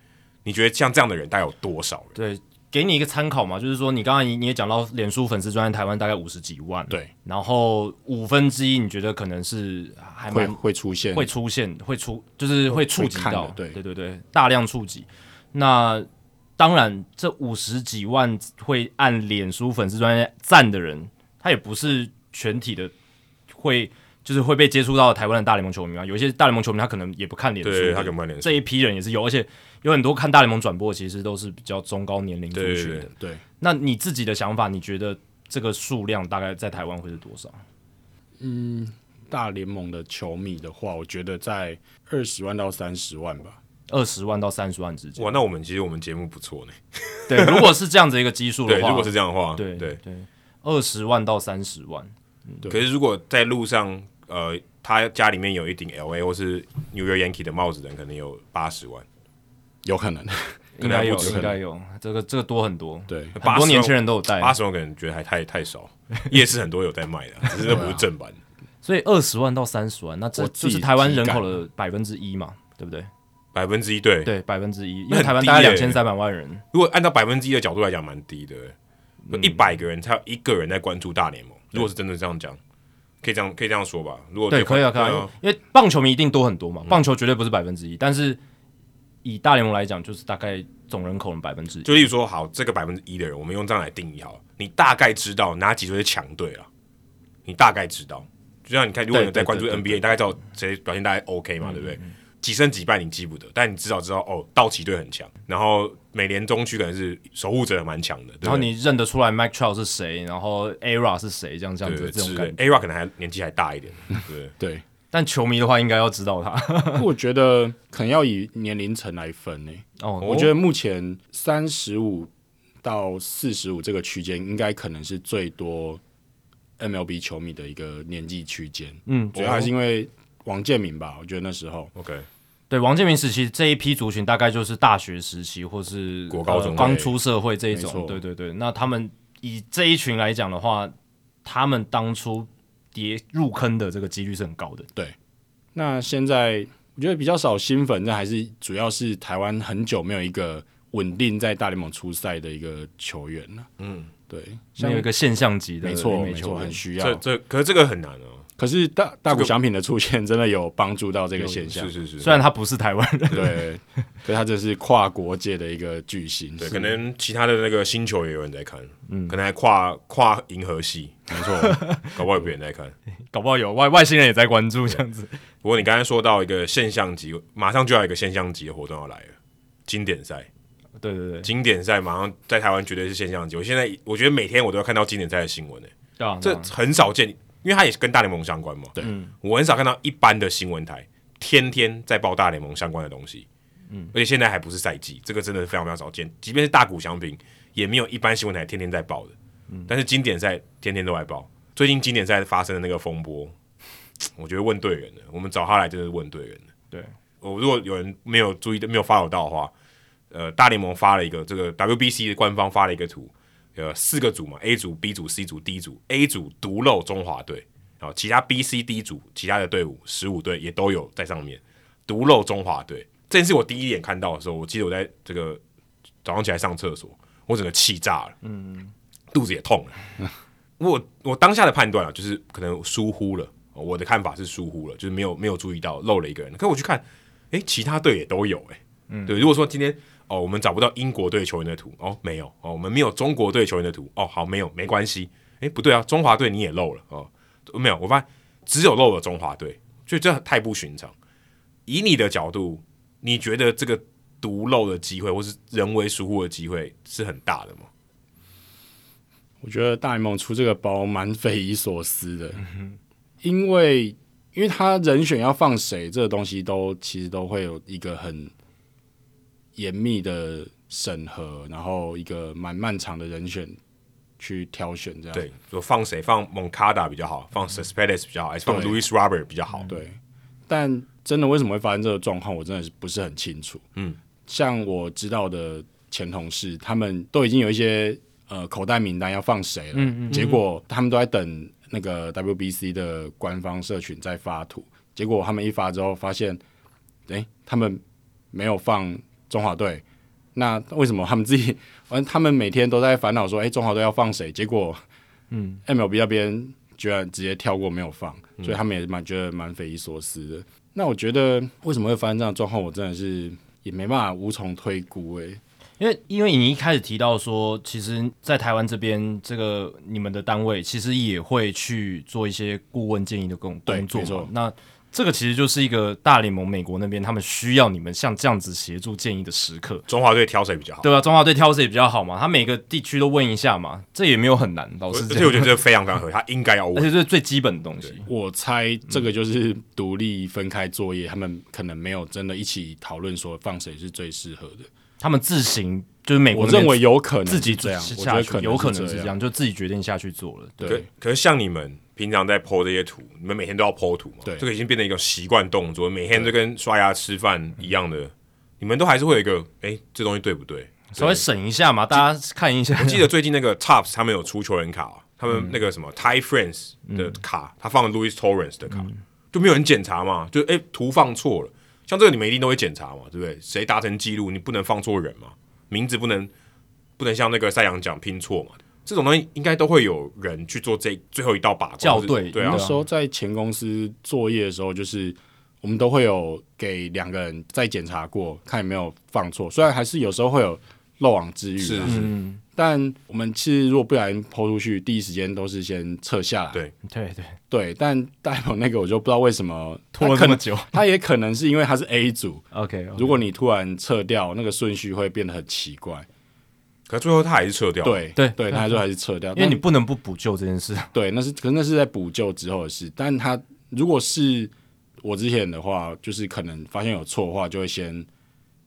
你觉得像这样的人大概有多少人？对，给你一个参考嘛，就是说你刚刚你也讲到，脸书粉丝专在台湾大概五十几万，对，然后五分之一，你觉得可能是还会会出现，会出现，会出，就是会触及到，对对对对，大量触及。那当然，这五十几万会按脸书粉丝专赞的人，他也不是全体的会。就是会被接触到台湾的大联盟球迷嘛，有一些大联盟球迷他可能也不看脸书，对，他可能不看脸书。这一批人也是有，而且有很多看大联盟转播，其实都是比较中高年龄族群的。对，那你自己的想法，你觉得这个数量大概在台湾会是多少？嗯，大联盟的球迷的话，我觉得在二十万到三十万吧，二十万到三十万之间。哇，那我们其实我们节目不错呢。对，如果是这样子一个基数的话，对，如果是这样的话，对对对，二十万到三十万。对，可是如果在路上，呃。他家里面有一顶 LA 或是 New York Yankee 的帽子的人，可能有八十万，有可能，应该有，应该有，这个这个多很多。对，很多年轻人都有戴，八十万可能觉得还太太少。夜市很多有在卖的，只是那不是正版。所以二十万到三十万，那这就是台湾人口的百分之一嘛，对不对？百分之一，对对，百分之一，因为台湾大概两千三百万人。如果按照百分之一的角度来讲，蛮低的。一百个人才有一个人在关注大联盟，如果是真的这样讲。可以这样可以这样说吧，如果对可以啊可以啊，因为棒球迷一定多很多嘛，棒球绝对不是百分之一，但是以大联盟来讲，就是大概总人口的百分之一。就例如说，好，这个百分之一的人，我们用这样来定义好了，你大概知道哪几队是强队了，你大概知道，就像你看，如果你在关注 NBA，你大概知道谁表现大概 OK 嘛，对不对？几胜几败你记不得，但你至少知道哦，道奇队很强，然后美联中区可能是守护者蛮强的，然后你认得出来 Mike Trout 是谁，然后 Era 是谁，这样这样子的这种感觉，Era 可能还年纪还大一点，对。对，但球迷的话应该要知道他，我觉得可能要以年龄层来分诶，哦，我觉得目前三十五到四十五这个区间应该可能是最多 MLB 球迷的一个年纪区间，嗯，主要还是因为。王建民吧，我觉得那时候，OK，对王建民时期这一批族群，大概就是大学时期或是国高中刚出社会这一种，对对对。那他们以这一群来讲的话，他们当初跌入坑的这个几率是很高的。对，那现在我觉得比较少新粉，那还是主要是台湾很久没有一个稳定在大联盟出赛的一个球员了。嗯，对，像有一个现象级的，没错没错，很需要。这这可是这个很难哦。可是大大谷翔平的出现真的有帮助到这个现象，是是是。虽然他不是台湾人，对，可他这是跨国界的一个巨星，对，可能其他的那个星球也有人在看，嗯，可能还跨跨银河系，没错，搞不好有别人在看，搞不好有外外星人也在关注这样子。不过你刚才说到一个现象级，马上就要一个现象级的活动要来了，经典赛，对对对，经典赛马上在台湾绝对是现象级。我现在我觉得每天我都要看到经典赛的新闻诶，这很少见。因为它也是跟大联盟相关嘛，对，我很少看到一般的新闻台天天在报大联盟相关的东西，嗯，而且现在还不是赛季，这个真的是非常非常少见。即便是大谷翔平，也没有一般新闻台天天在报的，嗯，但是经典赛天天都在报。最近经典赛发生的那个风波，我觉得问对人了，我们找他来真的是问对人了。对，我如果有人没有注意的，没有 follow 到的话，呃，大联盟发了一个这个 WBC 的官方发了一个图。呃，四个组嘛，A 组、B 组、C 组、D 组。A 组独漏中华队好，其他 B、C、D 组其他的队伍十五队也都有在上面，独漏中华队。这件事我第一眼看到的时候，我记得我在这个早上起来上厕所，我整个气炸了，嗯，肚子也痛了。我我当下的判断啊，就是可能疏忽了，我的看法是疏忽了，就是没有没有注意到漏了一个人。可我去看，诶，其他队也都有，诶，嗯，对。如果说今天哦，我们找不到英国队球员的图，哦，没有，哦，我们没有中国队球员的图，哦，好，没有，没关系。诶，不对啊，中华队你也漏了，哦。没有，我发现只有漏了中华队，所以这太不寻常。以你的角度，你觉得这个独漏的机会，或是人为疏忽的机会是很大的吗？我觉得大联盟出这个包蛮匪夷所思的，因为因为他人选要放谁，这个东西都其实都会有一个很严密的审核，然后一个蛮漫长的人选。去挑选这样，对，就放谁放 Moncada 比较好，放 s u s p e d e s 比较好，还是放 Louis Robert 比较好？对，但真的为什么会发生这个状况，我真的是不是很清楚。嗯，像我知道的前同事，他们都已经有一些呃口袋名单要放谁了，嗯嗯，结果他们都在等那个 WBC 的官方社群在发图，结果他们一发之后发现，哎、欸，他们没有放中华队。那为什么他们自己，反 正他们每天都在烦恼说，哎、欸，中华队要放谁？结果，嗯，MLB 那边居然直接跳过没有放，嗯、所以他们也蛮觉得蛮匪夷所思的。那我觉得为什么会发生这样的状况，我真的是也没办法无从推估哎、欸，因为因为你一开始提到说，其实，在台湾这边，这个你们的单位其实也会去做一些顾问建议的工工作，那。这个其实就是一个大联盟美国那边他们需要你们像这样子协助建议的时刻。中华队挑谁比较好？对啊，中华队挑谁比较好嘛？他每个地区都问一下嘛，这也没有很难，老师这样。而且我觉得这非常非常合理，他应该要问，而且这是最基本的东西。我猜这个就是独立分开作业，嗯、他们可能没有真的一起讨论说放谁是最适合的。他们自行就是美国，我认为有可能自己这样，我觉得可能有可能是这样，就自己决定下去做了。对，可，可是像你们。平常在 po 这些图，你们每天都要 po 图嘛？对，这个已经变成一个习惯动作，每天都跟刷牙吃饭一样的。你们都还是会有一个，哎、欸，这东西对不对？稍微审一下嘛，大家看一下。我记得最近那个 Topps 他们有出球员卡，他们那个什么 Ty France 的卡，嗯、他放了 Luis Torrens 的卡，嗯、就没有人检查嘛？就哎、欸，图放错了，像这个你们一定都会检查嘛，对不对？谁达成记录，你不能放错人嘛？名字不能不能像那个赛扬奖拼错嘛？这种东西应该都会有人去做这最后一道把关，校对。对啊，那时候在前公司作业的时候，就是我们都会有给两个人再检查过，看有没有放错。虽然还是有时候会有漏网之鱼，是是，但我们其实如果不小心 po 出去，第一时间都是先撤下来。对对对对，但大鹏那个我就不知道为什么拖了这么久，他也可能是因为他是 A 组。OK，, okay. 如果你突然撤掉，那个顺序会变得很奇怪。可最后他还是撤掉，对对对，他最后还是撤掉，因为你不能不补救这件事。对，那是可是那是在补救之后的事。但他如果是我之前的话，就是可能发现有错的话，就会先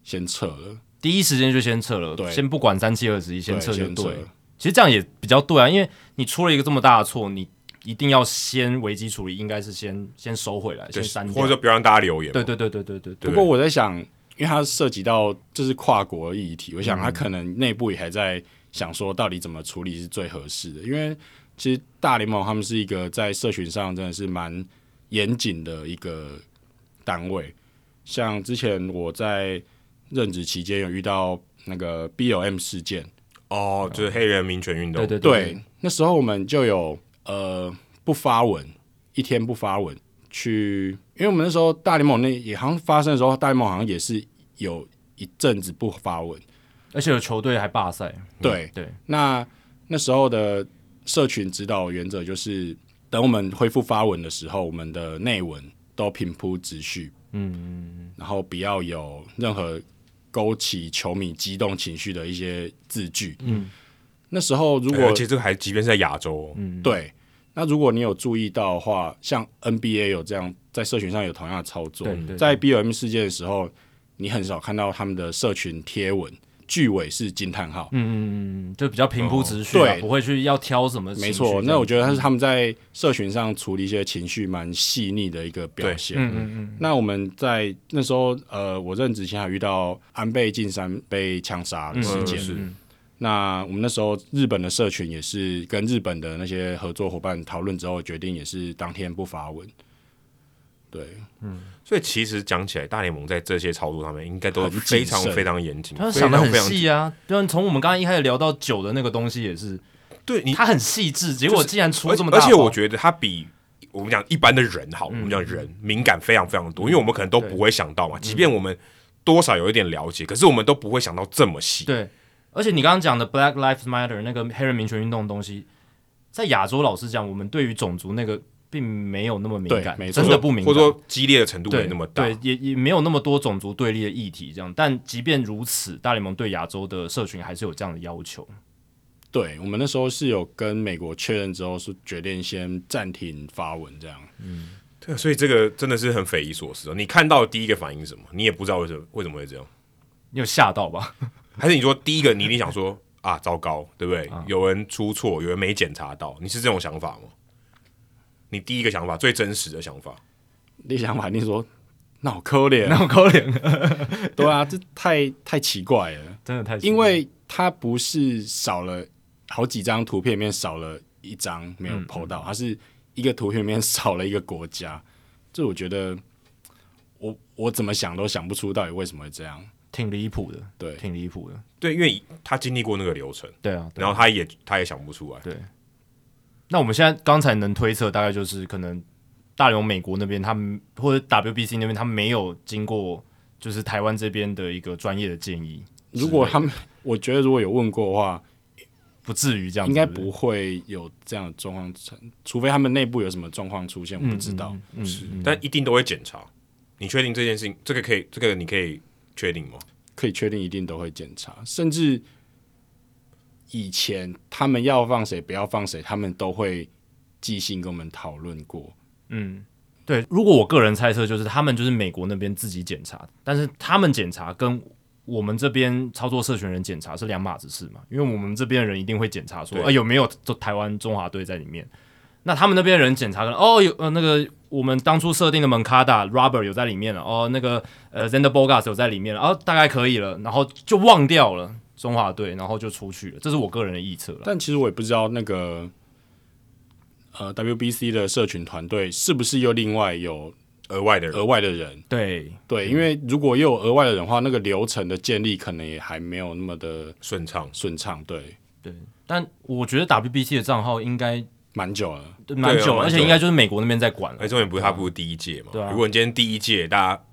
先撤了，第一时间就先撤了，对，先不管三七二十一，先撤就对。对其实这样也比较对啊，因为你出了一个这么大的错，你一定要先危机处理，应该是先先收回来，先删掉，或者说不要让大家留言。对对对对对对。不过我在想，因为它涉及到就是跨国议题，我想他可能内部也还在。想说到底怎么处理是最合适的？因为其实大联盟他们是一个在社群上真的是蛮严谨的一个单位。像之前我在任职期间有遇到那个 B.O.M 事件，哦，就是黑人民权运动。对对对，对，那时候我们就有呃不发文，一天不发文去，因为我们那时候大联盟那也好像发生的时候，大联盟好像也是有一阵子不发文。而且有球队还罢赛，对对。那那时候的社群指导原则就是，等我们恢复发文的时候，我们的内文都平铺直叙，嗯，然后不要有任何勾起球迷激动情绪的一些字句，嗯。那时候如果而且这个还即便是在亚洲，嗯，对。那如果你有注意到的话，像 NBA 有这样在社群上有同样的操作，对对对，在 BOM 事件的时候，你很少看到他们的社群贴文。句尾是惊叹号，嗯嗯嗯，就比较平铺直叙，对，不会去要挑什么。没错，那我觉得他是他们在社群上处理一些情绪蛮细腻的一个表现。嗯嗯嗯。那我们在那时候，呃，我任职前还遇到安倍晋三被枪杀的事件，那我们那时候日本的社群也是跟日本的那些合作伙伴讨论之后，决定也是当天不发文。对，嗯，所以其实讲起来，大联盟在这些操作上面应该都非常非常严谨，他想的很细啊。就从我们刚刚一开始聊到酒的那个东西也是，对你他很细致，结果竟然出这么大，而且我觉得他比我们讲一般的人好，嗯、我们讲人敏感非常非常多，因为我们可能都不会想到嘛，即便我们多少有一点了解，可是我们都不会想到这么细。对。而且你刚刚讲的 Black Lives Matter 那个黑人民权运动的东西，在亚洲老实讲，我们对于种族那个并没有那么敏感，真的不敏感，或者说激烈的程度没那么大，对，对也也没有那么多种族对立的议题这样。但即便如此，大联盟对亚洲的社群还是有这样的要求。对，我们那时候是有跟美国确认之后，是决定先暂停发文这样。嗯，对，所以这个真的是很匪夷所思。你看到第一个反应是什么？你也不知道为什么为什么会这样？你有吓到吧？还是你说第一个，你一定想说啊，糟糕，对不对？啊、有人出错，有人没检查到，你是这种想法吗？你第一个想法，最真实的想法，你想法，你说那好可怜，那好可怜，对啊，这太太奇怪了，真的太奇怪，因为它不是少了好几张图片里面少了一张没有 po 到，它、嗯、是一个图片里面少了一个国家，这我觉得我我怎么想都想不出到底为什么会这样。挺离谱的，对，挺离谱的，对，因为他经历过那个流程，对啊，对然后他也他也想不出来，对。那我们现在刚才能推测，大概就是可能大联盟美国那边，他们或者 WBC 那边，他们没有经过，就是台湾这边的一个专业的建议。如果他们，我觉得如果有问过的话，不至于这样，应该不会有这样的状况成，除非他们内部有什么状况出现，我不知道。嗯，是，但一定都会检查。你确定这件事情？这个可以，这个你可以。确定吗？可以确定，一定都会检查。甚至以前他们要放谁，不要放谁，他们都会即兴跟我们讨论过。嗯，对。如果我个人猜测，就是他们就是美国那边自己检查，但是他们检查跟我们这边操作社群人检查是两码子事嘛？因为我们这边的人一定会检查说，啊、呃，有没有台湾中华队在里面？那他们那边人检查，哦，有呃那个我们当初设定的门卡达 Robert 有在里面了，哦，那个呃 Xander Bogaerts 有在里面了，哦，大概可以了，然后就忘掉了中华队，然后就出去了，这是我个人的臆测了。但其实我也不知道那个呃 WBC 的社群团队是不是又另外有额外的额外的人？对对，因为如果又有额外的人的话，那个流程的建立可能也还没有那么的顺畅顺畅。对对，但我觉得 WBC 的账号应该。蛮久了，蛮久了，而且应该就是美国那边在管了。而且重点不是他不是第一届嘛？对啊。如果你今天第一届，大家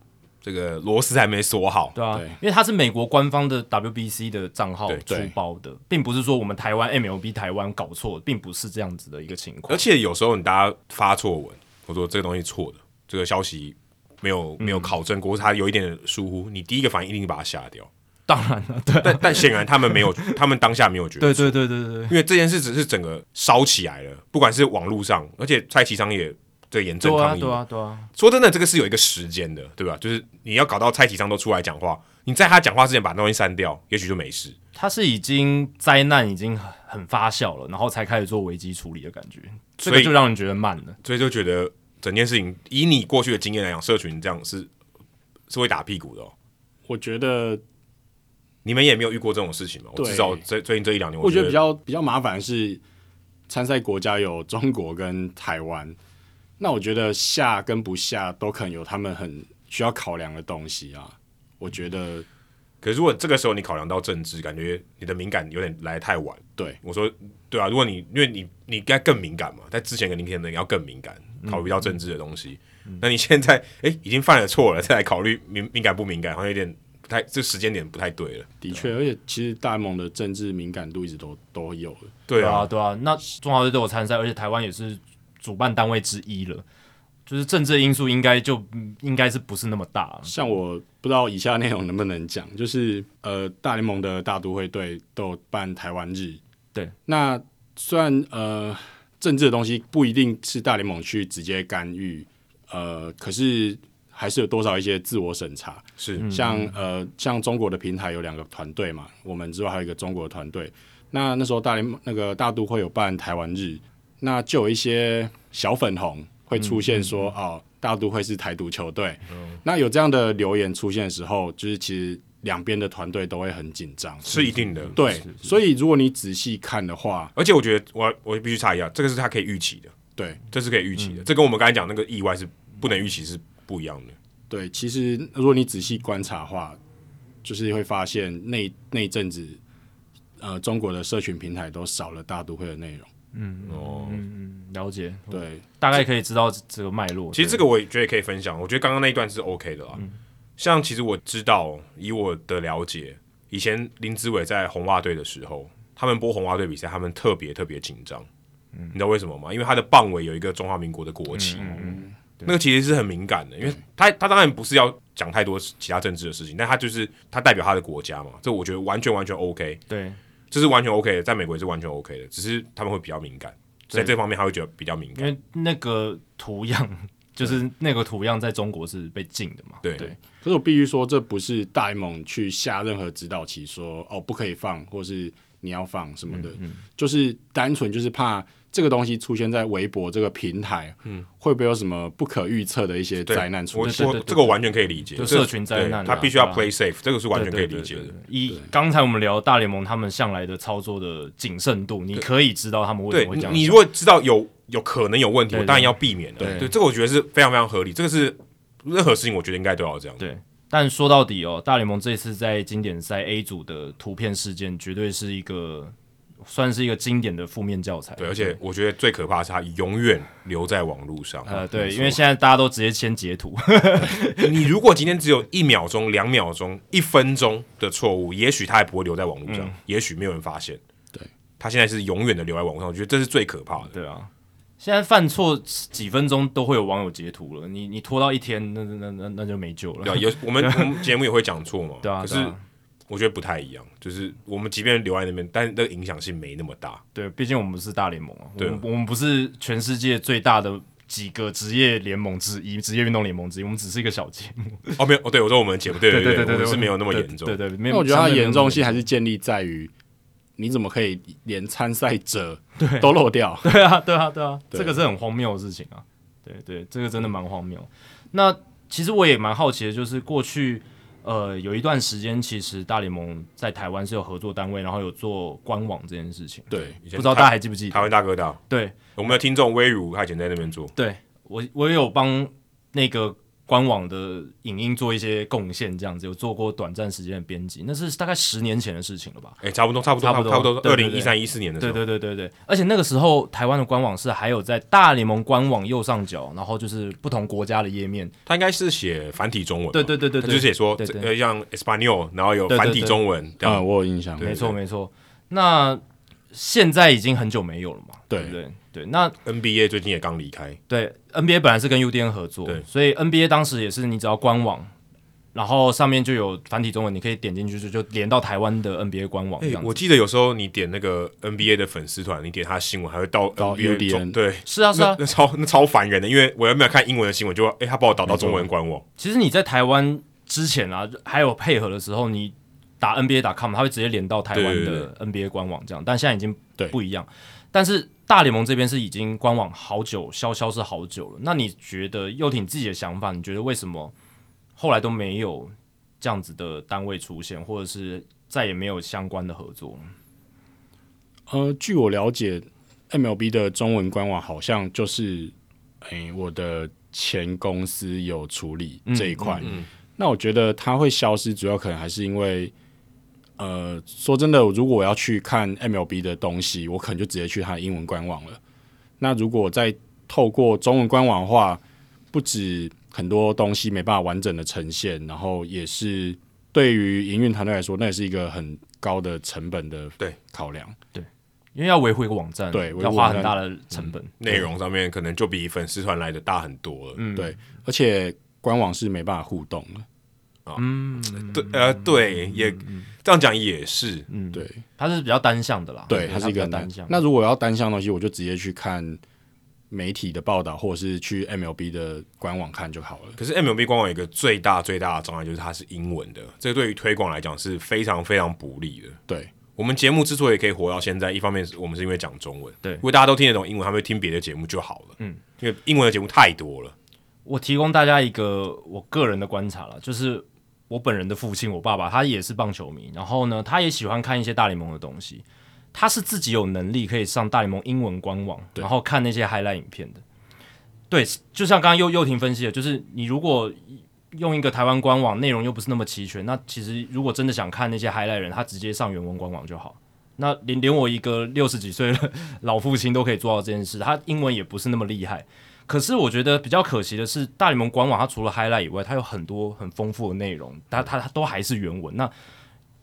这个螺丝还没锁好，对啊，因为它是美国官方的 WBC 的账号出包的，并不是说我们台湾 MLB 台湾搞错，并不是这样子的一个情况。而且有时候你大家发错文，或者说这个东西错的，这个消息没有没有考证过，或者他有一点点疏忽，你第一个反应一定把它下掉。当然了，对，但但显然他们没有，他们当下没有觉得，对对对对对，因为这件事只是整个烧起来了，不管是网络上，而且蔡其昌也这严正抗议，对啊对啊。说真的，这个是有一个时间的，对吧？就是你要搞到蔡启昌都出来讲话，你在他讲话之前把东西删掉，也许就没事。他是已经灾难已经很发酵了，然后才开始做危机处理的感觉，这个就让人觉得慢了，所以就觉得整件事情以你过去的经验来讲，社群这样是是会打屁股的哦。我觉得。你们也没有遇过这种事情吗？我至少最最近这一两年，我觉得比较比较麻烦的是参赛国家有中国跟台湾，那我觉得下跟不下都可能有他们很需要考量的东西啊。我觉得，可是如果这个时候你考量到政治，感觉你的敏感有点来得太晚。对，我说对啊，如果你因为你你应该更敏感嘛，在之前跟今天的你要更敏感，考虑到政治的东西。那你现在哎、欸、已经犯了错了，再来考虑敏敏感不敏感，好像有点不。太这时间点不太对了，的确，而且其实大联盟的政治敏感度一直都都有了。对啊，对啊，那中华队都有参赛，而且台湾也是主办单位之一了，就是政治因素应该就应该是不是那么大。像我不知道以下内容能不能讲，就是呃，大联盟的大都会队都有办台湾日，对，那虽然呃政治的东西不一定是大联盟去直接干预，呃，可是。还是有多少一些自我审查，是像呃像中国的平台有两个团队嘛，我们之外还有一个中国的团队。那那时候大联那个大都会有办台湾日，那就有一些小粉红会出现说、哦，大都会是台独球队。嗯、那有这样的留言出现的时候，就是其实两边的团队都会很紧张，是一定的。对，所以如果你仔细看的话，而且我觉得我我必须插一下，这个是他可以预期的，对，这是可以预期的，嗯、这跟我们刚才讲那个意外是不能预期是不一样的。对，其实如果你仔细观察的话，就是会发现那那阵子，呃，中国的社群平台都少了大都会的内容。嗯哦，嗯了解，对，大概可以知道这个脉络。其实这个我也觉得可以分享，我觉得刚刚那一段是 OK 的啦。嗯、像其实我知道，以我的了解，以前林志伟在红袜队的时候，他们播红袜队比赛，他们特别特别紧张。嗯，你知道为什么吗？因为他的棒尾有一个中华民国的国旗。嗯。嗯那个其实是很敏感的，因为他他当然不是要讲太多其他政治的事情，但他就是他代表他的国家嘛，这我觉得完全完全 OK。对，这是完全 OK 的，在美国也是完全 OK 的，只是他们会比较敏感，在这方面他会觉得比较敏感，因为那个图样就是那个图样在中国是被禁的嘛。对，对可是我必须说，这不是大联盟去下任何指导棋说，说哦不可以放，或是你要放什么的，嗯嗯、就是单纯就是怕。这个东西出现在微博这个平台，嗯，会不会有什么不可预测的一些灾难出现？我说这个我完全可以理解，就社群灾难，他必须要 play safe，这个是完全可以理解的。以刚才我们聊大联盟他们向来的操作的谨慎度，你可以知道他们为什么会这样。你如果知道有有可能有问题，我当然要避免的。对，这个我觉得是非常非常合理。这个是任何事情，我觉得应该都要这样。对，但说到底哦，大联盟这次在经典赛 A 组的图片事件，绝对是一个。算是一个经典的负面教材。对，而且我觉得最可怕的是它永远留在网络上。呃，对，因为现在大家都直接先截图。你如果今天只有一秒钟、两秒钟、一分钟的错误，也许它也不会留在网络上，嗯、也许没有人发现。对，它现在是永远的留在网络上，我觉得这是最可怕的。对啊，现在犯错几分钟都会有网友截图了，你你拖到一天，那那那那就没救了。对啊，有我们我们节目也会讲错嘛。对啊，可是。我觉得不太一样，就是我们即便留在那边，但那个影响性没那么大。对，毕竟我们是大联盟啊，对，我们不是全世界最大的几个职业联盟之一，职业运动联盟之一，我们只是一个小节目。哦，没有，哦，对，我说我们节目，对对对对对，是没有那么严重。对对，没有我觉得它严重性还是建立在于，你怎么可以连参赛者 都漏掉？对啊，对啊，对啊，这个是很荒谬的事情啊。对对，这个真的蛮荒谬。那其实我也蛮好奇的，就是过去。呃，有一段时间，其实大联盟在台湾是有合作单位，然后有做官网这件事情。对，不知道大家还记不记得？台湾大哥大。对，我们的听众威如他以前在那边做。对我，我也有帮那个官网的影音做一些贡献，这样子有做过短暂时间的编辑，那是大概十年前的事情了吧？哎、欸，差不多，差不多，差不多，差不多，二零一三一四年的时候。对对对对对，而且那个时候台湾的官网是还有在大联盟官网右上角，然后就是不同国家的页面，它应该是写繁体中文。对对对对，就是写说呃像 Espanol，然后有繁体中文。啊，我有印象。没错没错，那现在已经很久没有了嘛？对不对？对，那 NBA 最近也刚离开。对，NBA 本来是跟 UDN 合作，对，所以 NBA 当时也是你只要官网，然后上面就有繁体中文，你可以点进去就就连到台湾的 NBA 官网。哎，我记得有时候你点那个 NBA 的粉丝团，你点他的新闻还会到到 UDN。对，是啊是啊，那超那超烦人的，因为我有没有看英文的新闻，就哎他把我导到中文官网。其实你在台湾之前啊，还有配合的时候，你打 NBA.com，他会直接连到台湾的 NBA 官网这样，但现在已经不一样，但是。大联盟这边是已经官网好久，消消失好久了。那你觉得，又挺自己的想法，你觉得为什么后来都没有这样子的单位出现，或者是再也没有相关的合作？呃，据我了解，MLB 的中文官网好像就是，诶、欸，我的前公司有处理这一块。嗯嗯嗯、那我觉得它会消失，主要可能还是因为。呃，说真的，如果我要去看 MLB 的东西，我可能就直接去它的英文官网了。那如果再透过中文官网的话，不止很多东西没办法完整的呈现，然后也是对于营运团队来说，那也是一个很高的成本的对考量。对，因为要维护一个网站，对，要花很大的成本，内、嗯、容上面可能就比粉丝团来的大很多了。嗯，对，而且官网是没办法互动的。嗯，对，呃，对，也这样讲也是，嗯，对，它是比较单向的啦，对，它是一个单向。那如果要单向的东西，我就直接去看媒体的报道，或者是去 MLB 的官网看就好了。可是 MLB 官网有一个最大最大的障碍，就是它是英文的，这对于推广来讲是非常非常不利的。对，我们节目之所以可以活到现在，一方面是我们是因为讲中文，对，如果大家都听得懂英文，他们会听别的节目就好了。嗯，因为英文的节目太多了。我提供大家一个我个人的观察了，就是。我本人的父亲，我爸爸他也是棒球迷，然后呢，他也喜欢看一些大联盟的东西。他是自己有能力可以上大联盟英文官网，然后看那些 highlight 影片的。对，就像刚刚又又廷分析的，就是你如果用一个台湾官网，内容又不是那么齐全，那其实如果真的想看那些 highlight 人，他直接上原文官网就好。那连连我一个六十几岁的 老父亲都可以做到这件事，他英文也不是那么厉害。可是我觉得比较可惜的是，大联盟官网它除了 highlight 以外，它有很多很丰富的内容，它它它都还是原文。那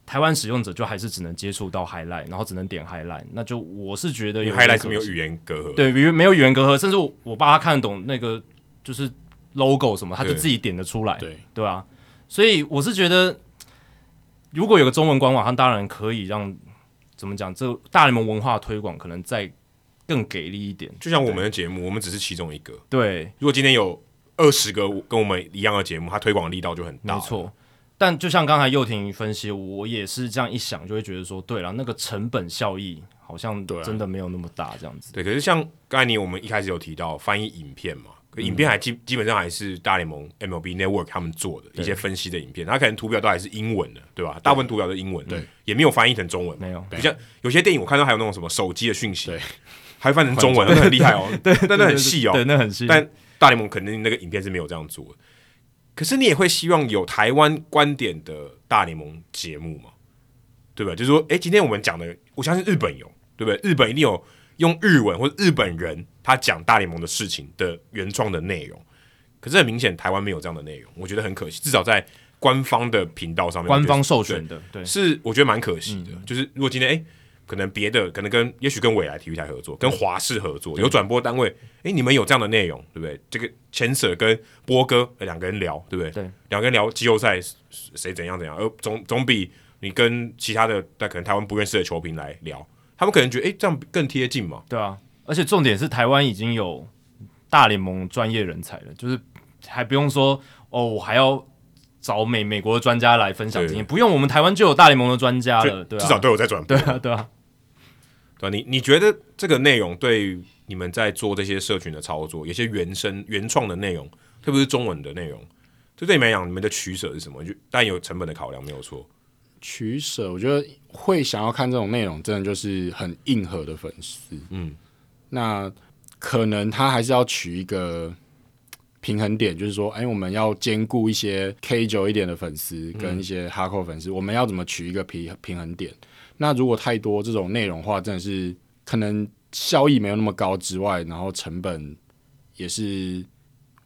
台湾使用者就还是只能接触到 highlight，然后只能点 highlight，那就我是觉得有 highlight 是没有语言隔阂，对，比如没有语言隔阂，甚至我我爸他看得懂那个就是 logo 什么，他就自己点得出来，对。对啊，所以我是觉得，如果有个中文官网，它当然可以让怎么讲，这大联盟文化推广可能再更给力一点。就像我们的节目，我们只是其中一个。对，如果今天有二十个跟我们一样的节目，它推广力道就很大。没错。但就像刚才又廷分析，我也是这样一想，就会觉得说，对了，那个成本效益好像真的没有那么大，这样子。对，可是像刚才你我们一开始有提到翻译影片嘛，影片还基、嗯、基本上还是大联盟 MLB Network 他们做的一些分析的影片，它可能图表都还是英文的，对吧？大部分图表都是英文，对，也没有翻译成中文，没有。像有些电影我看到还有那种什么手机的讯息，对，还翻成中文，那很厉害哦，对，但那很细哦，对，那很细。但大联盟肯定那个影片是没有这样做的。可是你也会希望有台湾观点的大联盟节目嘛？对吧？就是说，哎，今天我们讲的，我相信日本有，对不对？日本一定有用日文或者日本人他讲大联盟的事情的原创的内容。可是很明显，台湾没有这样的内容，我觉得很可惜。至少在官方的频道上面，官方授权的，对，对是我觉得蛮可惜的。嗯、就是如果今天，哎。可能别的可能跟也许跟未来体育台合作，跟华视合作，有转播单位，哎，你们有这样的内容，对不对？这个牵扯跟波哥两个人聊，对不对？对，两个人聊季后赛谁怎样怎样，而总总比你跟其他的但可能台湾不认识的球评来聊，他们可能觉得哎这样更贴近嘛。对啊，而且重点是台湾已经有大联盟专业人才了，就是还不用说哦，我还要找美美国的专家来分享经验，不用，我们台湾就有大联盟的专家了，对，至少都有在转播，对啊，对啊。对，你你觉得这个内容对你们在做这些社群的操作，有些原生原创的内容，特别是中文的内容，就对你们来讲，你们的取舍是什么？就但有成本的考量没有错。取舍，我觉得会想要看这种内容，真的就是很硬核的粉丝。嗯，那可能他还是要取一个平衡点，就是说，哎，我们要兼顾一些 K 九一点的粉丝跟一些哈扣粉丝，嗯、我们要怎么取一个平平衡点？那如果太多这种内容的话，真的是可能效益没有那么高之外，然后成本也是，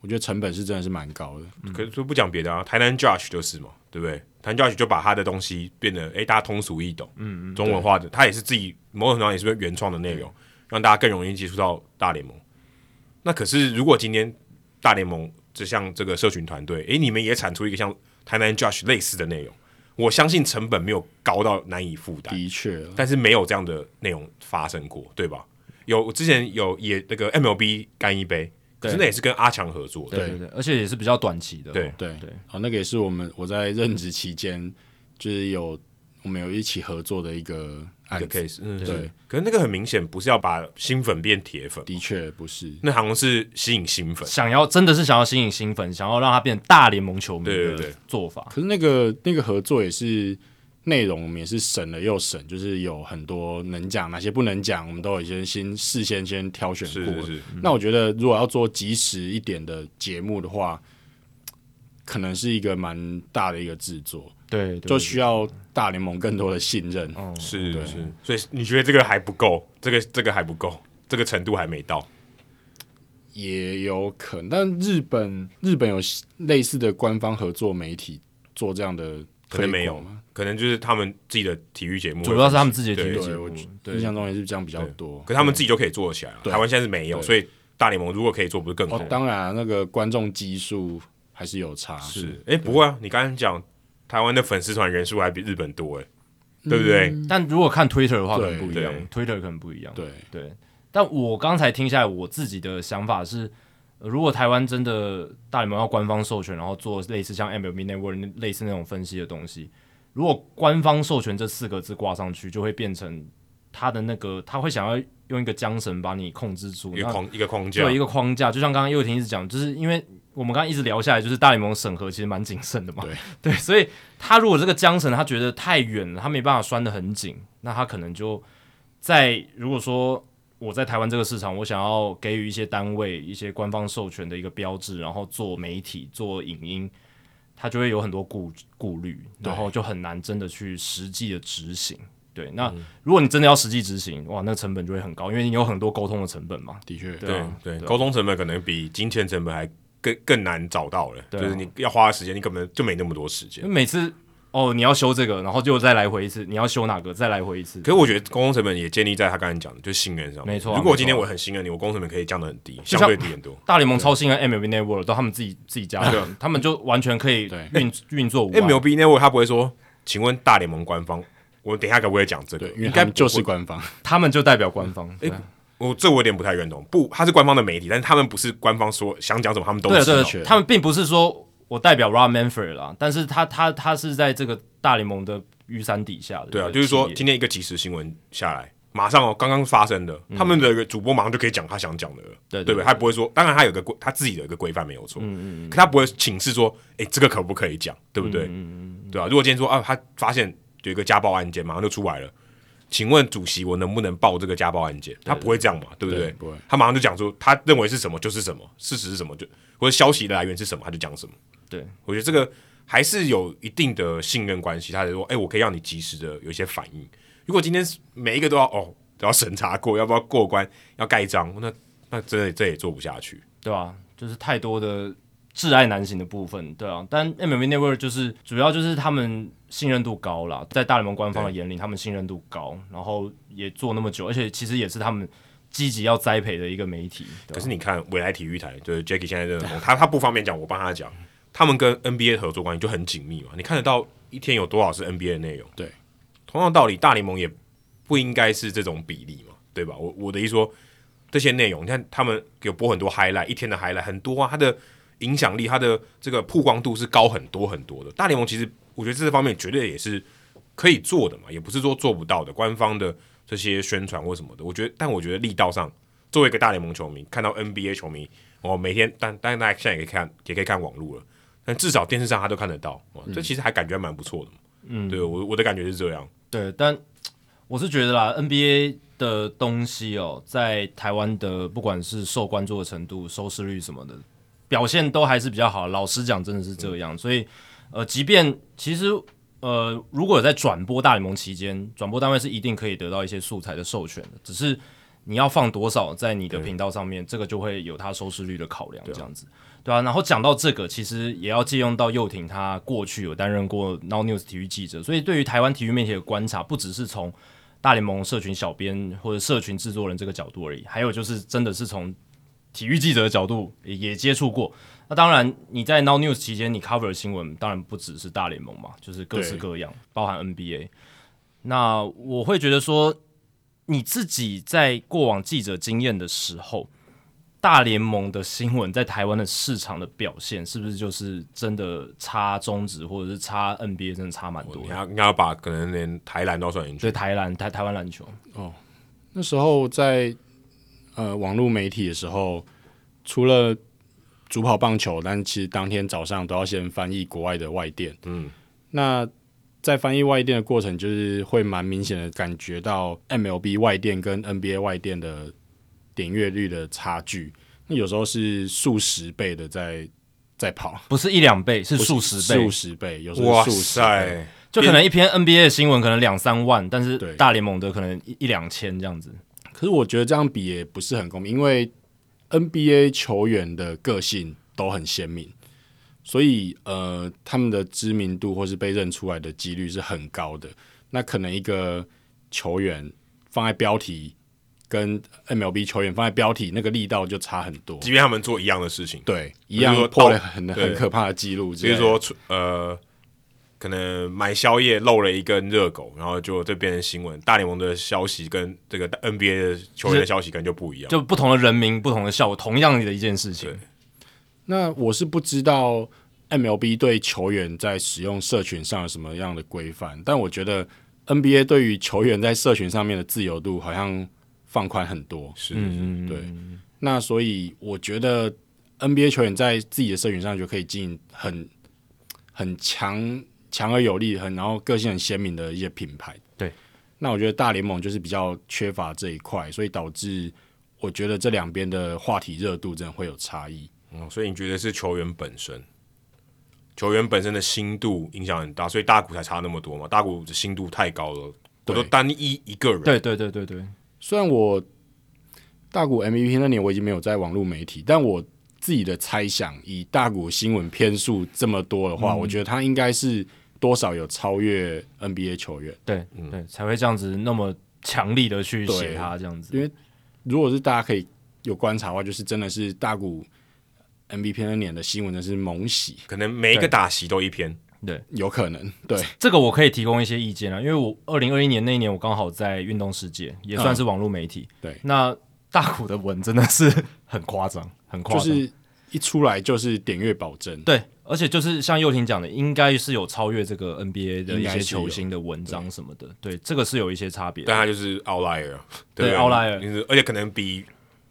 我觉得成本是真的是蛮高的。嗯、可是说不讲别的啊，台南 Josh 就是嘛，对不对？台南 Josh 就把他的东西变得诶，大家通俗易懂，嗯嗯，中文化的，他也是自己某种程度上也是原创的内容，嗯、让大家更容易接触到大联盟。那可是如果今天大联盟就像这个社群团队，诶，你们也产出一个像台南 Josh 类似的内容。我相信成本没有高到难以负担，的确，但是没有这样的内容发生过，对吧？有之前有也那个 MLB 干一杯，可是那也是跟阿强合作的，对对对，而且也是比较短期的，对对对。好，那个也是我们我在任职期间就是有我们有一起合作的一个。一个 case，嗯，对，可是那个很明显不是要把新粉变铁粉，的确不是，那好像是吸引新粉，想要真的是想要吸引新粉，想要让他变大联盟球迷的做法。可是那个那个合作也是内容，我们也是省了又省，就是有很多能讲，哪些不能讲，我们都已经先事先先挑选过。是是是，那我觉得如果要做及时一点的节目的话，可能是一个蛮大的一个制作。对，就需要大联盟更多的信任。嗯，是是，所以你觉得这个还不够？这个这个还不够，这个程度还没到。也有可能，但日本日本有类似的官方合作媒体做这样的，可能没有，可能就是他们自己的体育节目，主要是他们自己的体育节目。印象中也是这样比较多，可他们自己就可以做起来了。台湾现在是没有，所以大联盟如果可以做，不是更好？当然，那个观众基数还是有差。是，哎，不会啊，你刚刚讲。台湾的粉丝团人数还比日本多哎，对不对？嗯、但如果看 Twitter 的话，可能不一样。Twitter 可能不一样。对对。但我刚才听下来，我自己的想法是，如果台湾真的大联盟要官方授权，然后做类似像 MLB Network 类似那种分析的东西，如果官方授权这四个字挂上去，就会变成他的那个他会想要用一个缰绳把你控制住，一个框一个框架，对，一个框架，就像刚刚佑廷一直讲，就是因为我们刚刚一直聊下来，就是大联盟审核其实蛮谨慎的嘛，对 对，所以他如果这个缰绳他觉得太远了，他没办法拴得很紧，那他可能就在如果说。我在台湾这个市场，我想要给予一些单位一些官方授权的一个标志，然后做媒体、做影音，他就会有很多顾顾虑，然后就很难真的去实际的执行。对，那如果你真的要实际执行，哇，那成本就会很高，因为你有很多沟通的成本嘛。的确，对对，沟通成本可能比金钱成本还更更难找到了。就是你要花的时间，你根本就没那么多时间。每次。哦，你要修这个，然后就再来回一次。你要修哪个，再来回一次。可是我觉得公共成本也建立在他刚才讲的，就是信任上。没错、啊，如果今天我很信任你，我沟通成本可以降得很低，相对低很多。大联盟超信任 MLB Network，都他们自己自己家的，他们就完全可以运 运作。MLB Network 他不会说，请问大联盟官方，我等一下可不可以讲这个？应该就是官方，他们就代表官方。哎、欸，我这我有点不太认同。不，他是官方的媒体，但是他们不是官方说想讲什么，他们都知道。对对对，他们并不是说。我代表 Rob Manfred 啦，但是他他他是在这个大联盟的雨伞底下的。对啊，就是说今天一个即时新闻下来，马上哦，刚刚发生的，嗯、他们的主播马上就可以讲他想讲的了，对对不对？他不会说，当然他有个规，他自己的一个规范没有错，嗯嗯，可他不会请示说，哎，这个可不可以讲，对不对？嗯嗯对啊，如果今天说啊，他发现有一个家暴案件，马上就出来了，请问主席，我能不能报这个家暴案件？他不会这样嘛，对不对？对不会，他马上就讲出，他认为是什么就是什么，事实是什么就，或者消息的来源是什么，他就讲什么。对，我觉得这个还是有一定的信任关系。他就说：“哎、欸，我可以让你及时的有一些反应。如果今天每一个都要哦都要审查过，要不要过关，要盖章，那那真的这也做不下去，对吧、啊？就是太多的挚爱难行的部分，对啊。但 MLB Network 就是主要就是他们信任度高啦，在大联盟官方的眼里，他们信任度高，然后也做那么久，而且其实也是他们积极要栽培的一个媒体。可是你看未来体育台，就是 Jackie 现在这个，他他不方便讲，我帮他讲。”他们跟 NBA 合作关系就很紧密嘛，你看得到一天有多少是 NBA 的内容？对，同样道理，大联盟也不应该是这种比例嘛，对吧？我我的意思说，这些内容，你看他们有播很多 highlight，一天的 highlight 很多啊，它的影响力，它的这个曝光度是高很多很多的。大联盟其实我觉得这方面绝对也是可以做的嘛，也不是说做不到的。官方的这些宣传或什么的，我觉得，但我觉得力道上，作为一个大联盟球迷，看到 NBA 球迷，我每天，但但大家现在也可以看，也可以看网络了。但至少电视上他都看得到，哦、这其实还感觉蛮不错的。嗯，对我我的感觉是这样。对，但我是觉得啦，NBA 的东西哦，在台湾的不管是受关注的程度、收视率什么的表现都还是比较好。老实讲，真的是这样。嗯、所以，呃，即便其实呃，如果有在转播大联盟期间，转播单位是一定可以得到一些素材的授权的，只是你要放多少在你的频道上面，这个就会有它收视率的考量，这样子。对啊，然后讲到这个，其实也要借用到佑廷，他过去有担任过 Now News 体育记者，所以对于台湾体育媒体的观察，不只是从大联盟社群小编或者社群制作人这个角度而已，还有就是真的是从体育记者的角度也，也接触过。那当然，你在 Now News 期间，你 cover 的新闻当然不只是大联盟嘛，就是各式各样，包含 NBA。那我会觉得说，你自己在过往记者经验的时候。大联盟的新闻在台湾的市场的表现，是不是就是真的差中职，或者是差 NBA，真的差蛮多？你要应该要把可能连台篮都算进去。对，台篮台台湾篮球哦，那时候在呃网络媒体的时候，除了主跑棒球，但其实当天早上都要先翻译国外的外电。嗯，那在翻译外电的过程，就是会蛮明显的感觉到 MLB 外电跟 NBA 外电的。点阅率的差距，那有时候是数十倍的在在跑，不是一两倍，是数十倍，数十倍，有时候数十倍，就可能一篇 NBA 的新闻可能两三万，但是大联盟的可能一一两千这样子。可是我觉得这样比也不是很公平，因为 NBA 球员的个性都很鲜明，所以呃，他们的知名度或是被认出来的几率是很高的。那可能一个球员放在标题。跟 MLB 球员放在标题，那个力道就差很多。即便他们做一样的事情，对，一样破了很很可怕的记录。比如说，呃，可能买宵夜漏了一根热狗，然后就这变成新闻。大联盟的消息跟这个 NBA 的球员的消息可能就不一样，就不同的人名、不同的效果，同样的一件事情。那我是不知道 MLB 对球员在使用社群上有什么样的规范，但我觉得 NBA 对于球员在社群上面的自由度好像放宽很多，是，嗯，对。那所以我觉得 NBA 球员在自己的社群上就可以进很很强强而有力，很然后个性很鲜明的一些品牌。对。那我觉得大联盟就是比较缺乏这一块，所以导致我觉得这两边的话题热度真的会有差异。嗯，所以你觉得是球员本身？球员本身的心度影响很大，所以大谷才差那么多嘛。大谷的心度太高了，我都单一一个人。对对对对对。虽然我大谷 MVP 那年我已经没有在网络媒体，但我自己的猜想，以大谷新闻篇数这么多的话，嗯、我觉得他应该是多少有超越 NBA 球员。对，嗯、对，才会这样子那么强力的去写他这样子。因为如果是大家可以有观察的话，就是真的是大谷。MVP 那年的新闻真是猛喜，可能每一个打席都一篇，对，对有可能，对，这个我可以提供一些意见啊，因为我二零二一年那一年我刚好在运动世界，也算是网络媒体，嗯、对，那大谷的文真的是很夸张，很夸张，就是一出来就是点阅保证，对，而且就是像佑廷讲的，应该是有超越这个 NBA 的一些球星的文章什么的，对，对，这个是有一些差别，但他就是 outlier，对，对 outlier，而且可能比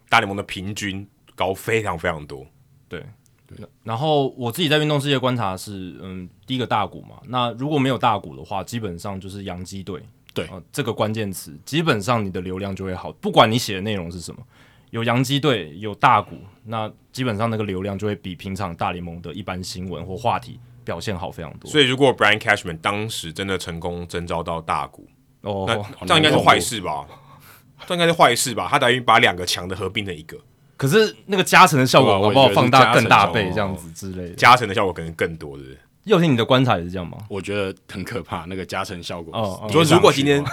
大联盟的平均高非常非常多。对，对，然后我自己在运动世界观察是，嗯，第一个大股嘛，那如果没有大股的话，基本上就是洋基队，对、呃，这个关键词，基本上你的流量就会好，不管你写的内容是什么，有洋基队，有大谷，那基本上那个流量就会比平常大联盟的一般新闻或话题表现好非常多。所以，如果 Brian Cashman 当时真的成功征召到大谷，哦，那这样应该是坏事吧？这应该是坏事吧？他等于把两个强的合并成一个。可是那个加成的效果，我不好放大更大倍这样子之类的？加成的效果可能更多，对不对？佑廷，你的观察也是这样吗？我觉得很可怕，那个加成效果。哦，说如果今天，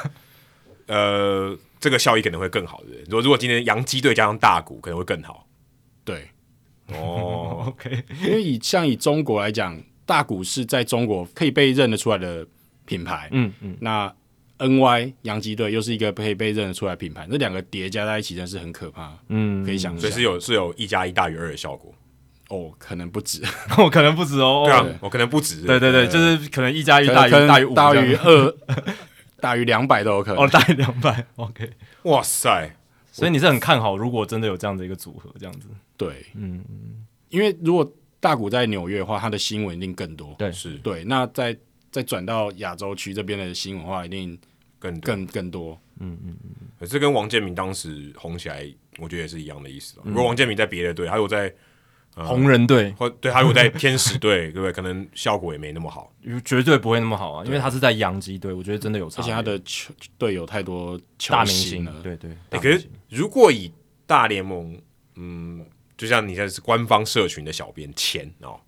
呃，这个效益可能会更好，对不对？如果如果今天洋基队加上大股可能会更好。对，哦，OK，因为以像以中国来讲，大股是在中国可以被认得出来的品牌。嗯嗯，那。N Y 洋基队又是一个可以被认得出来的品牌，这两个叠加在一起真是很可怕。嗯，可以想，所以是有是有一加一大于二的效果。哦，可能不止，哦，可能不止哦。对啊，我可能不止。对对对，就是可能一加一大于大于五大于二，大于两百都有可能。哦，大于两百，OK。哇塞！所以你是很看好，如果真的有这样的一个组合，这样子。对，嗯，因为如果大股在纽约的话，他的新闻一定更多。对，是对。那再再转到亚洲区这边的新闻的话，一定。更更更多，嗯嗯嗯，可是跟王建民当时红起来，我觉得也是一样的意思。如果王建民在别的队，还有在红人队，或对他如果在天使队，对不对？可能效果也没那么好，绝对不会那么好啊，因为他是在洋基队，我觉得真的有差，而且他的球队有太多大明星了，对对。可是如果以大联盟，嗯，就像你现在是官方社群的小编钱哦，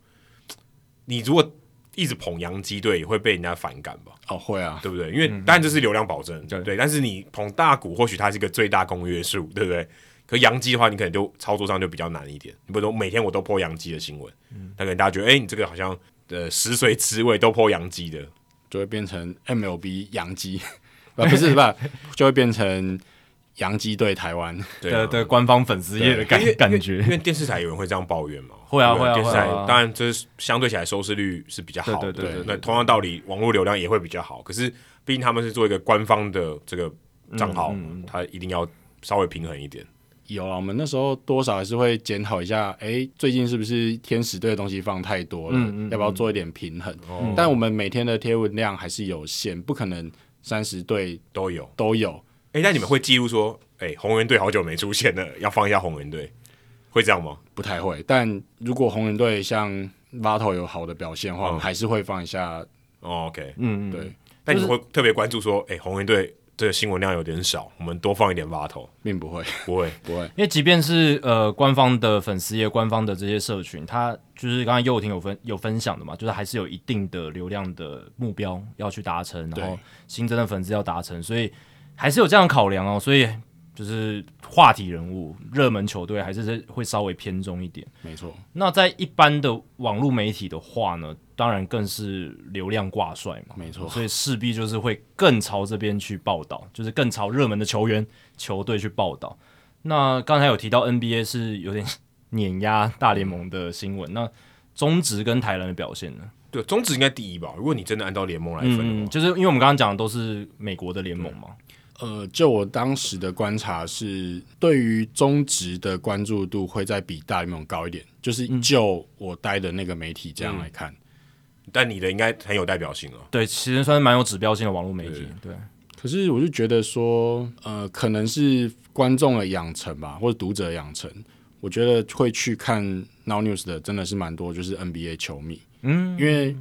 你如果。一直捧洋基队也会被人家反感吧？哦，会啊，对不对？因为当然这是流量保证，嗯、对，对。但是你捧大股，或许它是一个最大公约数，对不对？可洋基的话，你可能就操作上就比较难一点。你比如说每天我都 po 洋基的新闻，嗯，但可能大家觉得，哎，你这个好像呃食髓知味，都 po 洋基的，就会变成 MLB 洋基，不是吧？就会变成。洋基对台湾的的官方粉丝页的感感觉，因为电视台有人会这样抱怨嘛？会啊会啊，电视台当然这是相对起来收视率是比较好的，对对。那同样道理，网络流量也会比较好。可是毕竟他们是做一个官方的这个账号，他一定要稍微平衡一点。有啊，我们那时候多少还是会检讨一下，哎，最近是不是天使队的东西放太多了？要不要做一点平衡？哦但我们每天的贴文量还是有限，不可能三十队都有都有。哎，那你们会记录说，哎，红人队好久没出现了，要放一下红人队，会这样吗？不太会。但如果红人队像 Vato 有好的表现的话，还是会放一下。OK，嗯，对。但你会特别关注说，哎，红人队这个新闻量有点少，我们多放一点 Vato，并 不会，不会，不会。因为即便是呃官方的粉丝页、官方的这些社群，它就是刚才佑廷有分有分享的嘛，就是还是有一定的流量的目标要去达成，然后新增的粉丝要达成，所以。还是有这样考量哦，所以就是话题人物、热门球队还是会稍微偏重一点。没错。那在一般的网络媒体的话呢，当然更是流量挂帅嘛。没错。所以势必就是会更朝这边去报道，就是更朝热门的球员、球队去报道。那刚才有提到 NBA 是有点碾压大联盟的新闻，那中职跟台篮的表现呢？对，中职应该第一吧？如果你真的按照联盟来分的话，嗯，就是因为我们刚刚讲的都是美国的联盟嘛。呃，就我当时的观察是，对于中职的关注度会再比大联盟高一点。就是就我待的那个媒体这样来看，嗯、但你的应该很有代表性哦。对，其实算是蛮有指标性的网络媒体。对，对可是我就觉得说，呃，可能是观众的养成吧，或者读者的养成，我觉得会去看 Now News 的真的是蛮多，就是 NBA 球迷。嗯，因为。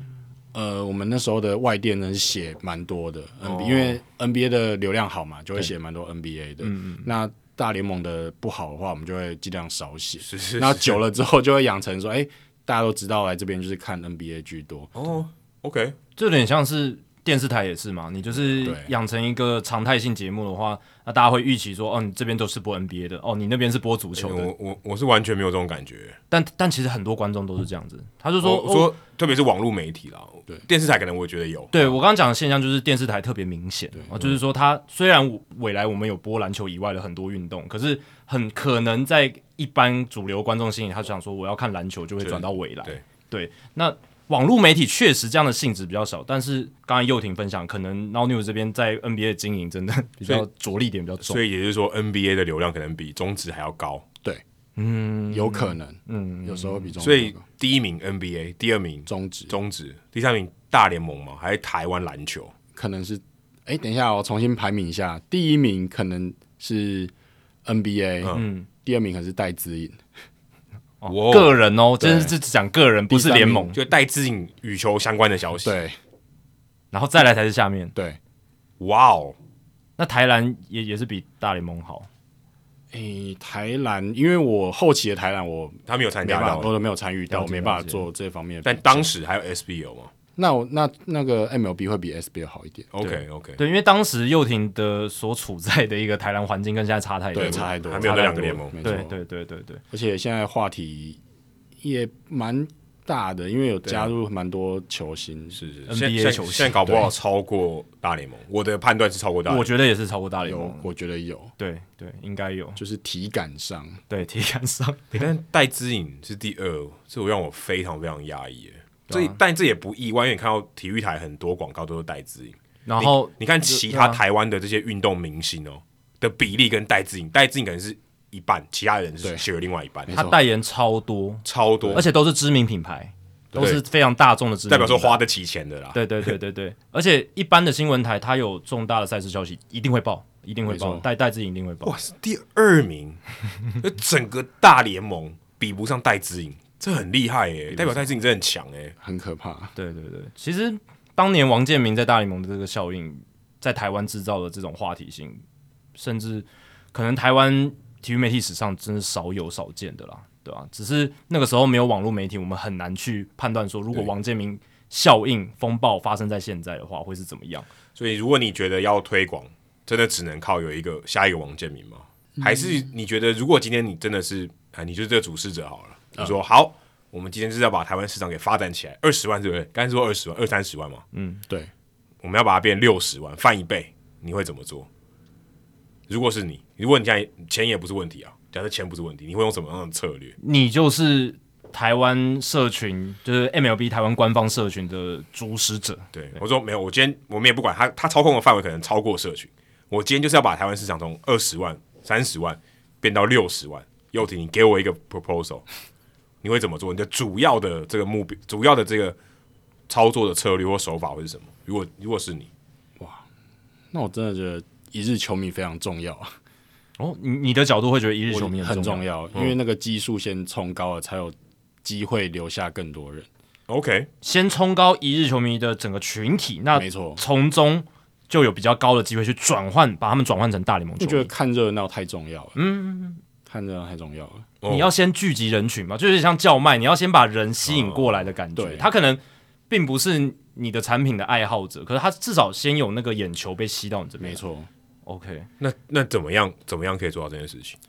呃，我们那时候的外电呢是写蛮多的，NBA，、哦、因为 NBA 的流量好嘛，就会写蛮多 NBA 的。嗯嗯。那大联盟的不好的话，我们就会尽量少写。是是，是。那久了之后，就会养成说，哎、欸，大家都知道来这边就是看 NBA 居多。哦，OK，这有点像是。电视台也是嘛，你就是养成一个常态性节目的话，那大家会预期说，哦，你这边都是播 NBA 的，哦，你那边是播足球的。欸、我我我是完全没有这种感觉。但但其实很多观众都是这样子，他就说，我说，特别是网络媒体啦，对电视台可能我觉得有。对我刚刚讲的现象就是电视台特别明显，啊，就是说他虽然未来我们有播篮球以外的很多运动，可是很可能在一般主流观众心里，他就想说我要看篮球就会转到未来。对对，那。网络媒体确实这样的性质比较少，但是刚才佑廷分享，可能 Now News 这边在 NBA 的经营真的比较着力点比较重，所以也就是说 NBA 的流量可能比中职还要高。对，嗯，有可能，嗯，有时候比中职。所以第一名 NBA，第二名中职，中职，第三名大联盟嘛，还是台湾篮球？可能是，哎、欸，等一下，我重新排名一下，第一名可能是 NBA，嗯，第二名可是戴资颖。哦、个人哦，真是只讲个人，不是联盟，就戴资颖羽球相关的消息。对，然后再来才是下面。对，哇哦，那台篮也也是比大联盟好。诶、欸，台篮，因为我后期的台篮我他没有参加到，我都没有参与到，我没办法做这方面。但当时还有 SBL 吗？那我那那个 MLB 会比 SBL 好一点。OK OK，对，因为当时佑廷的所处在的一个台湾环境跟现在差太多，对，差太多，还没有两个联盟。对对对对对，对，而且现在话题也蛮大的，因为有加入蛮多球星，是是 NBA 球星，现在搞不好超过大联盟。我的判断是超过大联盟，我觉得也是超过大联盟，我觉得有，对对，应该有，就是体感上，对体感上。但戴资颖是第二，这让我非常非常压抑。所以，但这也不意外，因为你看到体育台很多广告都是戴资颖。然后你，你看其他台湾的这些运动明星哦的比例跟戴资颖，戴资颖可能是一半，其他人是写了另外一半。他代言超多，超多，而且都是知名品牌，都是非常大众的知名，代表说花得起钱的啦。对对对对对，而且一般的新闻台，他有重大的赛事消息，一定会报，一定会报，戴戴志颖一定会报。哇，是第二名，整个大联盟比不上戴志颖。这很厉害耶，代表戴志颖真的很强哎，很可怕。对对对，其实当年王建民在大联盟的这个效应，在台湾制造的这种话题性，甚至可能台湾体育媒体史上真是少有少见的啦，对吧？只是那个时候没有网络媒体，我们很难去判断说，如果王建民效应风暴发生在现在的话，会是怎么样。所以，如果你觉得要推广，真的只能靠有一个下一个王建民吗？嗯、还是你觉得，如果今天你真的是啊，你就是这个主事者好了？你说好，我们今天就是要把台湾市场给发展起来，二十万对不对？刚才说二十万，二三十万嘛。嗯，对。我们要把它变六十万，翻一倍，你会怎么做？如果是你，如果你现在钱也不是问题啊，假设钱不是问题，你会用什么样的策略？你就是台湾社群，就是 MLB 台湾官方社群的主使者。对，对我说没有，我今天我们也不管他，他操控的范围可能超过社群。我今天就是要把台湾市场从二十万、三十万变到六十万。又廷，你给我一个 proposal。你会怎么做？你的主要的这个目标，主要的这个操作的策略或手法会是什么？如果如果是你，哇，那我真的觉得一日球迷非常重要啊！哦，你你的角度会觉得一日球迷很重要，很重要，因为那个基数先冲高了，才有机会留下更多人。OK，先冲高一日球迷的整个群体，那没错，从中就有比较高的机会去转换，把他们转换成大联盟球迷。我觉得看热闹太重要了，嗯，看热闹太重要了。你要先聚集人群嘛，就是像叫卖，你要先把人吸引过来的感觉。哦、他可能并不是你的产品的爱好者，可是他至少先有那个眼球被吸到你这边。没错，OK，那那怎么样？怎么样可以做到这件事情？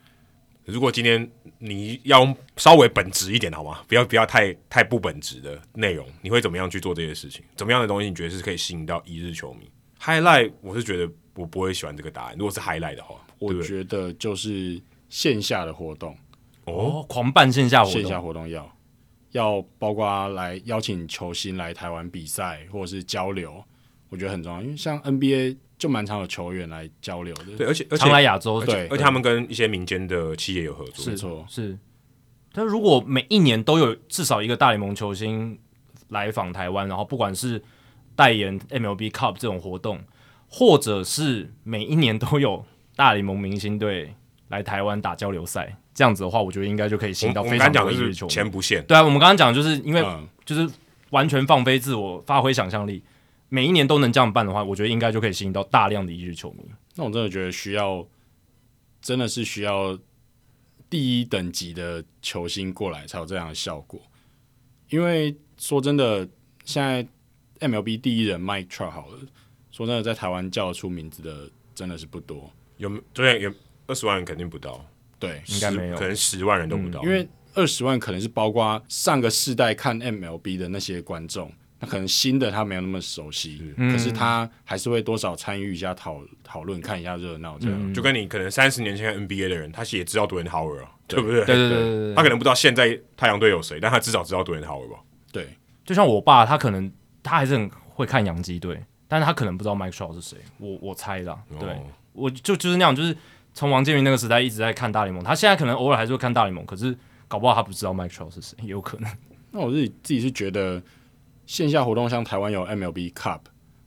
如果今天你要稍微本质一点好吗？不要不要太太不本质的内容，你会怎么样去做这些事情？怎么样的东西你觉得是可以吸引到一日球迷？Highlight，我是觉得我不会喜欢这个答案。如果是 Highlight 的话，我觉得就是线下的活动。哦，狂办线下活动，线下活动要要包括来邀请球星来台湾比赛或者是交流，我觉得很重要。因为像 NBA 就蛮常有球员来交流的，对，而且而且常来亚洲，对，而且他们跟一些民间的企业有合作，是没错，是。但如果每一年都有至少一个大联盟球星来访台湾，然后不管是代言 MLB Cup 这种活动，或者是每一年都有大联盟明星队来台湾打交流赛，这样子的话，我觉得应该就可以吸引到非常多的球迷。钱不限，对啊，我们刚刚讲就是因为就是完全放飞自我，发挥想象力，每一年都能这样办的话，我觉得应该就可以吸引到大量的一日球迷。那我真的觉得需要，真的是需要。第一等级的球星过来才有这样的效果，因为说真的，现在 MLB 第一人 Mike Trout 好了，说真的，在台湾叫得出名字的真的是不多，有昨天有二十万人肯定不到，对，应该没有，可能十万人都不到，嗯、因为二十万可能是包括上个世代看 MLB 的那些观众。那可能新的他没有那么熟悉，嗯、可是他还是会多少参与一下讨讨论，看一下热闹这样。嗯、就跟你可能三十年前看 NBA 的人，他也知道 Dwight Howard 啊，对，不对？对对对对对。他可能不知道现在太阳队有谁，但他至少知道 Dwight Howard 吧？对，就像我爸，他可能他还是很会看洋基队，但是他可能不知道 Mike Trout 是谁。我我猜的，对，哦、我就就是那样，就是从王建民那个时代一直在看大联盟，他现在可能偶尔还是会看大联盟，可是搞不好他不知道 Mike Trout 是谁，也 有可能。那我自己自己是觉得。线下活动像台湾有 MLB Cup，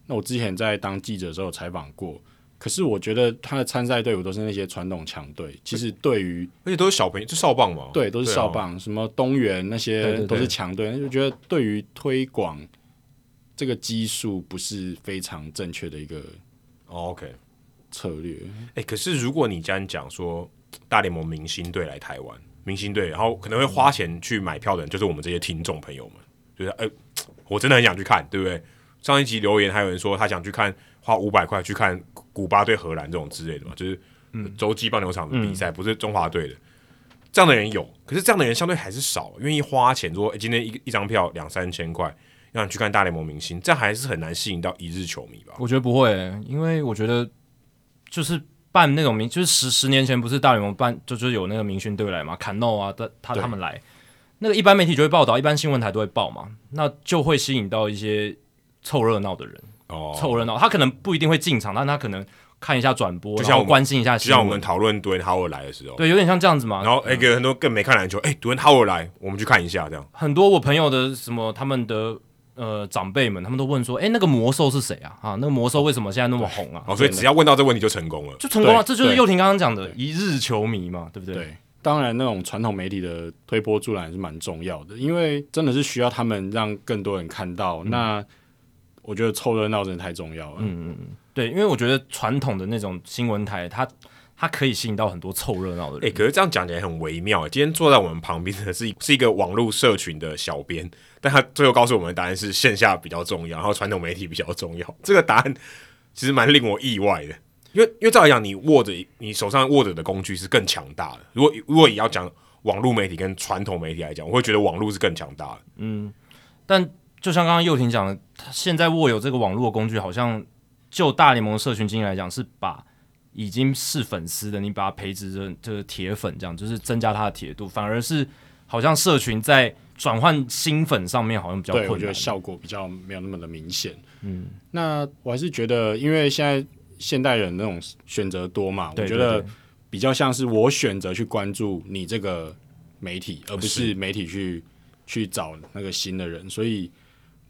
那我之前在当记者的时候采访过，可是我觉得他的参赛队伍都是那些传统强队，其实对于而且都是小朋友，就少棒嘛，对，都是少棒，啊、什么东元那些都是强队，对对对，就觉得对于推广这个基数不是非常正确的一个 OK 策略。哎、欸，可是如果你这样讲说大联盟明星队来台湾，明星队然后可能会花钱去买票的人，就是我们这些听众朋友们，就是哎。欸我真的很想去看，对不对？上一集留言还有人说他想去看，花五百块去看古巴对荷兰这种之类的嘛，就是洲际棒球场的比赛，嗯、不是中华队的。这样的人有，可是这样的人相对还是少，愿意花钱说，诶今天一一张票两三千块，让你去看大联盟明星，这样还是很难吸引到一日球迷吧？我觉得不会、欸，因为我觉得就是办那种明，就是十十年前不是大联盟办，就就是有那个明星队来嘛，坎诺啊他他他们来。那个一般媒体就会报道，一般新闻台都会报嘛，那就会吸引到一些凑热闹的人哦，凑热闹。他可能不一定会进场，但他可能看一下转播，就像我关心一下。就像我们讨论 Dwight Howard 来的时候，对，有点像这样子嘛。然后哎，给、欸、很多更没看篮球，哎，Dwight Howard 来，我们去看一下这样。很多我朋友的什么他们的呃长辈们，他们都问说，哎、欸，那个魔兽是谁啊？啊，那个魔兽为什么现在那么红啊？哦，所以只要问到这个问题就成功了，就成功了。这就是佑廷刚刚讲的一日球迷嘛，对不对？对。当然，那种传统媒体的推波助澜是蛮重要的，因为真的是需要他们让更多人看到。嗯、那我觉得凑热闹真的太重要了。嗯嗯嗯，对，因为我觉得传统的那种新闻台，它它可以吸引到很多凑热闹的人。哎、欸，可是这样讲起来很微妙。今天坐在我们旁边的是 是一个网络社群的小编，但他最后告诉我们的答案是线下比较重要，然后传统媒体比较重要。这个答案其实蛮令我意外的。因为，因为照来讲，你握着你手上握着的工具是更强大的。如果如果也要讲网络媒体跟传统媒体来讲，我会觉得网络是更强大的。嗯，但就像刚刚佑廷讲的，他现在握有这个网络的工具，好像就大联盟社群经营来讲，是把已经是粉丝的，你把它培植成就是铁粉，这样就是增加他的铁度，反而是好像社群在转换新粉上面好像比较困难，对，我觉得效果比较没有那么的明显。嗯，那我还是觉得，因为现在。现代人那种选择多嘛，我觉得比较像是我选择去关注你这个媒体，而不是媒体去去找那个新的人，所以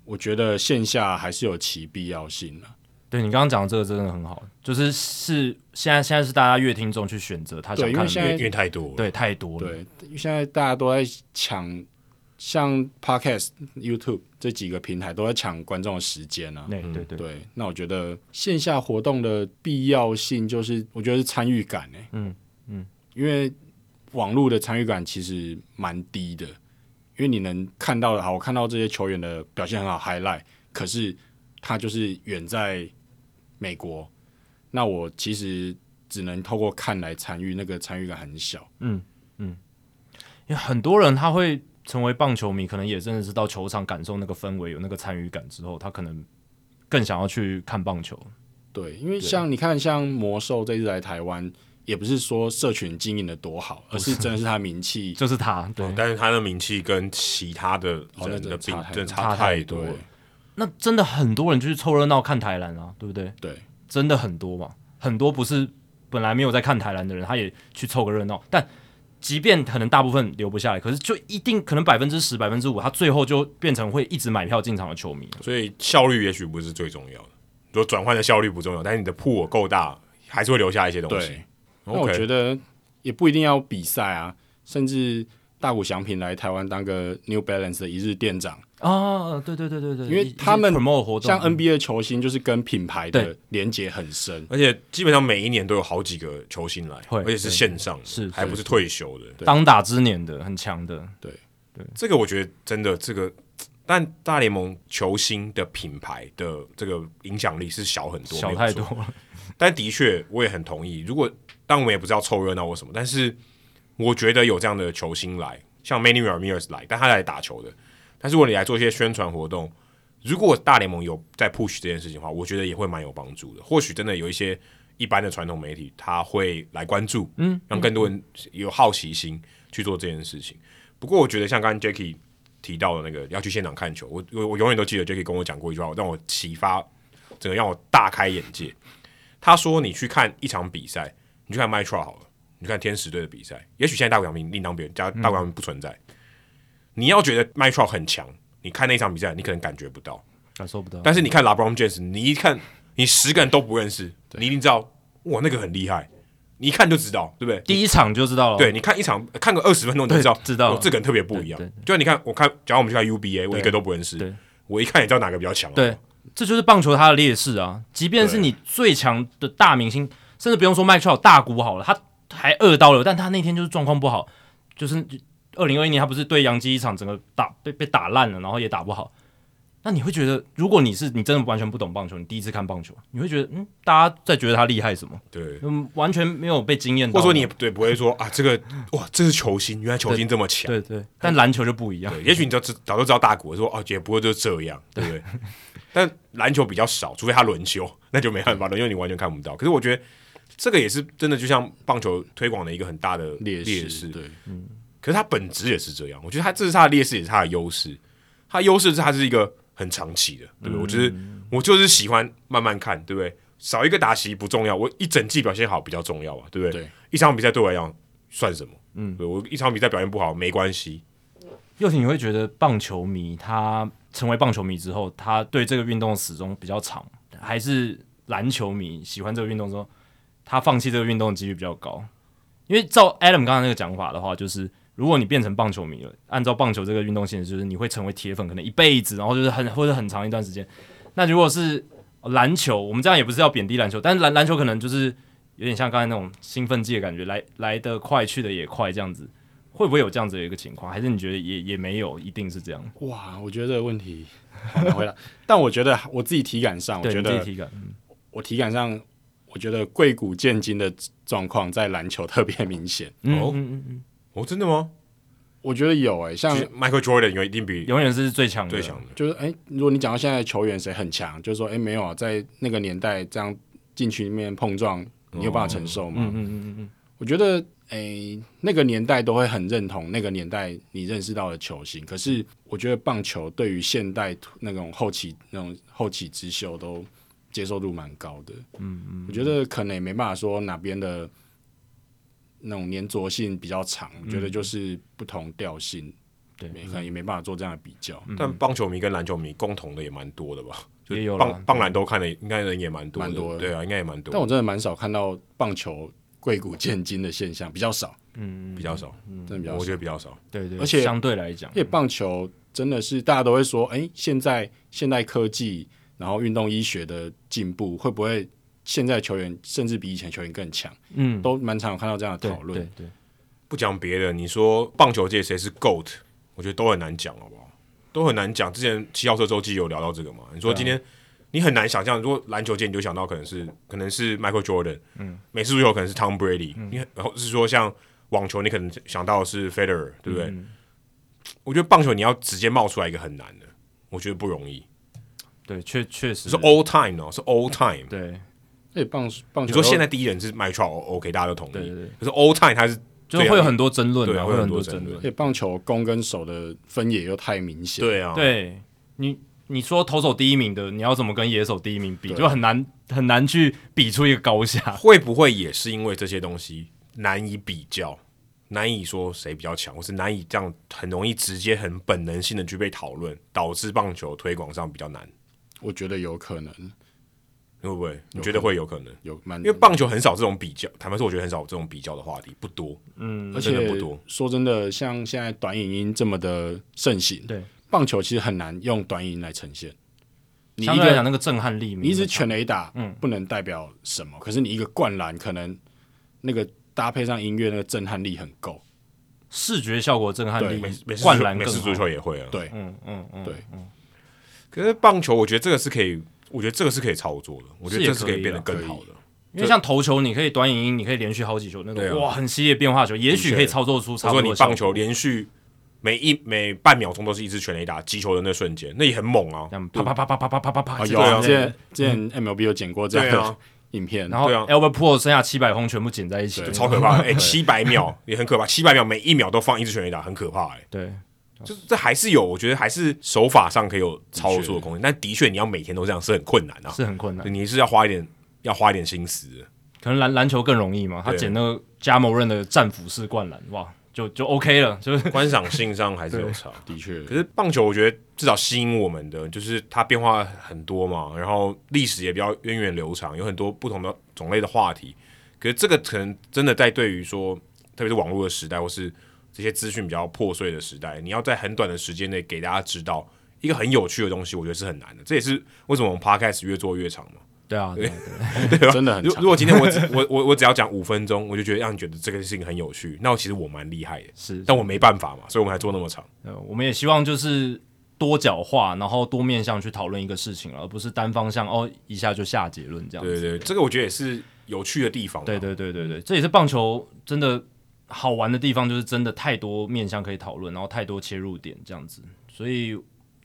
我觉得线下还是有其必要性的。对，你刚刚讲的这个真的很好，就是是现在现在是大家乐听众去选择他想看的，因为因为太多，对，太多了，对，现在大家都在抢。像 Podcast、YouTube 这几个平台都在抢观众的时间啊，对对对，对。那我觉得线下活动的必要性就是，我觉得是参与感哎、欸，嗯嗯，因为网络的参与感其实蛮低的，因为你能看到的，好，我看到这些球员的表现很好，highlight，可是他就是远在美国，那我其实只能透过看来参与，那个参与感很小，嗯嗯，因为很多人他会。成为棒球迷，可能也真的是到球场感受那个氛围，有那个参与感之后，他可能更想要去看棒球。对，因为像你看，像魔兽这次来台湾，也不是说社群经营的多好，而是真的是他名气，就是他。对，但是他的名气跟其他的人的比真的差太多。那真的很多人就是凑热闹看台篮啊，对不对？对，真的很多嘛，很多不是本来没有在看台篮的人，他也去凑个热闹。但即便可能大部分留不下来，可是就一定可能百分之十、百分之五，他最后就变成会一直买票进场的球迷。所以效率也许不是最重要的，如果转换的效率不重要，但是你的铺够大，还是会留下一些东西。那我觉得也不一定要比赛啊，甚至大谷祥平来台湾当个 New Balance 的一日店长。啊，对对对对对，因为他们像 NBA 球星就是跟品牌的连接很深，而且基本上每一年都有好几个球星来，而且是线上，是还不是退休的，当打之年的很强的，对。对，这个我觉得真的这个，但大联盟球星的品牌的这个影响力是小很多，小太多了，但的确我也很同意，如果但我们也不知道凑热闹或什么，但是我觉得有这样的球星来，像 Many Ramirez 来，但他来打球的。但是如果你来做一些宣传活动，如果大联盟有在 push 这件事情的话，我觉得也会蛮有帮助的。或许真的有一些一般的传统媒体他会来关注，嗯，让更多人有好奇心去做这件事情。不过我觉得像刚刚 Jacky 提到的那个要去现场看球，我我我永远都记得 Jacky 跟我讲过一句话，让我启发，整个让我大开眼界。他说：“你去看一场比赛。”你去看 Metro 好了，你看天使队的比赛，也许现在大谷翔平另当别人，加大谷翔平不存在。嗯、你要觉得 Mike Trout 很强，你看那场比赛，你可能感觉不到，感受不到。但是你看 LeBron James，你一看，你十个人都不认识，你一定知道，哇，那个很厉害，你一看就知道，对不对？第一场就知道了。对，你看一场，看个二十分钟，你就知道，知道、哦、这个人特别不一样。就你看，我看，假如我们去看 UBA，我一个都不认识，我一看也知道哪个比较强。对，这就是棒球它的劣势啊！即便是你最强的大明星，甚至不用说 Mike Trout 大谷好了，他。还二刀了，但他那天就是状况不好，就是二零二一年他不是对洋基一场整个打被被打烂了，然后也打不好。那你会觉得，如果你是你真的完全不懂棒球，你第一次看棒球，你会觉得嗯，大家在觉得他厉害什么？对，嗯，完全没有被惊艳到，或者说你也对不会说啊，这个哇，这是球星，原来球星这么强，对对，但篮球就不一样，也许你就知早就知道大谷说哦，也不会就这样，对不对？但篮球比较少，除非他轮休，那就没办法了，因为你完全看不到。可是我觉得。这个也是真的，就像棒球推广的一个很大的劣势，对，嗯。可是它本质也是这样，我觉得它这是它的劣势，也是它的优势。它优势是它是一个很长期的，对不对？嗯、我觉得我就是喜欢慢慢看，对不对？少一个打席不重要，我一整季表现好比较重要啊，对不对？对，一场比赛对我来讲算什么？嗯，对，我一场比赛表现不好没关系。又婷，你会觉得棒球迷他成为棒球迷之后，他对这个运动始终比较长，还是篮球迷喜欢这个运动之后？他放弃这个运动的几率比较高，因为照 Adam 刚才那个讲法的话，就是如果你变成棒球迷了，按照棒球这个运动性质，就是你会成为铁粉，可能一辈子，然后就是很或者很长一段时间。那如果是篮球，我们这样也不是要贬低篮球，但是篮篮球可能就是有点像刚才那种兴奋剂的感觉，来来得快，去的也快，这样子会不会有这样子的一个情况？还是你觉得也也没有一定是这样？哇，我觉得这个问题好难回答。但我觉得我自己体感上，我觉得体感，嗯，我体感上。我觉得贵古贱今的状况在篮球特别明显。哦，嗯嗯嗯，哦，真的吗？我觉得有诶、欸，像 Michael Jordan 有一定比永远是最强的，最强的。就是诶、欸，如果你讲到现在球员谁很强，就是说诶、欸，没有啊，在那个年代这样禁区里面碰撞，你有办法承受吗？嗯嗯嗯嗯。我觉得诶、欸，那个年代都会很认同那个年代你认识到的球星，可是我觉得棒球对于现代那种后起那种后起之秀都。接受度蛮高的，嗯嗯，我觉得可能也没办法说哪边的那种粘着性比较长，我觉得就是不同调性，对，可能也没办法做这样的比较。但棒球迷跟篮球迷共同的也蛮多的吧？也有棒棒篮都看的，应该人也蛮多，蛮多的，对啊，应该也蛮多。但我真的蛮少看到棒球贵古贱今的现象，比较少，嗯，比较少，真的比较，我觉得比较少，对对，而且相对来讲，因为棒球真的是大家都会说，哎，现在现代科技。然后运动医学的进步会不会现在球员甚至比以前球员更强？嗯，都蛮常有看到这样的讨论。对，对，不讲别的，你说棒球界谁是 GOAT？我觉得都很难讲，好不好？都很难讲。之前七号车周记有聊到这个嘛？你说今天你很难想象，如果篮球界你就想到可能是可能是 Michael Jordan，嗯，美式足球可能是 Tom Brady，嗯，然后是说像网球你可能想到的是 Federer，对不对？嗯，我觉得棒球你要直接冒出来一个很难的，我觉得不容易。对，确确实是 all time 哦，是 all time。对，哎，棒棒球，你说现在第一人是 Trout，OK，大家都同意。对对对，可是 All Time 他是就会有很多争论，对啊，会有很多争论。哎，棒球攻跟守的分野又太明显。对啊，对你你说投手第一名的，你要怎么跟野手第一名比，就很难很难去比出一个高下。会不会也是因为这些东西难以比较？难以说谁比较强，或是难以这样很容易直接、很本能性的去被讨论，导致棒球推广上比较难。我觉得有可能，会不会？你觉得会有可能？有蛮，因为棒球很少这种比较，坦白说，我觉得很少这种比较的话题，不多。嗯，而且不多。说真的，像现在短影音这么的盛行，对棒球其实很难用短影音来呈现。你相对来讲，那个震撼力，你一直全垒打，嗯，不能代表什么。可是你一个灌篮，可能那个搭配上音乐，那个震撼力很够。视觉效果震撼力，灌篮美式足球也会啊。对，嗯嗯嗯，对。可是棒球，我觉得这个是可以，我觉得这个是可以操作的。我觉得这是可以变得更好的。因为像投球，你可以短影音，你可以连续好几球那个哇，很激烈变化球，也许可以操作出差不多。说你棒球连续每一每半秒钟都是一支全垒打击球的那瞬间，那也很猛啊！啪啪啪啪啪啪啪啪啪，有啊，之前之前 MLB 有剪过这样的影片，然后 Albert Pujols 剩下七百轰全部剪在一起，超可怕！哎，七百秒也很可怕，七百秒每一秒都放一支全垒打，很可怕哎。对。就是这还是有，我觉得还是手法上可以有操作的空间，但的确你要每天都这样是很困难啊，是很困难，你是要花一点要花一点心思。可能篮篮球更容易嘛，他捡那个加某人的战斧式灌篮，哇，就就 OK 了，就是观赏性上还是有差，的确。可是棒球我觉得至少吸引我们的就是它变化很多嘛，然后历史也比较源远流长，有很多不同的种类的话题。可是这个可能真的在对于说，特别是网络的时代或是。这些资讯比较破碎的时代，你要在很短的时间内给大家知道一个很有趣的东西，我觉得是很难的。这也是为什么我们 Podcast 越做越长嘛。对啊，对对对，真的很长。如果今天我只我我我只要讲五分钟，我就觉得让你觉得这个事情很有趣，那我其实我蛮厉害的。是，但我没办法嘛，所以我们才做那么长。呃，我们也希望就是多角化，然后多面向去讨论一个事情，而不是单方向哦一下就下结论这样子。对对，这个我觉得也是有趣的地方。对对对对对，这也是棒球真的。好玩的地方就是真的太多面向可以讨论，然后太多切入点这样子，所以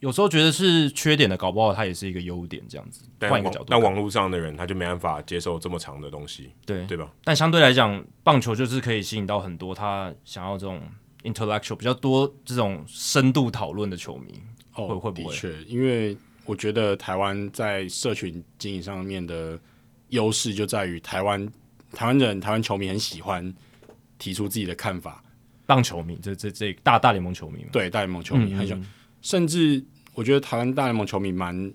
有时候觉得是缺点的，搞不好它也是一个优点这样子。换一个角度，但网络上的人他就没办法接受这么长的东西，对对吧？但相对来讲，棒球就是可以吸引到很多他想要这种 intellectual 比较多这种深度讨论的球迷。哦，会会不会？的确，因为我觉得台湾在社群经营上面的优势就在于台湾台湾人台湾球迷很喜欢。提出自己的看法，棒球迷，这这这大大联盟球迷嘛，对大联盟球迷很喜欢，嗯嗯甚至我觉得台湾大联盟球迷蛮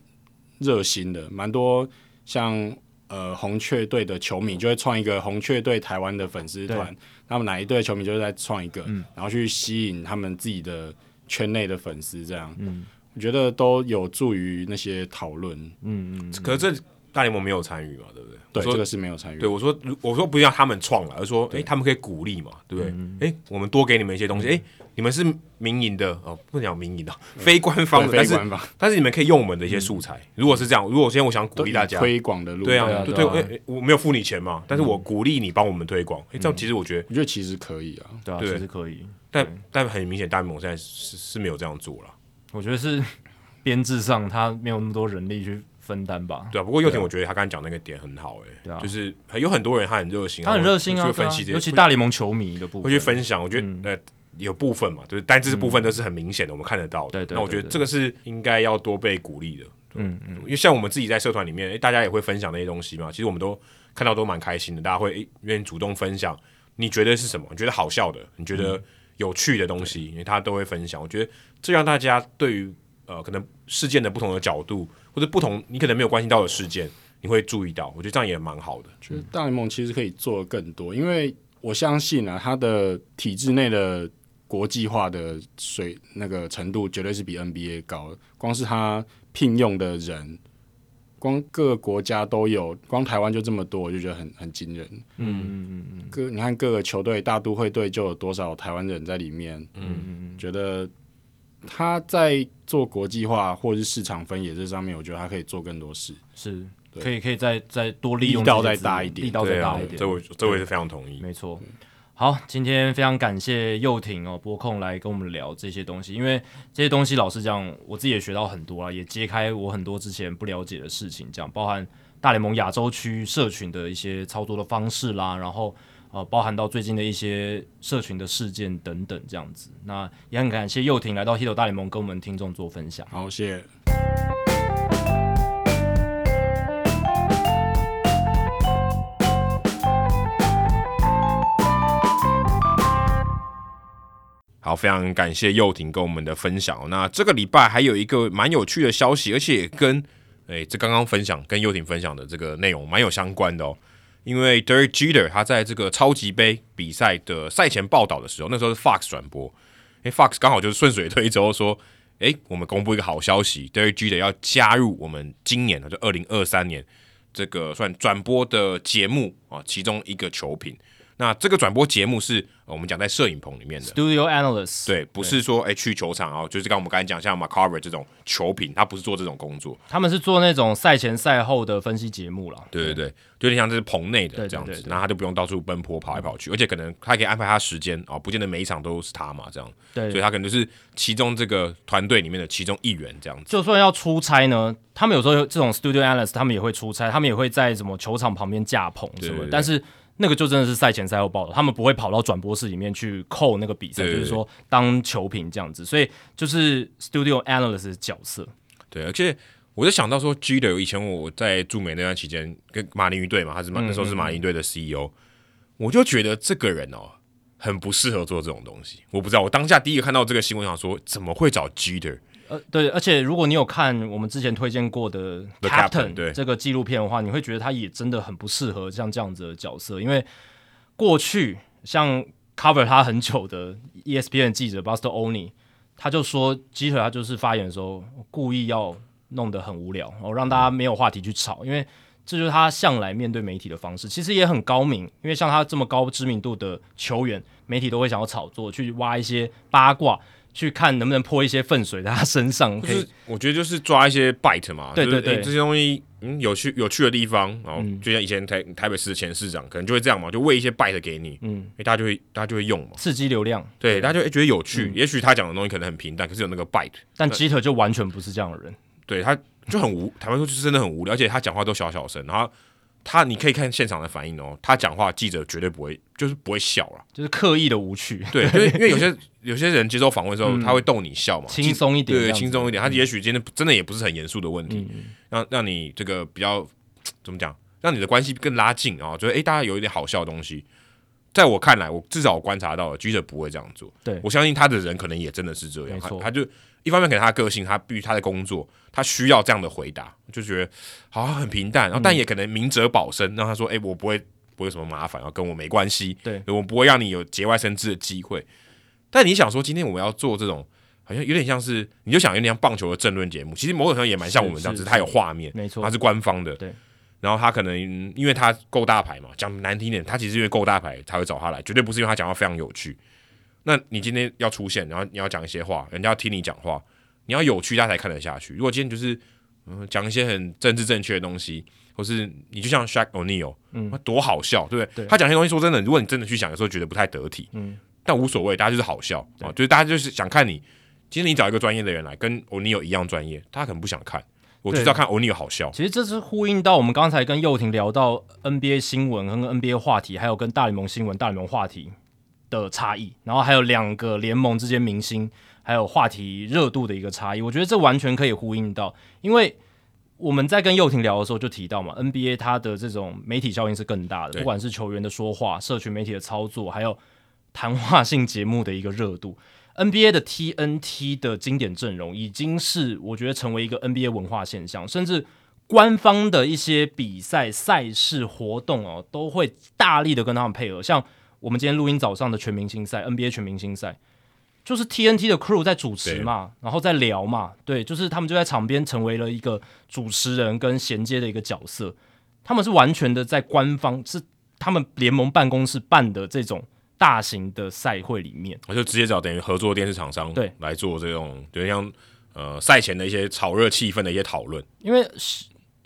热心的，蛮多像呃红雀队的球迷就会创一个红雀队台湾的粉丝团，那么哪一队球迷就会再创一个，嗯、然后去吸引他们自己的圈内的粉丝，这样，嗯，我觉得都有助于那些讨论，嗯嗯，可是这大联盟没有参与嘛，对不对？对，这个是没有参与。对，我说，我说不要他们创了，而是说，哎，他们可以鼓励嘛，对不对？哎，我们多给你们一些东西，哎，你们是民营的哦，不能讲民营的，非官方的，但是但是你们可以用我们的一些素材。如果是这样，如果现在我想鼓励大家推广的路，对啊，对对，我没有付你钱嘛，但是我鼓励你帮我们推广，哎，这样其实我觉得，我觉得其实可以啊，对啊，其实可以，但但很明显，大联盟现在是是没有这样做了。我觉得是编制上他没有那么多人力去。分担吧，对啊。不过佑廷，我觉得他刚才讲那个点很好，哎，对啊，就是有很多人他很热心，他很热心啊，分析尤其大联盟球迷的部分，会去分享。我觉得呃有部分嘛，就是但这部分都是很明显的，我们看得到的。对对。那我觉得这个是应该要多被鼓励的。嗯嗯。因为像我们自己在社团里面，哎，大家也会分享那些东西嘛。其实我们都看到都蛮开心的，大家会愿意主动分享。你觉得是什么？你觉得好笑的？你觉得有趣的东西？因为他都会分享。我觉得这让大家对于呃可能事件的不同的角度。或者不同，你可能没有关心到的事件，你会注意到。我觉得这样也蛮好的。觉得大联盟其实可以做得更多，因为我相信啊，它的体制内的国际化的水那个程度绝对是比 NBA 高。光是他聘用的人，光各个国家都有，光台湾就这么多，我就觉得很很惊人。嗯嗯嗯嗯。各你看各个球队，大都会队就有多少台湾人在里面？嗯嗯嗯。觉得。他在做国际化或者是市场分野这上面，我觉得他可以做更多事，是可以可以再再多利用力道再大一点，力道再大一点。这我这我也是非常同意。没错。好，今天非常感谢佑廷哦，播控来跟我们聊这些东西，因为这些东西老实讲，我自己也学到很多啊，也揭开我很多之前不了解的事情，这样包含大联盟亚洲区社群的一些操作的方式啦，然后呃，包含到最近的一些社群的事件等等这样子。那也很感谢佑廷来到 Hito 大联盟跟我们听众做分享。好，谢谢。好，非常感谢佑廷跟我们的分享。那这个礼拜还有一个蛮有趣的消息，而且跟诶、欸、这刚刚分享跟佑廷分享的这个内容蛮有相关的哦。因为 Derek Jeter 他在这个超级杯比赛的赛前报道的时候，那时候是 Fox 转播，诶 Fox 刚好就是顺水推舟说，诶、我们公布一个好消息，Derek Jeter 要加入我们今年的就二零二三年这个算转播的节目啊，其中一个球品。那这个转播节目是我们讲在摄影棚里面的。Studio Analyst，对，不是说哎去球场啊，就是刚我们刚才讲像 McCarver 这种球评，他不是做这种工作，他们是做那种赛前赛后的分析节目了。对对对，就有点像这是棚内的这样子，那他就不用到处奔波跑来跑去，而且可能他可以安排他时间啊，不见得每一场都是他嘛，这样，对，所以他可能就是其中这个团队里面的其中一员这样子。就算要出差呢，他们有时候这种 Studio Analyst 他们也会出差，他们也会在什么球场旁边架棚什么，但是。那个就真的是赛前赛后报道，他们不会跑到转播室里面去扣那个比赛，就是说当球评这样子，所以就是 studio analyst 的角色。对，而且我就想到说，Jeter 以前我在驻美那段期间跟马林鱼队嘛，他是马、嗯、那时候是马林队的 CEO，我就觉得这个人哦很不适合做这种东西。我不知道，我当下第一个看到这个新闻，想说怎么会找 Jeter？呃，对，而且如果你有看我们之前推荐过的《Captain》这个纪录片的话，你会觉得他也真的很不适合像这样子的角色，因为过去像 cover 他很久的 ESPN 记者 Buster Olney，他就说，Jeter 他就是发言的时候故意要弄得很无聊，然后让大家没有话题去吵，因为这就是他向来面对媒体的方式，其实也很高明，因为像他这么高知名度的球员，媒体都会想要炒作，去挖一些八卦。去看能不能泼一些粪水在他身上，可是我觉得就是抓一些 bite 嘛，对对对，就是欸、这些东西嗯有趣有趣的地方，然后就像以前台台北市的前市长可能就会这样嘛，就喂一些 bite 给你，嗯，欸、大家就会大家就会用嘛，刺激流量，对，大家就会觉得有趣，嗯、也许他讲的东西可能很平淡，可是有那个 bite，但 Jeter 就完全不是这样的人，对，他就很无，台湾说就是真的很无聊，而且他讲话都小小声，然后。他，你可以看现场的反应哦。他讲话，记者绝对不会，就是不会笑了，就是刻意的无趣。对，因为因为有些有些人接受访问的时候，嗯、他会逗你笑嘛，轻松一点，对，轻松一点。他也许今天真的也不是很严肃的问题，嗯、让让你这个比较怎么讲，让你的关系更拉近啊。觉得诶，大家有一点好笑的东西。在我看来，我至少我观察到了，记者不会这样做。对，我相信他的人可能也真的是这样，他他就。一方面给他的个性，他必须他的工作，他需要这样的回答，就觉得好像很平淡，然后但也可能明哲保身，让他说：“哎、欸，我不会不会有什么麻烦，然后跟我没关系，对，我不会让你有节外生枝的机会。”但你想说，今天我们要做这种，好像有点像是，你就想有点像棒球的政论节目，其实某种程度也蛮像我们这样子，他有画面，没错，他是官方的，对，然后他可能因为他够大牌嘛，讲难听点，他其实因为够大牌才会找他来，绝对不是因为他讲话非常有趣。那你今天要出现，然后你要讲一些话，人家要听你讲话。你要有趣，大家才看得下去。如果今天就是嗯讲一些很政治正确的东西，或是你就像 Shaq O'Neal，嗯，多好笑，对不对？对他讲些东西，说真的，如果你真的去想，有时候觉得不太得体，嗯，但无所谓，大家就是好笑啊，就是大家就是想看你。其实你找一个专业的人来跟 O'Neal 一样专业，他可能不想看，我就是要看 O'Neal 好笑。其实这是呼应到我们刚才跟佑廷聊到 NBA 新闻和 NBA 话题，还有跟大联盟新闻、大联盟话题的差异，然后还有两个联盟之间明星。还有话题热度的一个差异，我觉得这完全可以呼应到，因为我们在跟佑廷聊的时候就提到嘛，NBA 它的这种媒体效应是更大的，不管是球员的说话、社群媒体的操作，还有谈话性节目的一个热度，NBA 的 TNT 的经典阵容已经是我觉得成为一个 NBA 文化现象，甚至官方的一些比赛、赛事活动哦，都会大力的跟他们配合，像我们今天录音早上的全明星赛，NBA 全明星赛。就是 TNT 的 crew 在主持嘛，然后在聊嘛，对，就是他们就在场边成为了一个主持人跟衔接的一个角色。他们是完全的在官方，是他们联盟办公室办的这种大型的赛会里面，我就直接找等于合作电视厂商对来做这种，就像呃赛前的一些炒热气氛的一些讨论。因为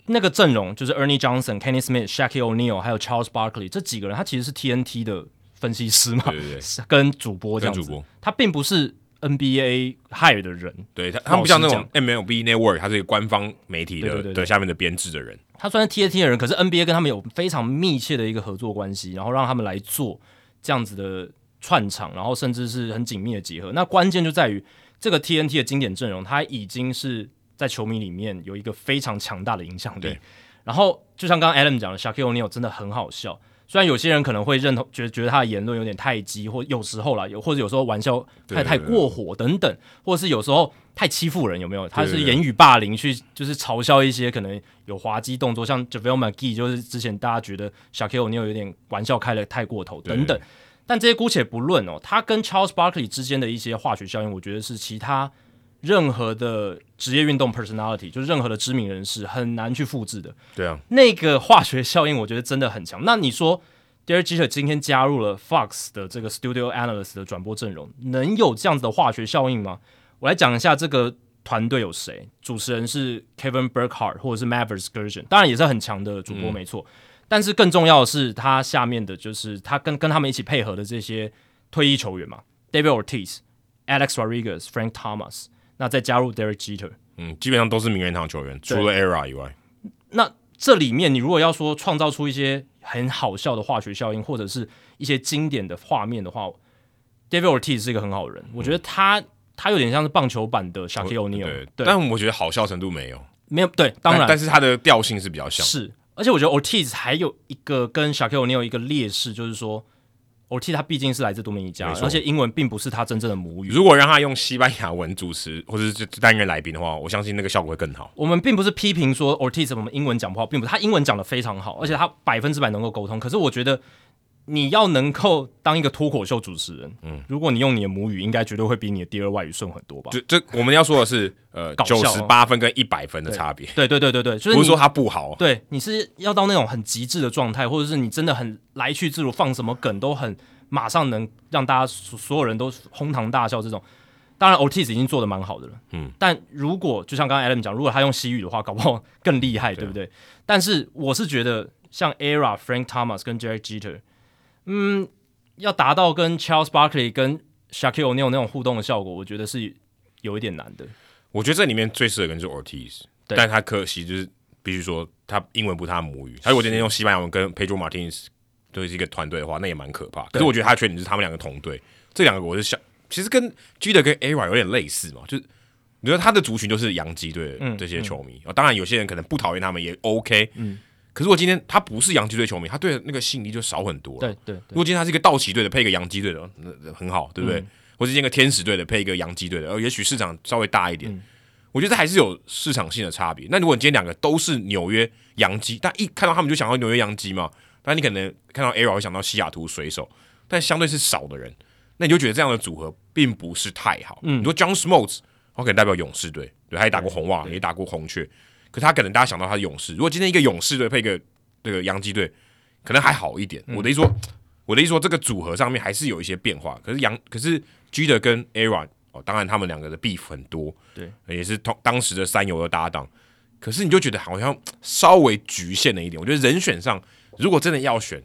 那个阵容就是 Ernie Johnson、Kenny Smith、Shaquille O'Neal 还有 Charles Barkley 这几个人，他其实是 TNT 的。分析师嘛，对对对，跟主播这样子，主播。他并不是 NBA hire 的人，对他他们不像那种 MLB Network，他是一个官方媒体的对对对下面的编制的人，他虽然 TNT 的人，可是 NBA 跟他们有非常密切的一个合作关系，然后让他们来做这样子的串场，然后甚至是很紧密的结合。那关键就在于这个 TNT 的经典阵容，他已经是在球迷里面有一个非常强大的影响力。然后就像刚刚 Adam 讲的，Shaquille O'Neal 真的很好笑。虽然有些人可能会认同，觉得觉得他的言论有点太激，或有时候啦，有或者有时候玩笑太太过火等等，或者是有时候太欺负人，有没有？他是言语霸凌，去就是嘲笑一些可能有滑稽动作，像 JaVale McGee，就是之前大家觉得 Shaquille O'Neal 有点玩笑开的太过头等等。但这些姑且不论哦，他跟 Charles Barkley 之间的一些化学效应，我觉得是其他。任何的职业运动 personality，就是任何的知名人士很难去复制的。对啊，那个化学效应，我觉得真的很强。那你说，Derek Jeter 今天加入了 Fox 的这个 Studio Analyst 的转播阵容，能有这样子的化学效应吗？我来讲一下这个团队有谁。主持人是 Kevin Burkhardt 或者是 Mavericks Gershon，当然也是很强的主播，没错、嗯。但是更重要的是，他下面的就是他跟跟他们一起配合的这些退役球员嘛，David Ortiz、Alex Rodriguez、Frank Thomas。那再加入 Derek Jeter，嗯，基本上都是名人堂球员，除了 Era 以外。那这里面，你如果要说创造出一些很好笑的化学效应，或者是一些经典的画面的话，David Ortiz 是一个很好的人。嗯、我觉得他他有点像是棒球版的 Shaquille O'Neal，对，对，但我觉得好笑程度没有，没有对，当然，但，但是他的调性是比较像。是，而且我觉得 Ortiz 还有一个跟 Shaquille O'Neal 一个劣势，就是说。Ortiz 他毕竟是来自多米尼加，而且英文并不是他真正的母语。如果让他用西班牙文主持或者是担任来宾的话，我相信那个效果会更好。我们并不是批评说 Ortiz 我们英文讲不好，并不是他英文讲的非常好，而且他百分之百能够沟通。可是我觉得。你要能够当一个脱口秀主持人，嗯，如果你用你的母语，应该绝对会比你的第二外语顺很多吧？就这，我们要说的是，呃，九十八分跟一百分的差别。对对对对对，就是不是说他不好，对，你是要到那种很极致的状态，或者是你真的很来去自如，放什么梗都很马上能让大家所有人都哄堂大笑这种。当然，Ortiz 已经做的蛮好的了，嗯，但如果就像刚刚 Adam 讲，如果他用西语的话，搞不好更厉害，对不对？但是我是觉得，像 Era、Frank Thomas 跟 Derek Jeter，嗯。要达到跟 Charles Barkley 跟 Shaquille O'Neal 那种互动的效果，我觉得是有一点难的。我觉得这里面最适合的人是 Ortiz，但他可惜就是必须说他英文不是他的母语。他如果今天用西班牙文跟 Pedro Martinez 都是一个团队的话，那也蛮可怕。可是我觉得他的缺点是他们两个同队，这两个我是想，其实跟 Jeter 跟 Ara 有点类似嘛，就是你觉得他的族群就是洋基队的这些球迷、嗯嗯、当然有些人可能不讨厌他们也 OK，嗯。可是我今天他不是洋基队球迷，他对那个吸引力就少很多。对对，对。如果今天他是一个道奇队的，配一个洋基队的，那很好，对不对？嗯、或是一个天使队的，配一个洋基队的，呃，也许市场稍微大一点。嗯、我觉得这还是有市场性的差别。那如果你今天两个都是纽约洋基，但一看到他们就想到纽约洋基嘛，但你可能看到 Era 会想到西雅图水手，但相对是少的人，那你就觉得这样的组合并不是太好。嗯。你说 John Smoltz，他可能代表勇士队，对，他也打过红袜，也打过红雀，可他可能大家想到他是勇士。如果今天一个勇士队配一个。这个洋基队可能还好一点。嗯、我的意思说，我的意思说，这个组合上面还是有一些变化。可是杨，可是 g e e r 跟 Aaron 哦，当然他们两个的 beef 很多，对，也是同当时的三游的搭档。可是你就觉得好像稍微局限了一点。我觉得人选上，如果真的要选，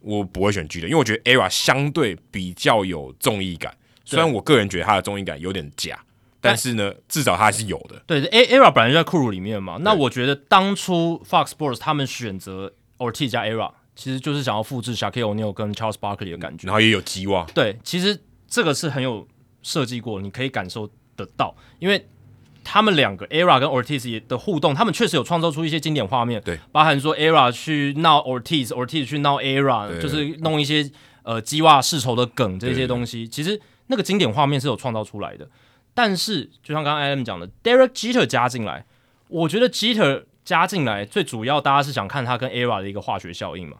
我不会选 g e e r 因为我觉得 Aaron 相对比较有综艺感。虽然我个人觉得他的综艺感有点假。但是呢，至少它还是有的。对，ERA 本来就在库鲁里面嘛。那我觉得当初 Fox Sports 他们选择 Ortiz 加 ERA，其实就是想要复制 Shaquille O'Neal 跟 Charles Barkley 的感觉。然后也有鸡哇。对，其实这个是很有设计过，你可以感受得到，因为他们两个 ERA 跟 Ortiz 的互动，他们确实有创造出一些经典画面。对，包含说 ERA 去闹 Ortiz，Ortiz 去闹 ERA，就是弄一些呃鸡哇世仇的梗这些东西。其实那个经典画面是有创造出来的。但是，就像刚刚 Adam 讲的，Derek Jeter 加进来，我觉得 Jeter 加进来最主要，大家是想看他跟 ERA 的一个化学效应嘛。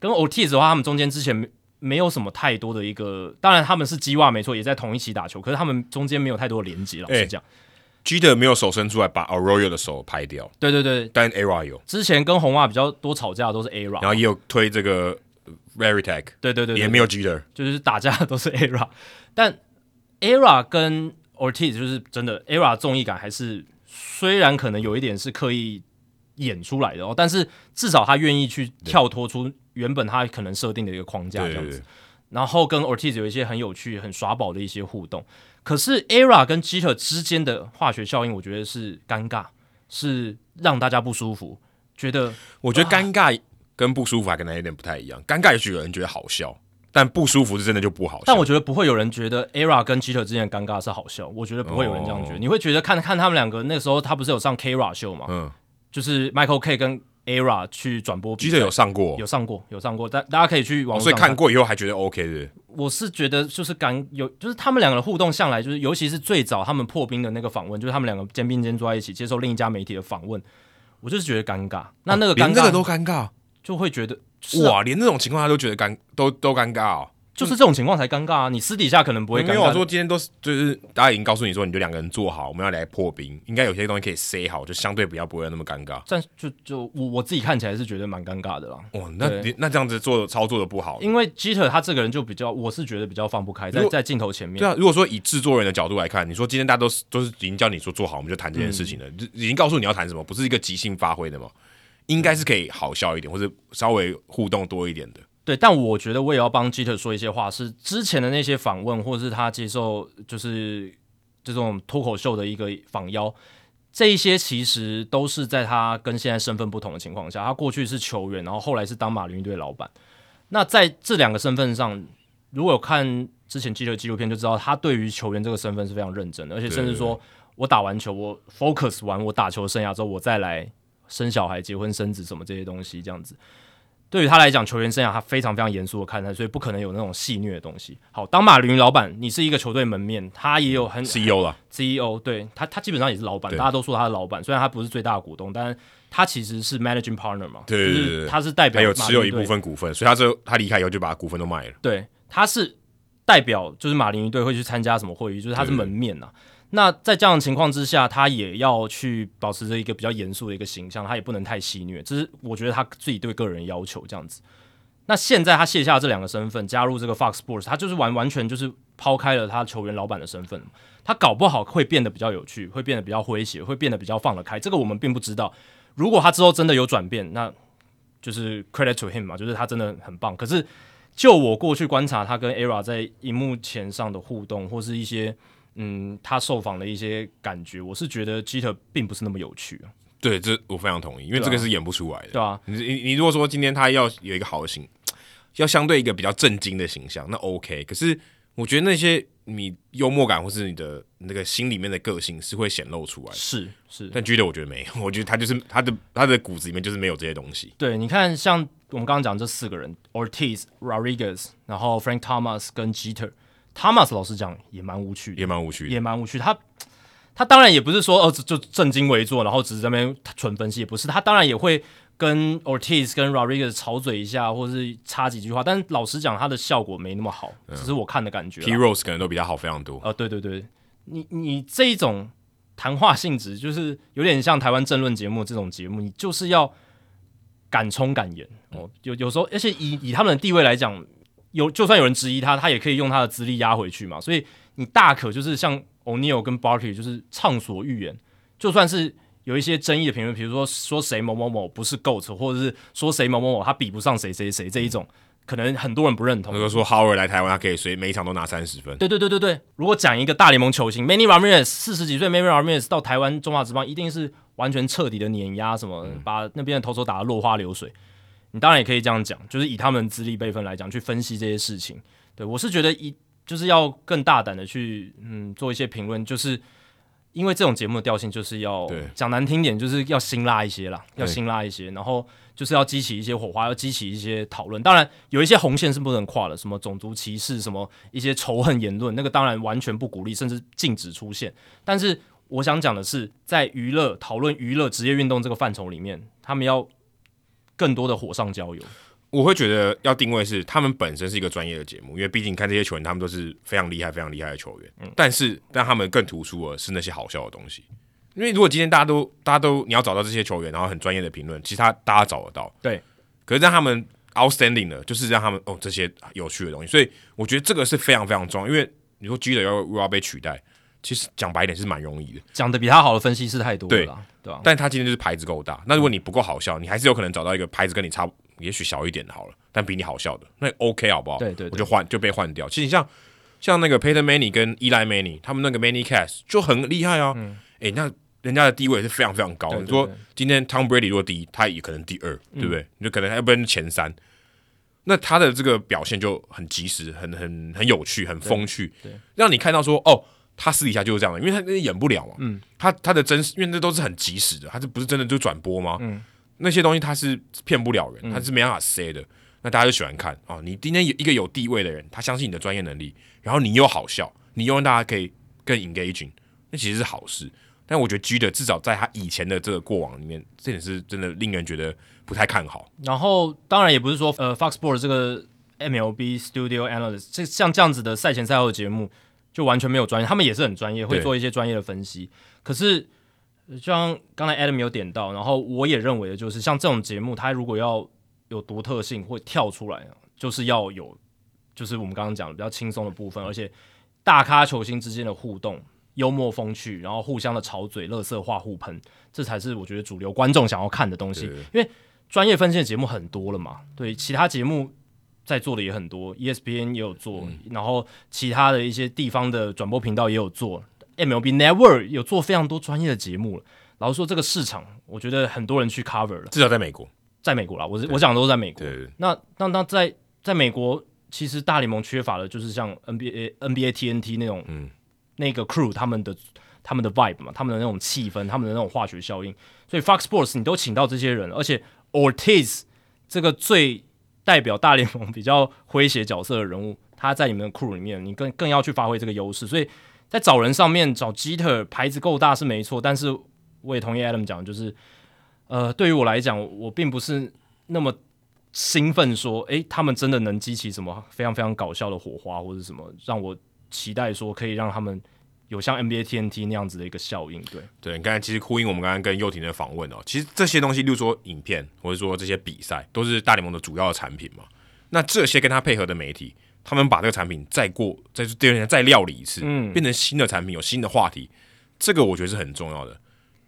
跟 Ortiz 的话，他们中间之前没没有什么太多的一个，当然他们是鸡袜没错，也在同一起打球，可是他们中间没有太多的连接。老实讲，Jeter 没有手伸出来把 Arroyo 的手拍掉。对对对，但 ERA 有。之前跟红袜比较多吵架的都是 ERA，然后也有推这个 Varitek。对对对，也没有 Jeter，就是打架的都是 ERA，但 ERA 跟 Ortiz 就是真的，ERA 综艺感还是虽然可能有一点是刻意演出来的哦，但是至少他愿意去跳脱出原本他可能设定的一个框架这样子。然后跟 Ortiz 有一些很有趣、很耍宝的一些互动。可是 Era 跟 Jeter 之间的化学效应，我觉得是尴尬，是让大家不舒服。觉得我觉得尴尬跟不舒服还可能有点不太一样。尴尬也许有人觉得好笑。但不舒服是真的就不好笑。但我觉得不会有人觉得 ERA 跟 Jeter 之间的尴尬是好笑。我觉得不会有人这样觉得。Oh. 你会觉得看看他们两个那个时候，他不是有上 K-Rod 秀吗？嗯，就是 Michael K 跟 ERA 去转播。Jeter 有上过，有上过，有上过。但大家可以去网所以看过以后还觉得 OK 的。我是觉得就是尴有，就是他们两个的互动向来就是，尤其是最早他们破冰的那个访问，就是他们两个肩并肩坐在一起接受另一家媒体的访问，我就是觉得尴尬。那那个尴尬，都尴尬，就会觉得、啊、哇，连这种情况他都觉得尴，都都尴尬哦。就是这种情况才尴尬啊！你私底下可能不会尴尬。没有我说今天都是，就是大家已经告诉你说，你就两个人做好，我们要来破冰，应该有些东西可以 say 好，就相对比较不会那么尴尬。但就就我我自己看起来是觉得蛮尴尬的啦。哦，那那这样子做操作的不好，因为 Jeter 他这个人就比较，我是觉得比较放不开，在在镜头前面。对啊，如果说以制作人的角度来看，你说今天大家都是都是已经叫你说做好，我们就谈这件事情了，嗯、已经告诉你要谈什么，不是一个即兴发挥的嘛，应该是可以好笑一点，或者稍微互动多一点的。对，但我觉得我也要帮 Jeter 说一些话，是之前的那些访问，或者是他接受就是这种脱口秀的一个访邀，这一些其实都是在他跟现在身份不同的情况下，他过去是球员，然后后来是当马林队老板。那在这两个身份上，如果有看之前 Jeter 纪录片，就知道他对于球员这个身份是非常认真的，而且甚至说我打完球，我 focus 完我打球生涯之后，我再来生小孩、结婚、生子什么这些东西，这样子。对于他来讲，球员生涯他非常非常严肃的看待，所以不可能有那种戏虐的东西。好，当马林鱼老板，你是一个球队门面，他也有很 CEO 了，CEO 对他，他基本上也是老板，大家都说他是老板，虽然他不是最大的股东，但是他其实是 managing partner 嘛，对对对，就是他是代表，还有持有一部分股份，所以他这他离开以后就把股份都卖了。对，他是代表，就是马林鱼队会去参加什么会议，就是他是门面呐、啊。那在这样的情况之下，他也要去保持着一个比较严肃的一个形象，他也不能太戏谑，这是我觉得他自己对个人要求这样子。那现在他卸下这两个身份，加入这个 Fox Sports，他就是完完全就是抛开了他球员老板的身份，他搞不好会变得比较有趣，会变得比较诙谐，会变得比较放得开。这个我们并不知道。如果他之后真的有转变，那就是 credit to him 嘛，就是他真的很棒。可是就我过去观察他跟 ERA 在荧幕前上的互动，或是一些嗯他受访的一些感觉，我是觉得 Geter 并不是那么有趣啊。对，这我非常同意，因为这个是演不出来的。对啊，你你你如果说今天他要有一个好的形，要相对一个比较震惊的形象，那 OK。可是我觉得那些你幽默感或是你的那个心里面的个性是会显露出来的。是是，但 Geter 我觉得没有，我觉得他就是他的他的骨子里面就是没有这些东西。对，你看像我们刚刚讲这四个人，Ortiz、Rodriguez，然后 Frank Thomas 跟 Jeter，Thomas 老师讲也蛮无趣的，也蛮无趣的，也蛮无趣。他。他当然也不是说哦，就正襟危坐，然后只是在那边纯分析，也不是。他当然也会跟 Ortiz 跟 Rodriguez 吵嘴一下，或者是插几句话。但老实讲，他的效果没那么好，只是我看的感觉。P-Rose 可能都比较好非常多。呃，对对对，你你这一种谈话性质，就是有点像台湾政论节目这种节目，你就是要敢冲敢言哦。有有时候，而且以以他们的地位来讲，有就算有人质疑他，他也可以用他的资历压回去嘛。所以你大可就是像。o n e i l 跟 Barkley 就是畅所欲言，就算是有一些争议的评论，比如说说谁某某某不是 GOAT，或者是说谁某某某他比不上谁谁谁这一种，可能很多人不认同。如果说 Howard 来台湾，他可以随每一场都拿三十分。对对对对对，如果讲一个大联盟球星 Manny Ramirez 四十几岁 Manny Ramirez 到台湾中华职棒，一定是完全彻底的碾压，什么把那边的投手打得落花流水。你当然也可以这样讲，就是以他们资历辈分来讲去分析这些事情。对我是觉得一。就是要更大胆的去嗯做一些评论，就是因为这种节目的调性就是要讲难听点，就是要辛辣一些啦，要辛辣一些，然后就是要激起一些火花，要激起一些讨论。当然有一些红线是不能跨的，什么种族歧视，什么一些仇恨言论，那个当然完全不鼓励，甚至禁止出现。但是我想讲的是，在娱乐讨论娱乐职业运动这个范畴里面，他们要更多的火上浇油。我会觉得要定位是他们本身是一个专业的节目，因为毕竟看这些球员，他们都是非常厉害、非常厉害的球员。嗯，但是让他们更突出的是那些好笑的东西。因为如果今天大家都大家都你要找到这些球员，然后很专业的评论，其实他大家找得到。对。可是让他们 outstanding 的，就是让他们哦这些有趣的东西。所以我觉得这个是非常非常重要。因为你说 Jeter 要要被取代，其实讲白一点是蛮容易的。讲的比他好的分析师太多了。对。对吧？但他今天就是牌子够大。那如果你不够好笑，你还是有可能找到一个牌子跟你差。也许小一点的好了，但比你好笑的，那 OK 好不好？对对对，我就换就被换掉。其实像像那个 Peyton Manning 跟 Eli Manning，他们那个 ManningCast 就很厉害啊。哎、那人家的地位是非常非常高的。你说今天 Tom Brady 如果第一，他也可能第二，嗯、对不对？你就可能要不然前三。那他的这个表现就很及时，很很很有趣，很风趣，让你看到说哦，他私底下就是这样的，因为他那演不了嘛。嗯，他他的真实，因为那都是很及时的，他这不是真的就转播吗？嗯，那些东西他是骗不了人，他是没办法 say 的。嗯、那大家就喜欢看哦，你今天有一个有地位的人，他相信你的专业能力，然后你又好笑，你又让大家可以更 engaging，那其实是好事。但我觉得 G 的至少在他以前的这个过往里面，这点是真的令人觉得不太看好。然后当然也不是说呃 Fox Sports 这个 MLB Studio Analyst 这像这样子的赛前赛后的节目就完全没有专业，他们也是很专业，会做一些专业的分析。可是就像刚才 Adam 有点到，然后我也认为的就是像这种节目，它如果要有独特性，会跳出来，就是要有就是我们刚刚讲的比较轻松的部分，而且大咖球星之间的互动。幽默风趣，然后互相的吵嘴、乐色话互喷，这才是我觉得主流观众想要看的东西。因为专业分析的节目很多了嘛，对，其他节目在做的也很多，ESPN 也有做，嗯、然后其他的一些地方的转播频道也有做，MLB Network 有做非常多专业的节目了。老实说，这个市场我觉得很多人去 cover 了，至少在美国，在美国啦，我是我讲的都是在美国。那那那在在美国，其实大联盟缺乏的就是像 NBA NBA TNT 那种，嗯。那个 crew 他们的他们的 vibe 嘛，他们的那种气氛，他们的那种化学效应，所以 Fox Sports 你都请到这些人，而且 Ortiz 这个最代表大联盟比较诙谐角色的人物，他在你们的 crew 里面，你更更要去发挥这个优势。所以在找人上面找 Jeter 牌子够大是没错，但是我也同意 Adam 讲，就是呃，对于我来讲，我并不是那么兴奋说，诶，他们真的能激起什么非常非常搞笑的火花，或者什么让我。期待说可以让他们有像 NBA TNT 那样子的一个效应，对对。你刚才其实呼应我们刚刚跟佑廷的访问哦，其实这些东西，例如说影片或者说这些比赛，都是大联盟的主要的产品嘛。那这些跟他配合的媒体，他们把这个产品再过再第二天再料理一次，嗯，变成新的产品，有新的话题，这个我觉得是很重要的。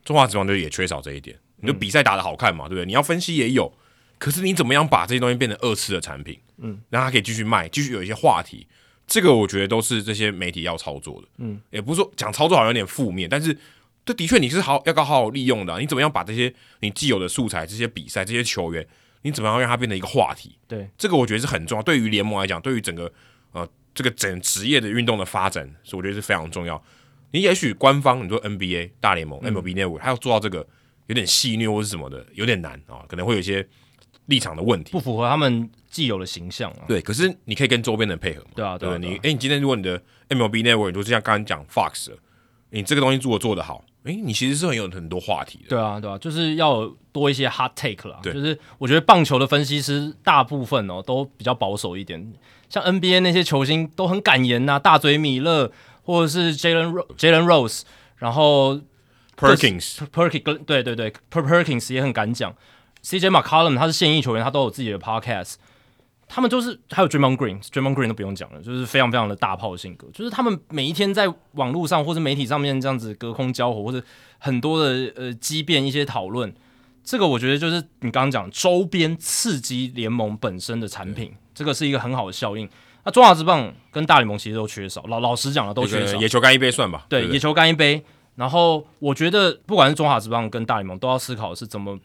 中华职棒就也缺少这一点。你就比赛打得好看嘛，对不对？你要分析也有，可是你怎么样把这些东西变成二次的产品，嗯，让它可以继续卖，继续有一些话题。这个我觉得都是这些媒体要操作的，嗯，也不是说讲操作好像有点负面，但是这的确你是好要搞好好利用的啊。你怎么样把这些你既有的素材、这些比赛、这些球员，你怎么样让它变成一个话题？对，这个我觉得是很重要。对于联盟来讲，对于整个呃这个整职业的运动的发展，所以我觉得是非常重要。你也许官方你说 NBA 大联盟、嗯、MLB Network，他要做到这个有点戏谑或是什么的，有点难啊，可能会有一些。立场的问题不符合他们既有的形象啊。对，可是你可以跟周边的人配合嘛。对啊，对，啊对，你哎、欸，你今天如果你的 MLB Network，就像刚刚讲 Fox，你这个东西如果做得好，哎、欸，你其实是很有很多话题的。对啊，对啊，就是要多一些 hot take 啦。对，就是我觉得棒球的分析师大部分哦都比较保守一点，像 NBA 那些球星都很敢言呐、啊，大嘴米勒或者是 Jalen Jalen Rose，然后 Perkins，Perkins，对对对，Perkins 也很敢讲。CJ McCollum 他是现役球员，他都有自己的 podcast。他们就是还有 Draymond Green，Draymond Green 都不用讲了，就是非常非常的大炮性格。就是他们每一天在网络上或者媒体上面这样子隔空交火，或者很多的呃激辩一些讨论。这个我觉得就是你刚刚讲周边刺激联盟本身的产品，这个是一个很好的效应。那中华职棒跟大联盟其实都缺少，老老实讲的都缺少。野球干一杯算吧，对，对对野球干一杯。然后我觉得不管是中华职棒跟大联盟，都要思考是怎么。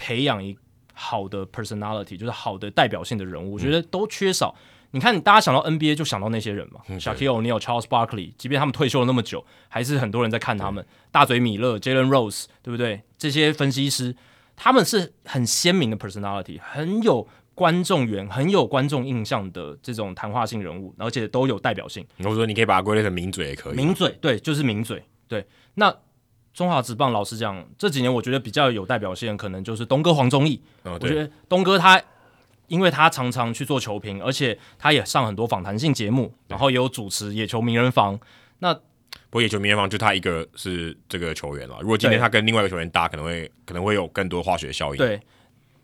培养一好的 personality，就是好的代表性的人物，我觉得都缺少。嗯、你看，大家想到 NBA 就想到那些人嘛，Shaquille O'Neal、Charles Barkley，即便他们退休了那么久，还是很多人在看他们。嗯、大嘴米勒、Jalen Rose，对不对？这些分析师，他们是很鲜明的 personality，很有观众缘、很有观众印象的这种谈话性人物，而且都有代表性。我说，你可以把它归类成名嘴也可以。名嘴，对，就是名嘴。对，那。中华职棒老实讲，这几年我觉得比较有代表性，可能就是东哥黄宗义。哦、我觉得东哥他，因为他常常去做球评，而且他也上很多访谈性节目，然后也有主持野球名人房。那不过野球名人房就他一个是这个球员了。如果今天他跟另外一个球员搭，可能会可能会有更多化学效应。对，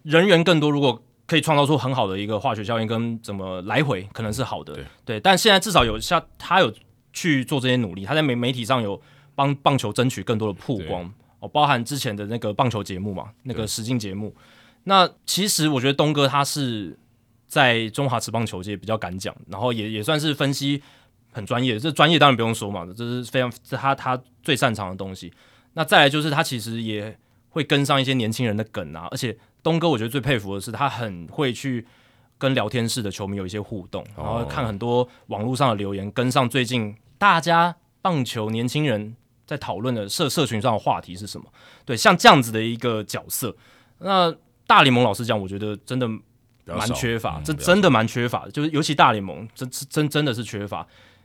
人员更多，如果可以创造出很好的一个化学效应，跟怎么来回，可能是好的。对，对，但现在至少有像他有去做这些努力，他在媒媒体上有。帮棒球争取更多的曝光。哦，包含之前的那个棒球节目嘛，那个实境节目，那其实我觉得东哥他是在中华职棒球界比较敢讲，然后也也算是分析很专业，这专业当然不用说嘛，这是非常这他他最擅长的东西。那再来就是他其实也会跟上一些年轻人的梗啊，而且东哥我觉得最佩服的是他很会去跟聊天室的球迷有一些互动，然后看很多网络上的留言，跟上最近大家棒球年轻人在讨论的社社群上的话题是什么。对，像这样子的一个角色，那。大联盟老实讲，我觉得真的蛮缺乏，这真的蛮缺乏的。就是尤其大联盟，真真真的是缺乏。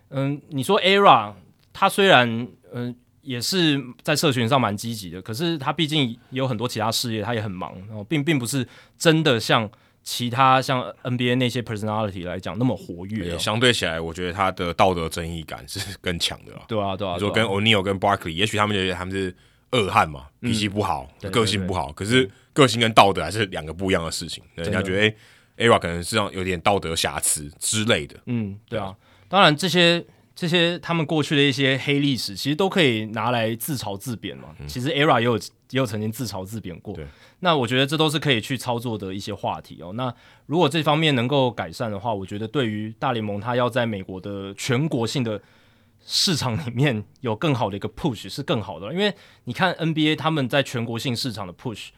嗯，你说 ERA，他虽然嗯也是在社群上蛮积极的，可是他毕竟也有很多其他事业，他也很忙，然后并并不是真的像其他像 NBA 那些 personality 来讲那么活跃。相对起来，我觉得他的道德正义感是 更强的。对啊，对啊。你说跟 O'Neal 跟 Barkley，也许他们觉得他们是恶汉嘛，脾气不好，嗯、个性不好，可是。个性跟道德还是两个不一样的事情，人家觉得哎，ERA 可能是上有点道德瑕疵之类的。嗯，对啊，当然这些这些他们过去的一些黑历史，其实都可以拿来自嘲自贬嘛。嗯、其实 ERA 也有也有曾经自嘲自贬过。对，那我觉得这都是可以去操作的一些话题哦。那如果这方面能够改善的话，我觉得对于大联盟，它要在美国的全国性的市场里面有更好的一个 push 是更好的，因为你看 NBA 他们在全国性市场的 push。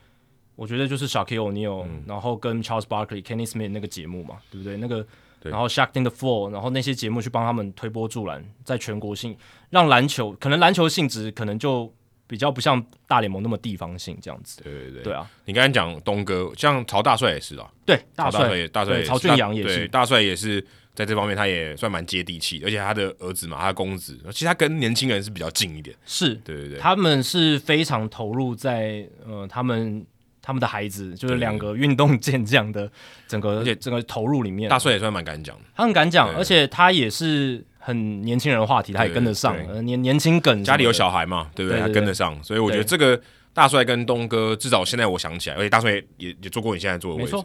我觉得就是 Shaquille O'Neal，、嗯、然后跟 Charles Barkley、Kenny Smith 那个节目嘛，对不对？那个，然后 Shaqtin' the Fool，然后那些节目去帮他们推波助澜，在全国性让篮球，可能篮球性质可能就比较不像大联盟那么地方性这样子。对对对，对啊！你刚才讲东哥，像曹大帅也是啊，对，大帅也大帅也曹俊阳也是，大帅也是在这方面他也算蛮接地气，而且他的儿子嘛，他的公子，其实他跟年轻人是比较近一点。是，对对对，他们是非常投入在呃他们。他们的孩子就是两个运动健将的整个，而且整个投入里面，大帅也算蛮敢讲，他很敢讲，而且他也是很年轻人的话题，他也跟得上，年年轻梗，家里有小孩嘛，对不对？他跟得上，所以我觉得这个大帅跟东哥，至少现在我想起来，而且大帅也也做过你现在做的位置，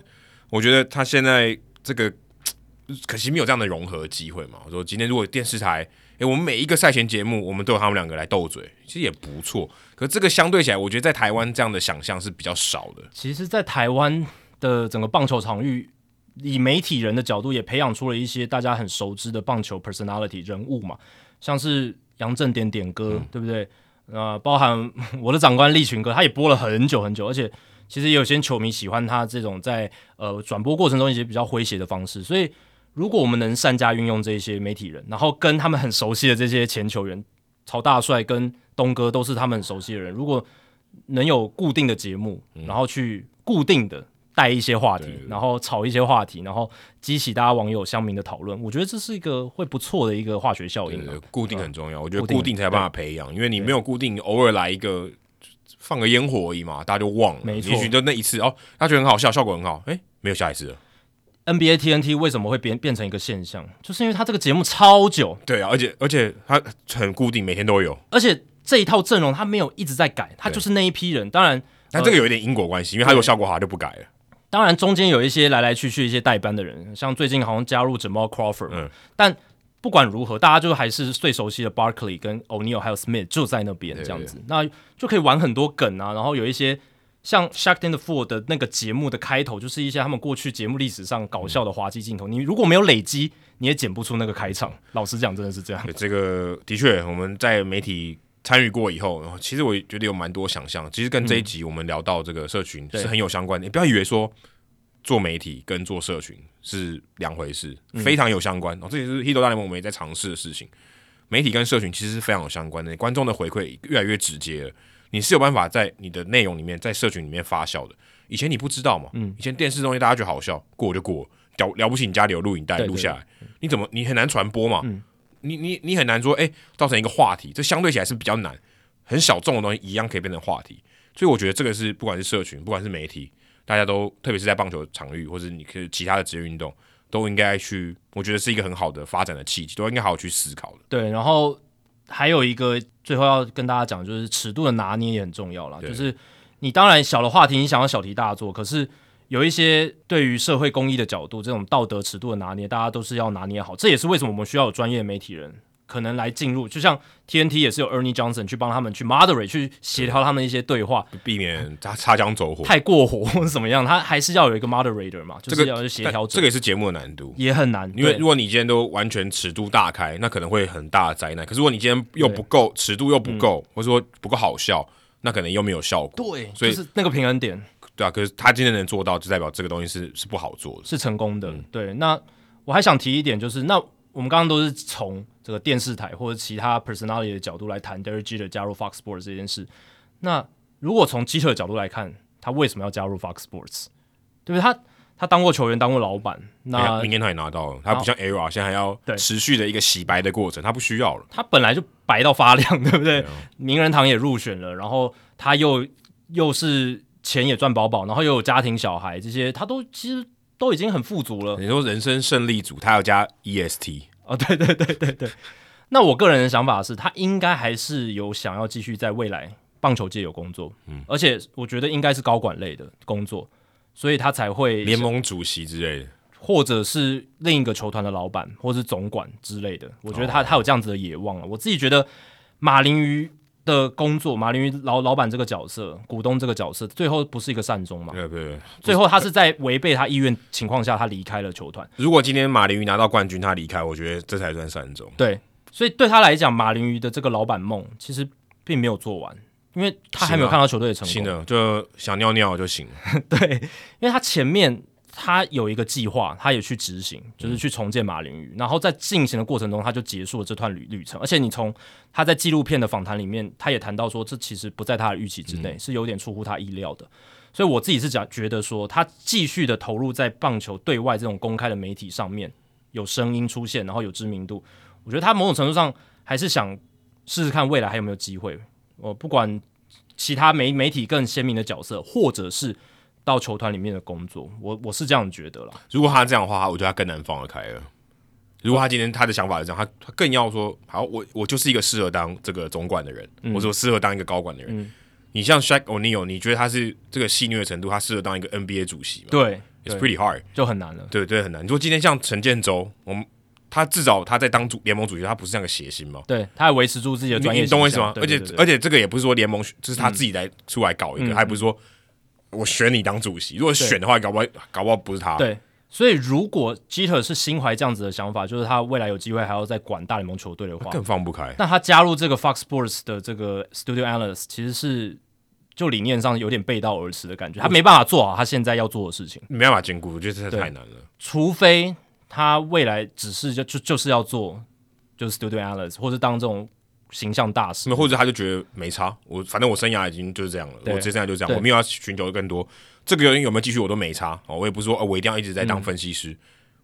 我觉得他现在这个 可惜没有这样的融合机会嘛。我说今天如果电视台。诶，我们每一个赛前节目，我们都有他们两个来斗嘴，其实也不错。可是这个相对起来，我觉得在台湾这样的想象是比较少的。其实，在台湾的整个棒球场域，以媒体人的角度，也培养出了一些大家很熟知的棒球 personality 人物嘛，像是杨振点点哥，嗯、对不对？啊、呃，包含 我的长官立群哥，他也播了很久很久，而且其实也有些球迷喜欢他这种在呃转播过程中一些比较诙谐的方式，所以。如果我们能善加运用这些媒体人，然后跟他们很熟悉的这些前球员，曹大帅跟东哥都是他们很熟悉的人。如果能有固定的节目，然后去固定的带一些话题，嗯、然后炒一些话题，然后激起大家网友乡民的讨论，我觉得这是一个会不错的一个化学效应。固定很重要，我觉得固定才有办法培养，因为你没有固定，偶尔来一个放个烟火而已嘛，大家就忘了。没错，也许就那一次哦，他觉得很好笑，效果很好，哎，没有下一次了。NBA TNT 为什么会变变成一个现象？就是因为它这个节目超久，对啊，而且而且它很固定，每天都有，而且这一套阵容它没有一直在改，它就是那一批人。当然，但这个有一点因果关系，呃、因为它有效果好，它就不改了。当然，中间有一些来来去去一些代班的人，像最近好像加入 Jamal Crawford，嗯，但不管如何，大家就还是最熟悉的 Barkley 跟 O'Neal 还有 Smith 就在那边这样子，那就可以玩很多梗啊，然后有一些。像《Shaqtin' the Fool》的那个节目的开头，就是一些他们过去节目历史上搞笑的滑稽镜头。你如果没有累积，你也剪不出那个开场。老实讲，真的是这样。这个的确，我们在媒体参与过以后，其实我觉得有蛮多想象。其实跟这一集我们聊到这个社群是很有相关的。你不要以为说做媒体跟做社群是两回事，非常有相关。哦，这也是 Hito 大联盟我们也在尝试的事情。媒体跟社群其实是非常有相关的，观众的回馈越来越直接了。你是有办法在你的内容里面，在社群里面发酵的。以前你不知道嘛？嗯，以前电视东西大家觉得好笑，过就过，了了不起，你家里有录影带录下来，你怎么你很难传播嘛？嗯，你你你很难说，哎、欸，造成一个话题，这相对起来是比较难，很小众的东西一样可以变成话题。所以我觉得这个是不管是社群，不管是媒体，大家都特别是在棒球场域或者你可以其他的职业运动，都应该去，我觉得是一个很好的发展的契机，都应该好好去思考的。对，然后。还有一个最后要跟大家讲，就是尺度的拿捏也很重要啦。就是你当然小的话题，你想要小题大做，可是有一些对于社会公益的角度，这种道德尺度的拿捏，大家都是要拿捏好。这也是为什么我们需要有专业媒体人可能来进入，就像 TNT 也是有 Ernie Johnson 去帮他们去 moderate 去协调他们一些对话，避免擦擦枪走火，太过火或者怎么样，他还是要有一个 moderator 嘛，就是要协调。这个也是节目的难度，也很难，因为如果你今天都完全尺度大开，那可能会很大的灾难。可是如果你今天又不够尺度又不够，嗯、或者说不够好笑，那可能又没有效果。对，所以是那个平衡点。对啊，可是他今天能做到，就代表这个东西是是不好做的，是成功的。嗯、对，那我还想提一点，就是那。我们刚刚都是从这个电视台或者其他 personality 的角度来谈 Derek Jeter 加入 Fox Sports 这件事。那如果从 Jeter 的角度来看，他为什么要加入 Fox Sports？对不对？他他当过球员，当过老板。那明年他也拿到了，他不像 Era 现在还要持续的一个洗白的过程，他不需要了。他本来就白到发亮，对不对？对啊、名人堂也入选了，然后他又又是钱也赚饱饱，然后又有家庭小孩，这些他都其实。都已经很富足了。你说人生胜利组，他要加 EST 哦，对对对对对。那我个人的想法是，他应该还是有想要继续在未来棒球界有工作，嗯，而且我觉得应该是高管类的工作，所以他才会联盟主席之类的，或者是另一个球团的老板，或是总管之类的。我觉得他、哦、他有这样子的野望了。我自己觉得马林鱼的工作，马林鱼老老板这个角色，股东这个角色，最后不是一个善终嘛？对对对，最后他是在违背他意愿情况下，他离开了球团。如果今天马林鱼拿到冠军，他离开，我觉得这才算善终。对，所以对他来讲，马林鱼的这个老板梦其实并没有做完，因为他还没有看到球队的成功。行的，就想尿尿就行了。对，因为他前面。他有一个计划，他也去执行，就是去重建马林鱼。嗯、然后在进行的过程中，他就结束了这段旅旅程。而且你从他在纪录片的访谈里面，他也谈到说，这其实不在他的预期之内，嗯、是有点出乎他意料的。所以我自己是讲觉得说，他继续的投入在棒球对外这种公开的媒体上面，有声音出现，然后有知名度。我觉得他某种程度上还是想试试看未来还有没有机会。我不管其他媒媒体更鲜明的角色，或者是。到球团里面的工作，我我是这样觉得啦。如果他这样的话，我觉得他更难放得开了。如果他今天他的想法是这样，他他更要说，好，我我就是一个适合当这个总管的人，嗯、我说适合当一个高管的人。嗯、你像 Shaq O'Neal，你觉得他是这个戏虐的程度，他适合当一个 NBA 主席吗？对，It's pretty hard，就很难了。对对，很难。你说今天像陈建州，我们他至少他在当主联盟主席，他不是像个谐星吗？对，他还维持住自己的专业，你懂我意思吗？而且而且这个也不是说联盟，就是他自己来出来搞一个，嗯、还不是说。我选你当主席，如果选的话，搞不好搞不好不是他。对，所以如果 Jeter 是心怀这样子的想法，就是他未来有机会还要再管大联盟球队的话，更放不开。那他加入这个 Fox Sports 的这个 Studio Analyst，其实是就理念上有点背道而驰的感觉。他没办法做好他现在要做的事情，没办法兼顾，我觉得这太难了。除非他未来只是就就就是要做就是 Studio Analyst，或是当这种。形象大使，或者他就觉得没差，我反正我生涯已经就是这样了，对我这生涯就这样，我没有要寻求更多。这个人有没有继续我都没差，我也不是说我一定要一直在当分析师，嗯、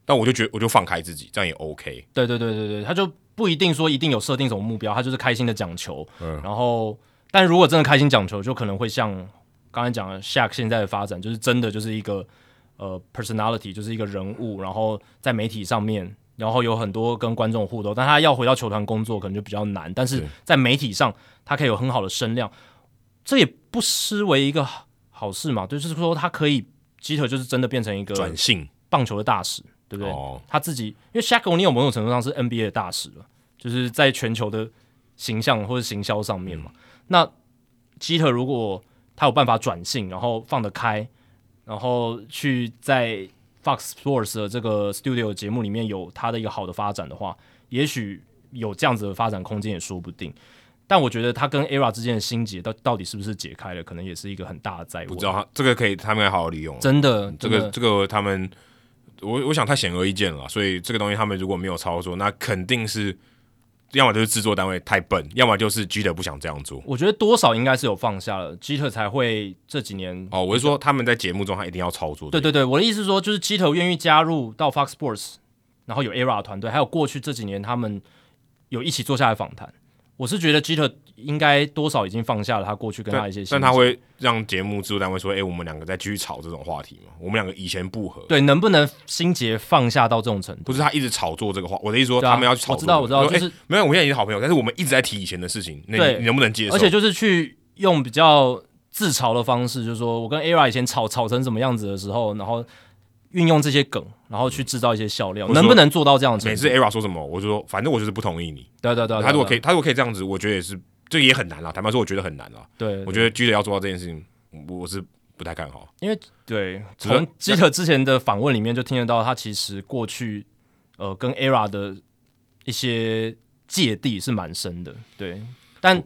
但我就觉得我就放开自己，这样也 OK。对对对对对，他就不一定说一定有设定什么目标，他就是开心的讲球。嗯，然后，但如果真的开心讲球，就可能会像刚才讲的 Shaq 现在的发展，就是真的就是一个呃 personality，就是一个人物，然后在媒体上面。然后有很多跟观众互动，但他要回到球团工作可能就比较难。但是在媒体上，他可以有很好的声量，这也不失为一个好事嘛。就是说，他可以基特就是真的变成一个转性棒球的大使，对不对？哦、他自己因为 Shaq O'Neal 某种程度上是 NBA 的大使了，就是在全球的形象或者行销上面嘛。嗯、那基特如果他有办法转性，然后放得开，然后去在。Fox Sports 的这个 Studio 节目里面有他的一个好的发展的话，也许有这样子的发展空间也说不定。但我觉得他跟 ERA 之间的心结到到底是不是解开了，可能也是一个很大的灾问。不知道他这个可以，他们要好好利用。真的，这个这个他们，我我想太显而易见了。所以这个东西他们如果没有操作，那肯定是。要么就是制作单位太笨，要么就是 Jeter 不想这样做。我觉得多少应该是有放下了，Jeter 才会这几年。哦，我是说他们在节目中他一定要操作。对对对，我的意思是说，就是 Jeter 愿意加入到 Fox Sports，然后有 ERA 团队，还有过去这几年他们有一起坐下来访谈。我是觉得 Jeter 应该多少已经放下了他过去跟他一些，但他会让节目制作单位说：“哎、欸，我们两个再继续吵这种话题嘛？我们两个以前不合，对，能不能心结放下到这种程度？不是他一直炒作这个话，我的意思说他们要去炒作、这个。我知道，我知道，就是、欸、没有，我们现在已经是好朋友，但是我们一直在提以前的事情，那你，你能不能接受？而且就是去用比较自嘲的方式，就是说我跟 ERA 以前吵吵成什么样子的时候，然后。运用这些梗，然后去制造一些笑料，嗯、能不能做到这样子？每次 ERA 说什么，我就说，反正我就是不同意你。对对对，他如果可以，他如果可以这样子，我觉得也是，这也很难了。坦白说，我觉得很难了。对，对，我觉得 Jeter 要做到这件事情，我是不太看好。因为对，从 Jeter 之前的访问里面就听得到，他其实过去呃跟 ERA 的一些芥蒂是蛮深的。对，但。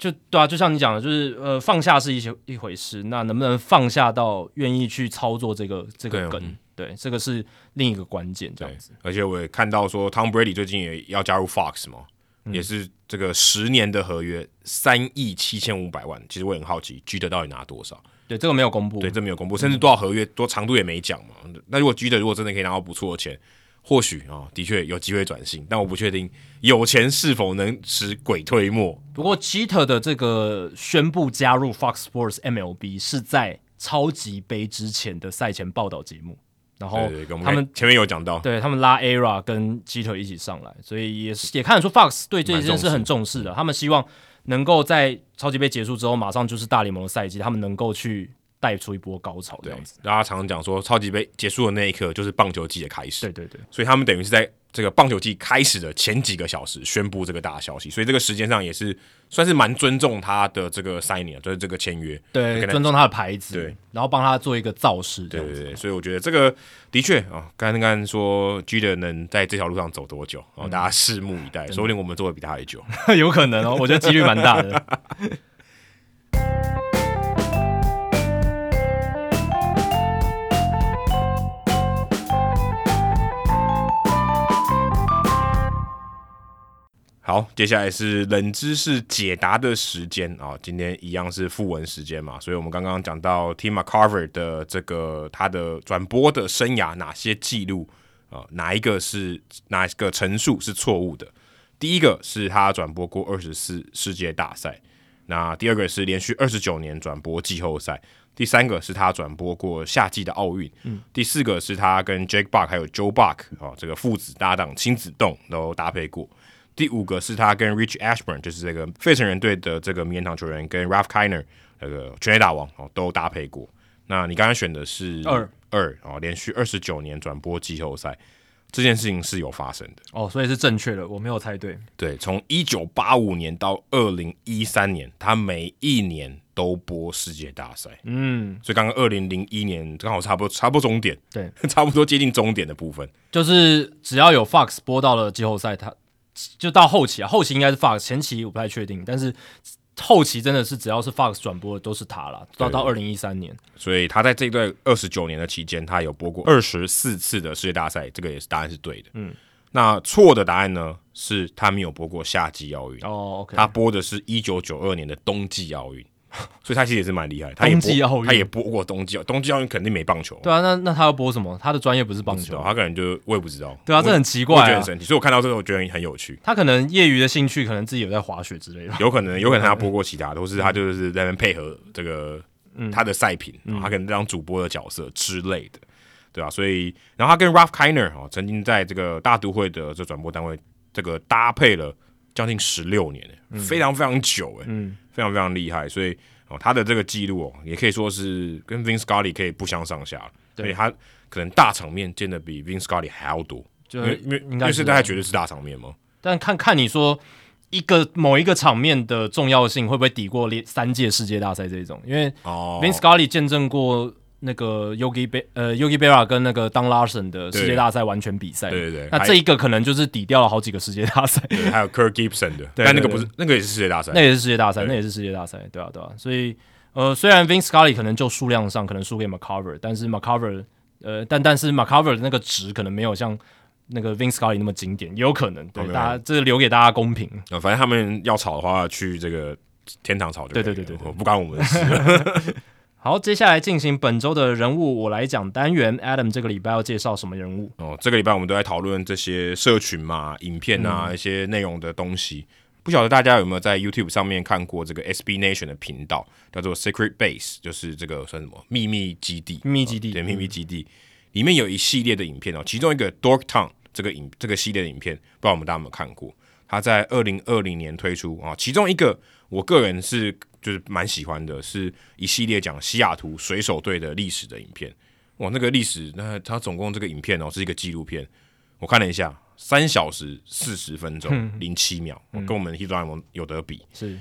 就对啊，就像你讲的，就是呃，放下是一些一回事，那能不能放下到愿意去操作这个这个梗？对，对，这个是另一个关键，这样子。而且我也看到说，Tom Brady 最近也要加入 Fox 嘛，嗯、也是这个十年的合约，三亿七千五百万。其实我也很好奇，Jeter 到底拿多少？对，这个没有公布，对，这个、没有公布，甚至多少合约多长度也没讲嘛。那如果 Jeter 如果真的可以拿到不错的钱，或许啊、哦，的确有机会转型，但我不确定有钱是否能使鬼推磨。不过，Jeter 的这个宣布加入 Fox Sports MLB 是在超级杯之前的赛前报道节目，然后他们前面有讲到，对他们拉 ERA 跟 Jeter 一起上来，所以也是也看得出 Fox 对这件事很重视的。他们希望能够在超级杯结束之后，马上就是大联盟的赛季，他们能够去。带出一波高潮这样子，大家常常讲说，超级杯结束的那一刻就是棒球季的开始。对对对，所以他们等于是在这个棒球季开始的前几个小时宣布这个大消息，所以这个时间上也是算是蛮尊重他的这个 signing，就是这个签约，对，尊重他的牌子，对，然后帮他做一个造势，对对对，所以我觉得这个的确啊，刚刚说 Jeter 能在这条路上走多久，然后大家拭目以待，说不定我们做的比他还久，有可能哦，我觉得几率蛮大的。好，接下来是冷知识解答的时间啊！今天一样是复文时间嘛，所以我们刚刚讲到 Tim McCarver 的这个他的转播的生涯，哪些记录啊？哪一个是哪一个陈述是错误的？第一个是他转播过二十四世界大赛，那第二个是连续二十九年转播季后赛，第三个是他转播过夏季的奥运，嗯，第四个是他跟 Jake Buck 还有 Joe Buck 啊这个父子搭档亲子洞都搭配过。第五个是他跟 Rich Ashburn，就是这个费城人队的这个名人堂球员，跟 Ralph Kiner 那个全垒打王哦，都搭配过。那你刚刚选的是二二哦，连续二十九年转播季后赛，这件事情是有发生的哦，所以是正确的，我没有猜对。对，从一九八五年到二零一三年，他每一年都播世界大赛。嗯，所以刚刚二零零一年刚好差不多差不多终点，对，差不多接近终点的部分，就是只要有 Fox 播到了季后赛，他。就到后期啊，后期应该是 Fox，前期我不太确定，但是后期真的是只要是 Fox 转播的都是他了，到到二零一三年，所以他在这段二十九年的期间，他有播过二十四次的世界大赛，这个也是答案是对的。嗯，那错的答案呢，是他没有播过夏季奥运。哦他播的是一九九二年的冬季奥运。所以他其实也是蛮厉害，他也冬季奥运，他也播过冬季奥，冬季奥运肯定没棒球。对啊，那那他要播什么？他的专业不是棒球，他可能就我也不知道。对啊，这很奇怪，我觉得很神奇。所以我看到这个，我觉得很有趣。他可能业余的兴趣，可能自己有在滑雪之类的，有可能，有可能他 播过其他的，或是他就是在那边配合这个他的赛品，他可能当主播的角色之类的，对啊，所以，然后他跟 Ralph Kiner 哦，曾经在这个大都会的这转播单位这个搭配了将近十六年，非常非常久，哎，嗯，非常非常厉害，所以。哦，他的这个记录哦，也可以说是跟 Vin Scully 可以不相上下，对，所以他可能大场面见的比 Vin Scully 还要多，就因为因为因为现在绝对是大场面吗。但看看你说一个某一个场面的重要性会不会抵过三届世界大赛这种？因为 Vin Scully 见证过。那个 Yogi Be 呃 Yogi Berra 跟那个 Don Larson 的世界大赛完全比赛，对对对，那这一个可能就是抵掉了好几个世界大赛，还有 Kirk Gibson 的，但那个不是那个也是世界大赛，那也是世界大赛，那也是世界大赛，对啊对啊，所以呃虽然 Vin Scully 可能就数量上可能输给 McCarver，但是 McCarver 呃但但是 McCarver 的那个值可能没有像那个 Vin Scully 那么经典，也有可能，对大家这个留给大家公平，反正他们要吵的话去这个天堂吵就，对对对对，不关我们的事。好，接下来进行本周的人物我来讲单元。Adam 这个礼拜要介绍什么人物？哦，这个礼拜我们都在讨论这些社群嘛、影片啊、嗯、一些内容的东西。不晓得大家有没有在 YouTube 上面看过这个 SB Nation 的频道，叫做 Secret Base，就是这个算什么秘密基地？秘密基地，对，秘密基地、嗯、里面有一系列的影片哦，其中一个 Dork Town 这个影这个系列的影片，不知道我们大家有没有看过？它在二零二零年推出啊，其中一个我个人是。就是蛮喜欢的，是一系列讲西雅图水手队的历史的影片。哇，那个历史，那它总共这个影片哦是一个纪录片，我看了一下，三小时四十分钟零七秒，嗯、跟我们《Hit 有得比。是，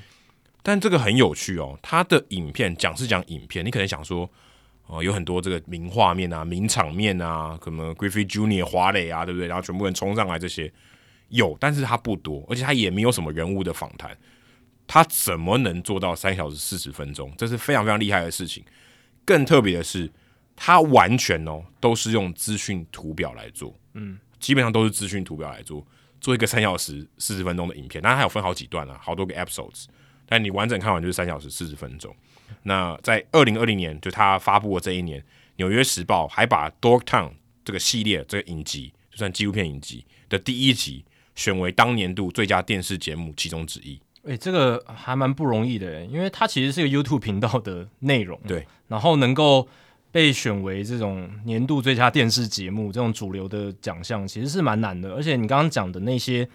但这个很有趣哦，它的影片讲是讲影片，你可能想说，哦、呃，有很多这个名画面啊、名场面啊，什么 Griffey Junior 华磊啊，对不对？然后全部人冲上来这些有，但是它不多，而且它也没有什么人物的访谈。他怎么能做到三小时四十分钟？这是非常非常厉害的事情。更特别的是，他完全哦都是用资讯图表来做，嗯，基本上都是资讯图表来做，做一个三小时四十分钟的影片。当然还有分好几段啊，好多个 episodes，但你完整看完就是三小时四十分钟。那在二零二零年，就他发布的这一年，《纽约时报》还把《Dorktown》这个系列这个影集，就算纪录片影集的第一集，选为当年度最佳电视节目其中之一。诶、欸，这个还蛮不容易的，因为它其实是一个 YouTube 频道的内容，对，然后能够被选为这种年度最佳电视节目这种主流的奖项，其实是蛮难的。而且你刚刚讲的那些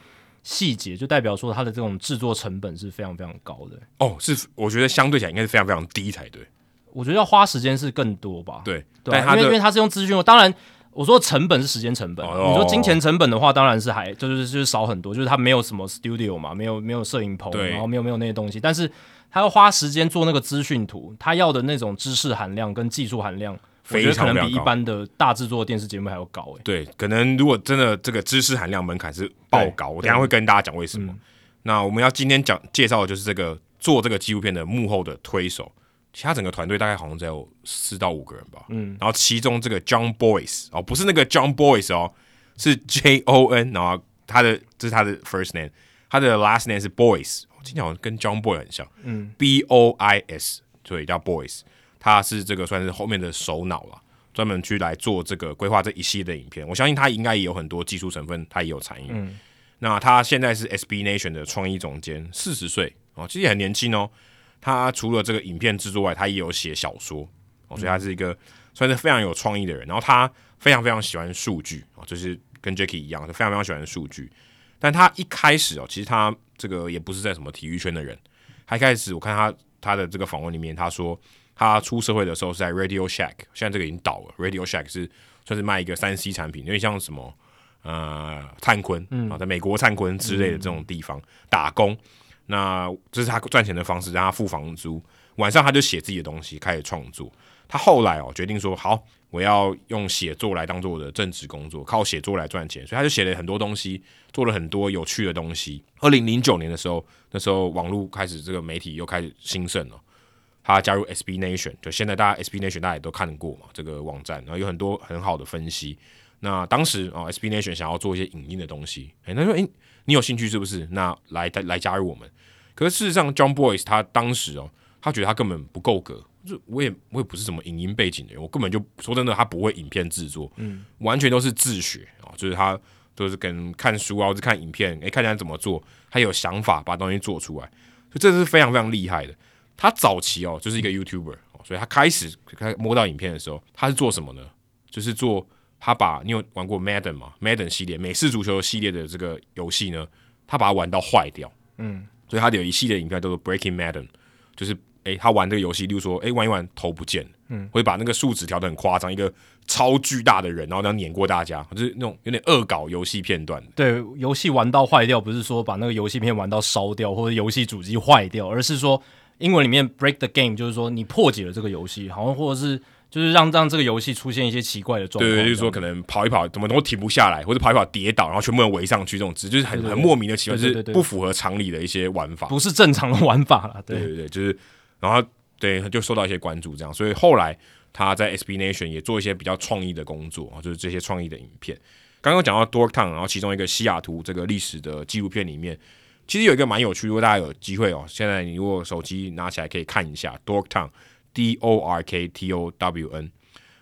细节，就代表说它的这种制作成本是非常非常高的。哦，是，我觉得相对起来应该是非常非常低才对。我觉得要花时间是更多吧？对，对，因为因为它是用资讯，当然。我说成本是时间成本，哦、你说金钱成本的话，当然是还就是就是少很多，就是他没有什么 studio 嘛，没有没有摄影棚，然后没有没有那些东西，但是他要花时间做那个资讯图，他要的那种知识含量跟技术含量，我觉得可能比一般的大制作电视节目还要高诶。对，可能如果真的这个知识含量门槛是爆高，我等下会跟大家讲为什么。嗯、那我们要今天讲介绍的就是这个做这个纪录片的幕后的推手。其他整个团队大概好像只有四到五个人吧，嗯，然后其中这个 John Boyce 哦，不是那个 John Boyce 哦，是 J O N，然后他的这是他的 first name，他的 last name 是 Boyce，听起来好像跟 John Boy 很像，嗯，B O I S，所以叫 Boyce，他是这个算是后面的首脑了，专门去来做这个规划这一系列的影片，我相信他应该也有很多技术成分，他也有参与，嗯，那他现在是 SB Nation 的创意总监，四十岁。哦，其实也很年轻哦。他除了这个影片制作外，他也有写小说哦，所以他是一个算是非常有创意的人。然后他非常非常喜欢数据哦，就是跟 Jacky 一样，是非常非常喜欢数据。但他一开始哦，其实他这个也不是在什么体育圈的人。他一开始我看他他的这个访问里面，他说他出社会的时候是在 Radio Shack，现在这个已经倒了。Radio Shack 是算是卖一个三 C 产品，有点像什么呃灿坤啊，在美国灿坤之类的这种地方打工。那这是他赚钱的方式，让他付房租。晚上他就写自己的东西，开始创作。他后来哦决定说，好，我要用写作来当做我的正职工作，靠写作来赚钱。所以他就写了很多东西，做了很多有趣的东西。二零零九年的时候，那时候网络开始这个媒体又开始兴盛了。他加入 SB Nation，就现在大家 SB Nation 大家也都看过嘛，这个网站，然后有很多很好的分析。那当时啊、哦、SB Nation 想要做一些影音的东西，诶，他说，诶。你有兴趣是不是？那来来加入我们。可是事实上，John Boyce 他当时哦，他觉得他根本不够格。就我也我也不是什么影音背景的人，我根本就说真的，他不会影片制作，嗯，完全都是自学啊，就是他都是跟看书啊，或者看影片，诶，看人家怎么做，他有想法把东西做出来，所以这是非常非常厉害的。他早期哦就是一个 YouTuber，所以他开始开摸到影片的时候，他是做什么呢？就是做。他把你有玩过 Madden 吗？Madden 系列美式足球系列的这个游戏呢，他把它玩到坏掉，嗯，所以他有一系列影片叫做 Breaking Madden，就是诶、欸，他玩这个游戏，例如说，诶、欸，玩一玩头不见，嗯，会把那个数值调的很夸张，一个超巨大的人，然后这样碾过大家，就是那种有点恶搞游戏片段。对，游戏玩到坏掉，不是说把那个游戏片玩到烧掉，或者游戏主机坏掉，而是说英文里面 break the game，就是说你破解了这个游戏，好像或者是。就是让让这个游戏出现一些奇怪的状况，对，就是说可能跑一跑怎么都停不下来，或者跑一跑跌倒，然后全部人围上去，这种就是很很莫名的奇怪，就是不符合常理的一些玩法，不是正常的玩法了。对对对，就是然后对就受到一些关注，这样，所以后来他在 SB Nation 也做一些比较创意的工作啊，就是这些创意的影片。刚刚讲到 Dorktown，然后其中一个西雅图这个历史的纪录片里面，其实有一个蛮有趣，如果大家有机会哦，现在你如果手机拿起来可以看一下 Dorktown。D O R K T O W N，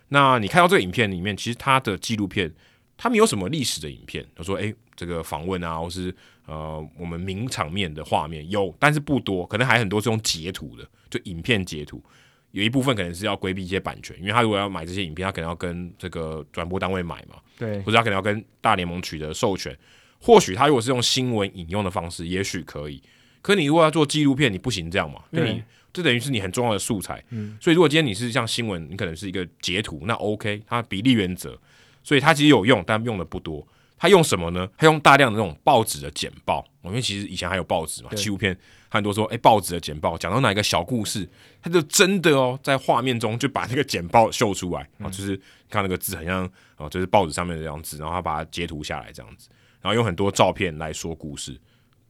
那你看到这个影片里面，其实它的纪录片，他没有什么历史的影片。他说：“诶，这个访问啊，或是呃，我们名场面的画面有，但是不多，可能还很多是用截图的，就影片截图。有一部分可能是要规避一些版权，因为他如果要买这些影片，他可能要跟这个转播单位买嘛，对，或者他可能要跟大联盟取得授权。或许他如果是用新闻引用的方式，也许可以。可你如果要做纪录片，你不行这样嘛，因为你。”这等于是你很重要的素材。嗯，所以如果今天你是像新闻，你可能是一个截图，那 OK，它比例原则，所以它其实有用，但用的不多。它用什么呢？它用大量的那种报纸的简报，因为其实以前还有报纸嘛，纪录片很多说，哎、欸，报纸的简报讲到哪一个小故事，它就真的哦，在画面中就把那个简报秀出来。啊、嗯，就是看那个字很像哦，就是报纸上面的样子，然后他把它截图下来这样子，然后用很多照片来说故事，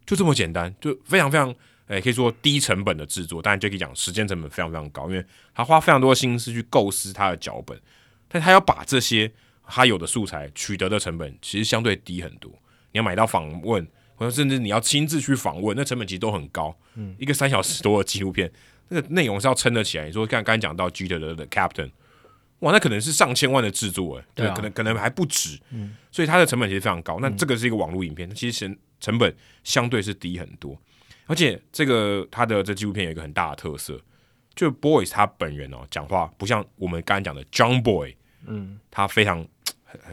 就这么简单，就非常非常，哎、欸，可以说低成本的制作，当然就可以讲时间成本非常非常高，因为他花非常多的心思去构思他的脚本，但他要把这些。他有的素材取得的成本其实相对低很多，你要买到访问，或者甚至你要亲自去访问，那成本其实都很高。嗯，一个三小时多的纪录片，那个内容是要撑得起来。你说刚刚讲到 Jeter 的的 Captain，哇，那可能是上千万的制作，哎，对，可能可能还不止。嗯，所以它的成本其实非常高。那这个是一个网络影片，其实成成本相对是低很多。而且这个他的这纪录片有一个很大的特色，就 Boyce 他本人哦，讲话不像我们刚刚讲的 John Boy，嗯，他非常。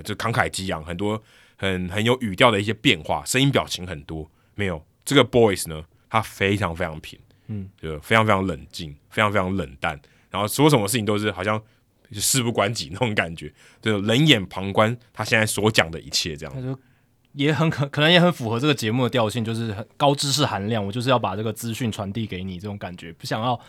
就慷慨激昂，很多很很有语调的一些变化，声音表情很多。没有这个 Boyce 呢，他非常非常平，嗯，就非常非常冷静，非常非常冷淡，然后说什么事情都是好像就事不关己那种感觉，就冷眼旁观他现在所讲的一切，这样。也很可可能也很符合这个节目的调性，就是很高知识含量，我就是要把这个资讯传递给你，这种感觉不想要。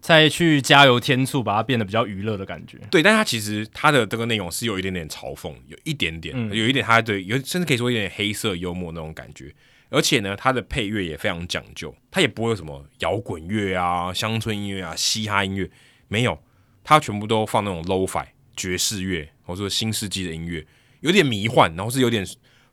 再去加油添醋，把它变得比较娱乐的感觉。对，但它其实它的这个内容是有一点点嘲讽，有一点点，嗯、有一点它的有甚至可以说有点黑色幽默那种感觉。而且呢，它的配乐也非常讲究，它也不会有什么摇滚乐啊、乡村音乐啊、嘻哈音乐，没有，它全部都放那种 Lo-Fi 爵士乐，或者说新世纪的音乐，有点迷幻，然后是有点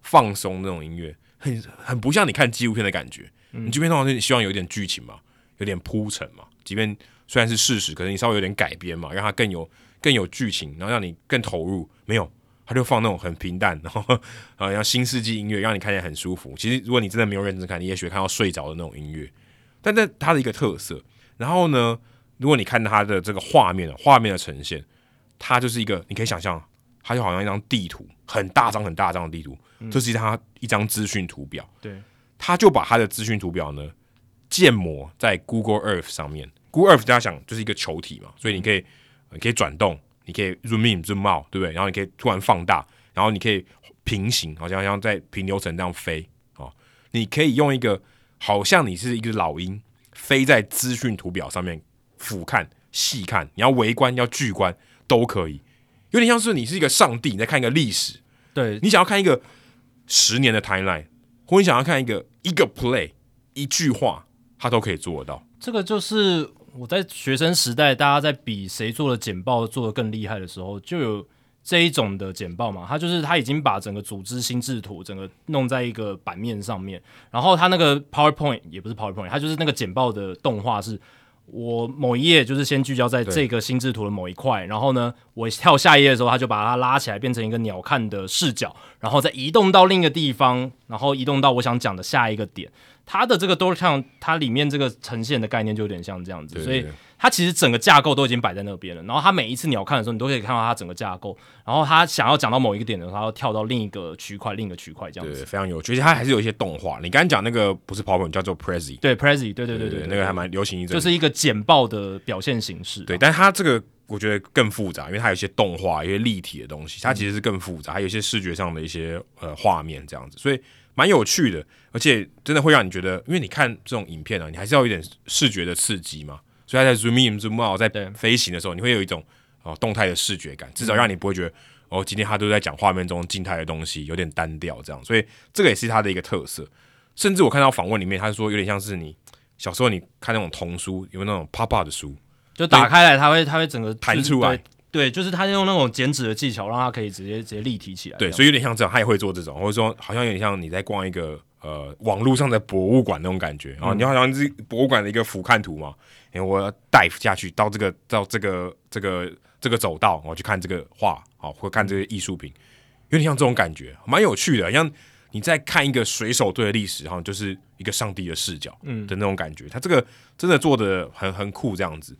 放松那种音乐，很很不像你看纪录片的感觉。嗯、你这边通常是希望有点剧情嘛，有点铺陈嘛，即便。虽然是事实，可是你稍微有点改编嘛，让它更有更有剧情，然后让你更投入。没有，他就放那种很平淡，然后啊，像新世纪音乐，让你看起来很舒服。其实，如果你真的没有认真看，你也许看到睡着的那种音乐。但这它的一个特色。然后呢，如果你看它的这个画面，画面的呈现，它就是一个，你可以想象，它就好像一张地图，很大张很大张的地图，嗯、这是他一张资讯图表。对，他就把他的资讯图表呢建模在 Google Earth 上面。Google Earth 大家想就是一个球体嘛，所以你可以你可以转动，你可以 zoom in zoom out，对不对？然后你可以突然放大，然后你可以平行，好像像在平流层这样飞哦。你可以用一个好像你是一个老鹰飞在资讯图表上面俯瞰细看，你要围观要聚观都可以，有点像是你是一个上帝你在看一个历史，对，你想要看一个十年的 timeline，或你想要看一个一个 play 一句话，他都可以做得到。这个就是。我在学生时代，大家在比谁做的简报做得更厉害的时候，就有这一种的简报嘛。他就是他已经把整个组织心智图整个弄在一个版面上面，然后他那个 PowerPoint 也不是 PowerPoint，他就是那个简报的动画是，我某一页就是先聚焦在这个心智图的某一块，然后呢，我跳下一页的时候，它就把它拉起来变成一个鸟瞰的视角，然后再移动到另一个地方，然后移动到我想讲的下一个点。它的这个都像它里面这个呈现的概念就有点像这样子，所以它其实整个架构都已经摆在那边了。然后它每一次你要看的时候，你都可以看到它整个架构。然后它想要讲到某一个点的时候，它要跳到另一个区块、另一个区块这样子，对，非常有趣。而且它还是有一些动画。你刚刚讲那个不是 PowerPoint，叫做 Prezi，对 Prezi，对对对对，对，对，对，那个还蛮流行一阵，就是一个简报的表现形式。对，但它这个我觉得更复杂，因为它有一些动画、一些立体的东西，它其实是更复杂，还有一些视觉上的一些呃画面这样子，所以。蛮有趣的，而且真的会让你觉得，因为你看这种影片啊，你还是要有点视觉的刺激嘛。所以它在 zoom in zoom out 在飞行的时候，你会有一种哦动态的视觉感，至少让你不会觉得哦，今天他都在讲画面中静态的东西，有点单调这样。所以这个也是它的一个特色。甚至我看到访问里面，他说有点像是你小时候你看那种童书，有没有那种 pop up 的书，就打开来，它会它会整个弹出来。对，就是他用那种剪纸的技巧，让他可以直接直接立体起来。对，所以有点像这样，他也会做这种，或者说好像有点像你在逛一个呃网络上的博物馆那种感觉。然后你好像是博物馆的一个俯瞰图嘛，哎，我要 dive 下去到这个到这个这个这个走道，我去看这个画，好，或看这个艺术品，有点像这种感觉，蛮有趣的，像你在看一个水手队的历史，然后就是一个上帝的视角，嗯的那种感觉。他这个真的做的很很酷，这样子。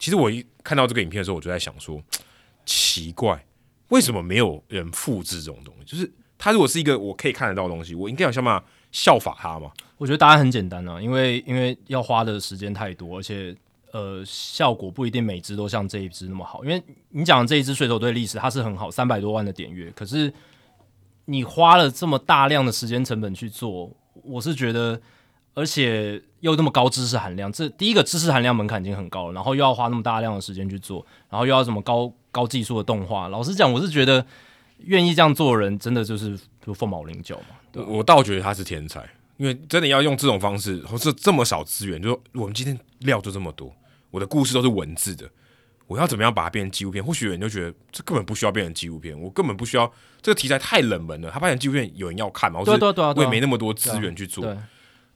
其实我一看到这个影片的时候，我就在想说，奇怪，为什么没有人复制这种东西？就是它如果是一个我可以看得到的东西，我应该有想办法效法它嘛？我觉得答案很简单啊，因为因为要花的时间太多，而且呃，效果不一定每支都像这一支那么好。因为你讲的这一支水手队历史，它是很好，三百多万的点阅，可是你花了这么大量的时间成本去做，我是觉得，而且又那么高知识含量，这第一个知识含量门槛已经很高了，然后又要花那么大量的时间去做，然后又要什么高高技术的动画，老实讲，我是觉得愿意这样做的人，真的就是就凤毛麟角嘛。我我倒觉得他是天才。因为真的要用这种方式，或是这么少资源，就说我们今天料就这么多，我的故事都是文字的，我要怎么样把它变成纪录片？或许有人就觉得这根本不需要变成纪录片，我根本不需要这个题材太冷门了，他发现纪录片有人要看嘛？对对对，我也没那么多资源去做。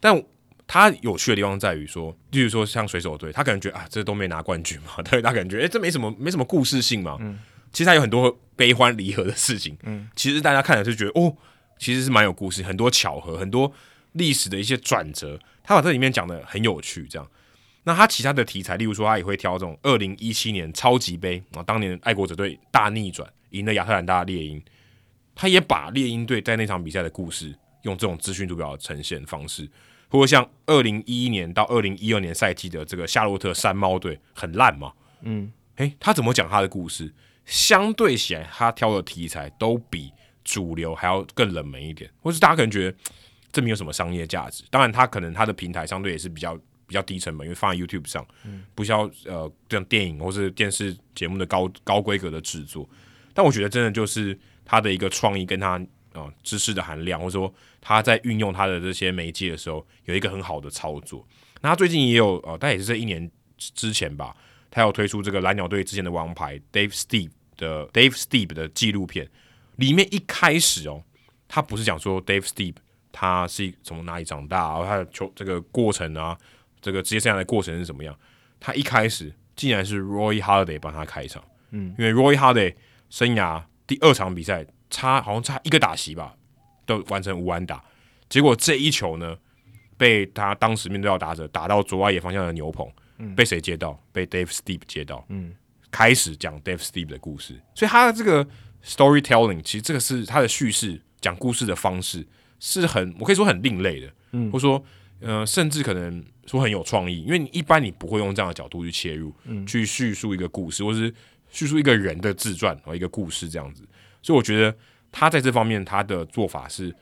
但他有趣的地方在于说，例如说像水手队，他可能觉得啊，这都没拿冠军嘛，对，他感觉得哎，这没什么没什么故事性嘛。嗯，其实他有很多悲欢离合的事情。嗯，其实大家看了就觉得哦，其实是蛮有故事，很多巧合，很多。历史的一些转折，他把这里面讲的很有趣。这样，那他其他的题材，例如说，他也会挑这种二零一七年超级杯啊，当年爱国者队大逆转，赢了亚特兰大猎鹰，他也把猎鹰队在那场比赛的故事，用这种资讯图表呈现方式，或者像二零一一年到二零一二年赛季的这个夏洛特山猫队很烂嘛，嗯，诶，他怎么讲他的故事？相对起来，他挑的题材都比主流还要更冷门一点，或是大家可能觉得。这没有什么商业价值，当然，他可能他的平台相对也是比较比较低成本，因为放在 YouTube 上，不需要呃这样电影或是电视节目的高高规格的制作。但我觉得真的就是他的一个创意跟它啊、呃、知识的含量，或者说他在运用他的这些媒介的时候，有一个很好的操作。那他最近也有呃，但也是这一年之前吧，他有推出这个蓝鸟队之前的王牌 Dave Steep 的 Dave Steep 的纪录片，里面一开始哦，他不是讲说 Dave Steep。他是从哪里长大，然后他的球这个过程啊，这个职业生涯的过程是怎么样？他一开始竟然是 Roy Halladay 帮他开场，嗯，因为 Roy Halladay 生涯第二场比赛差好像差一个打席吧，都完成无安打，结果这一球呢，被他当时面对到打者打到左外野方向的牛棚，嗯，被谁接到？被 Dave Steep 接到，嗯，开始讲 Dave Steep 的故事，所以他的这个 storytelling 其实这个是他的叙事讲故事的方式。是很，我可以说很另类的，嗯，或者说，呃，甚至可能说很有创意，因为你一般你不会用这样的角度去切入，嗯，去叙述一个故事，或是叙述一个人的自传和一个故事这样子，所以我觉得他在这方面他的做法是，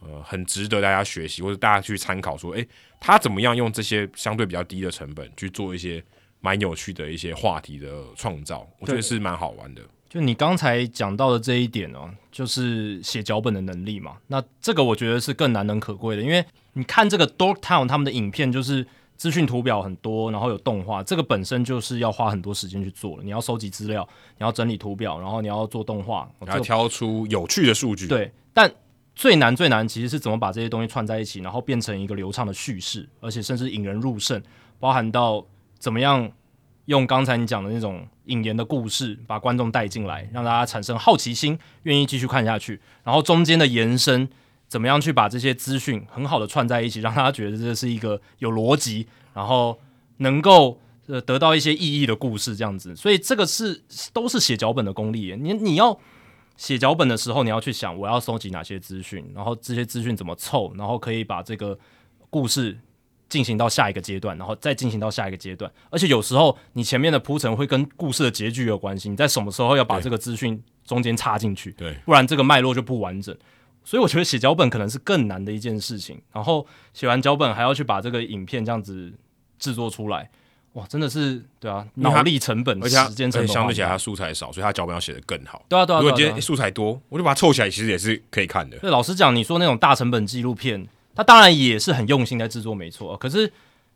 呃，很值得大家学习或者大家去参考，说，诶，他怎么样用这些相对比较低的成本去做一些蛮有趣的一些话题的创造，我觉得是蛮好玩的。就你刚才讲到的这一点哦，就是写脚本的能力嘛。那这个我觉得是更难能可贵的，因为你看这个 Dorktown 他们的影片，就是资讯图表很多，然后有动画，这个本身就是要花很多时间去做了。你要收集资料，你要整理图表，然后你要做动画，然后挑出有趣的数据。对，但最难最难其实是怎么把这些东西串在一起，然后变成一个流畅的叙事，而且甚至引人入胜，包含到怎么样。用刚才你讲的那种引言的故事，把观众带进来，让大家产生好奇心，愿意继续看下去。然后中间的延伸，怎么样去把这些资讯很好的串在一起，让大家觉得这是一个有逻辑，然后能够呃得到一些意义的故事，这样子。所以这个是都是写脚本的功力。你你要写脚本的时候，你要去想我要收集哪些资讯，然后这些资讯怎么凑，然后可以把这个故事。进行到下一个阶段，然后再进行到下一个阶段，而且有时候你前面的铺陈会跟故事的结局有关系，你在什么时候要把这个资讯中间插进去，对，不然这个脉络就不完整。所以我觉得写脚本可能是更难的一件事情，然后写完脚本还要去把这个影片这样子制作出来，哇，真的是对啊，脑力成本、时间成本，相对起来他素材少，所以他脚本要写得更好。对啊，对啊，如果今天素材多，我就把它凑起来，其实也是可以看的。对，老实讲，你说那种大成本纪录片。它当然也是很用心在制作，没错。可是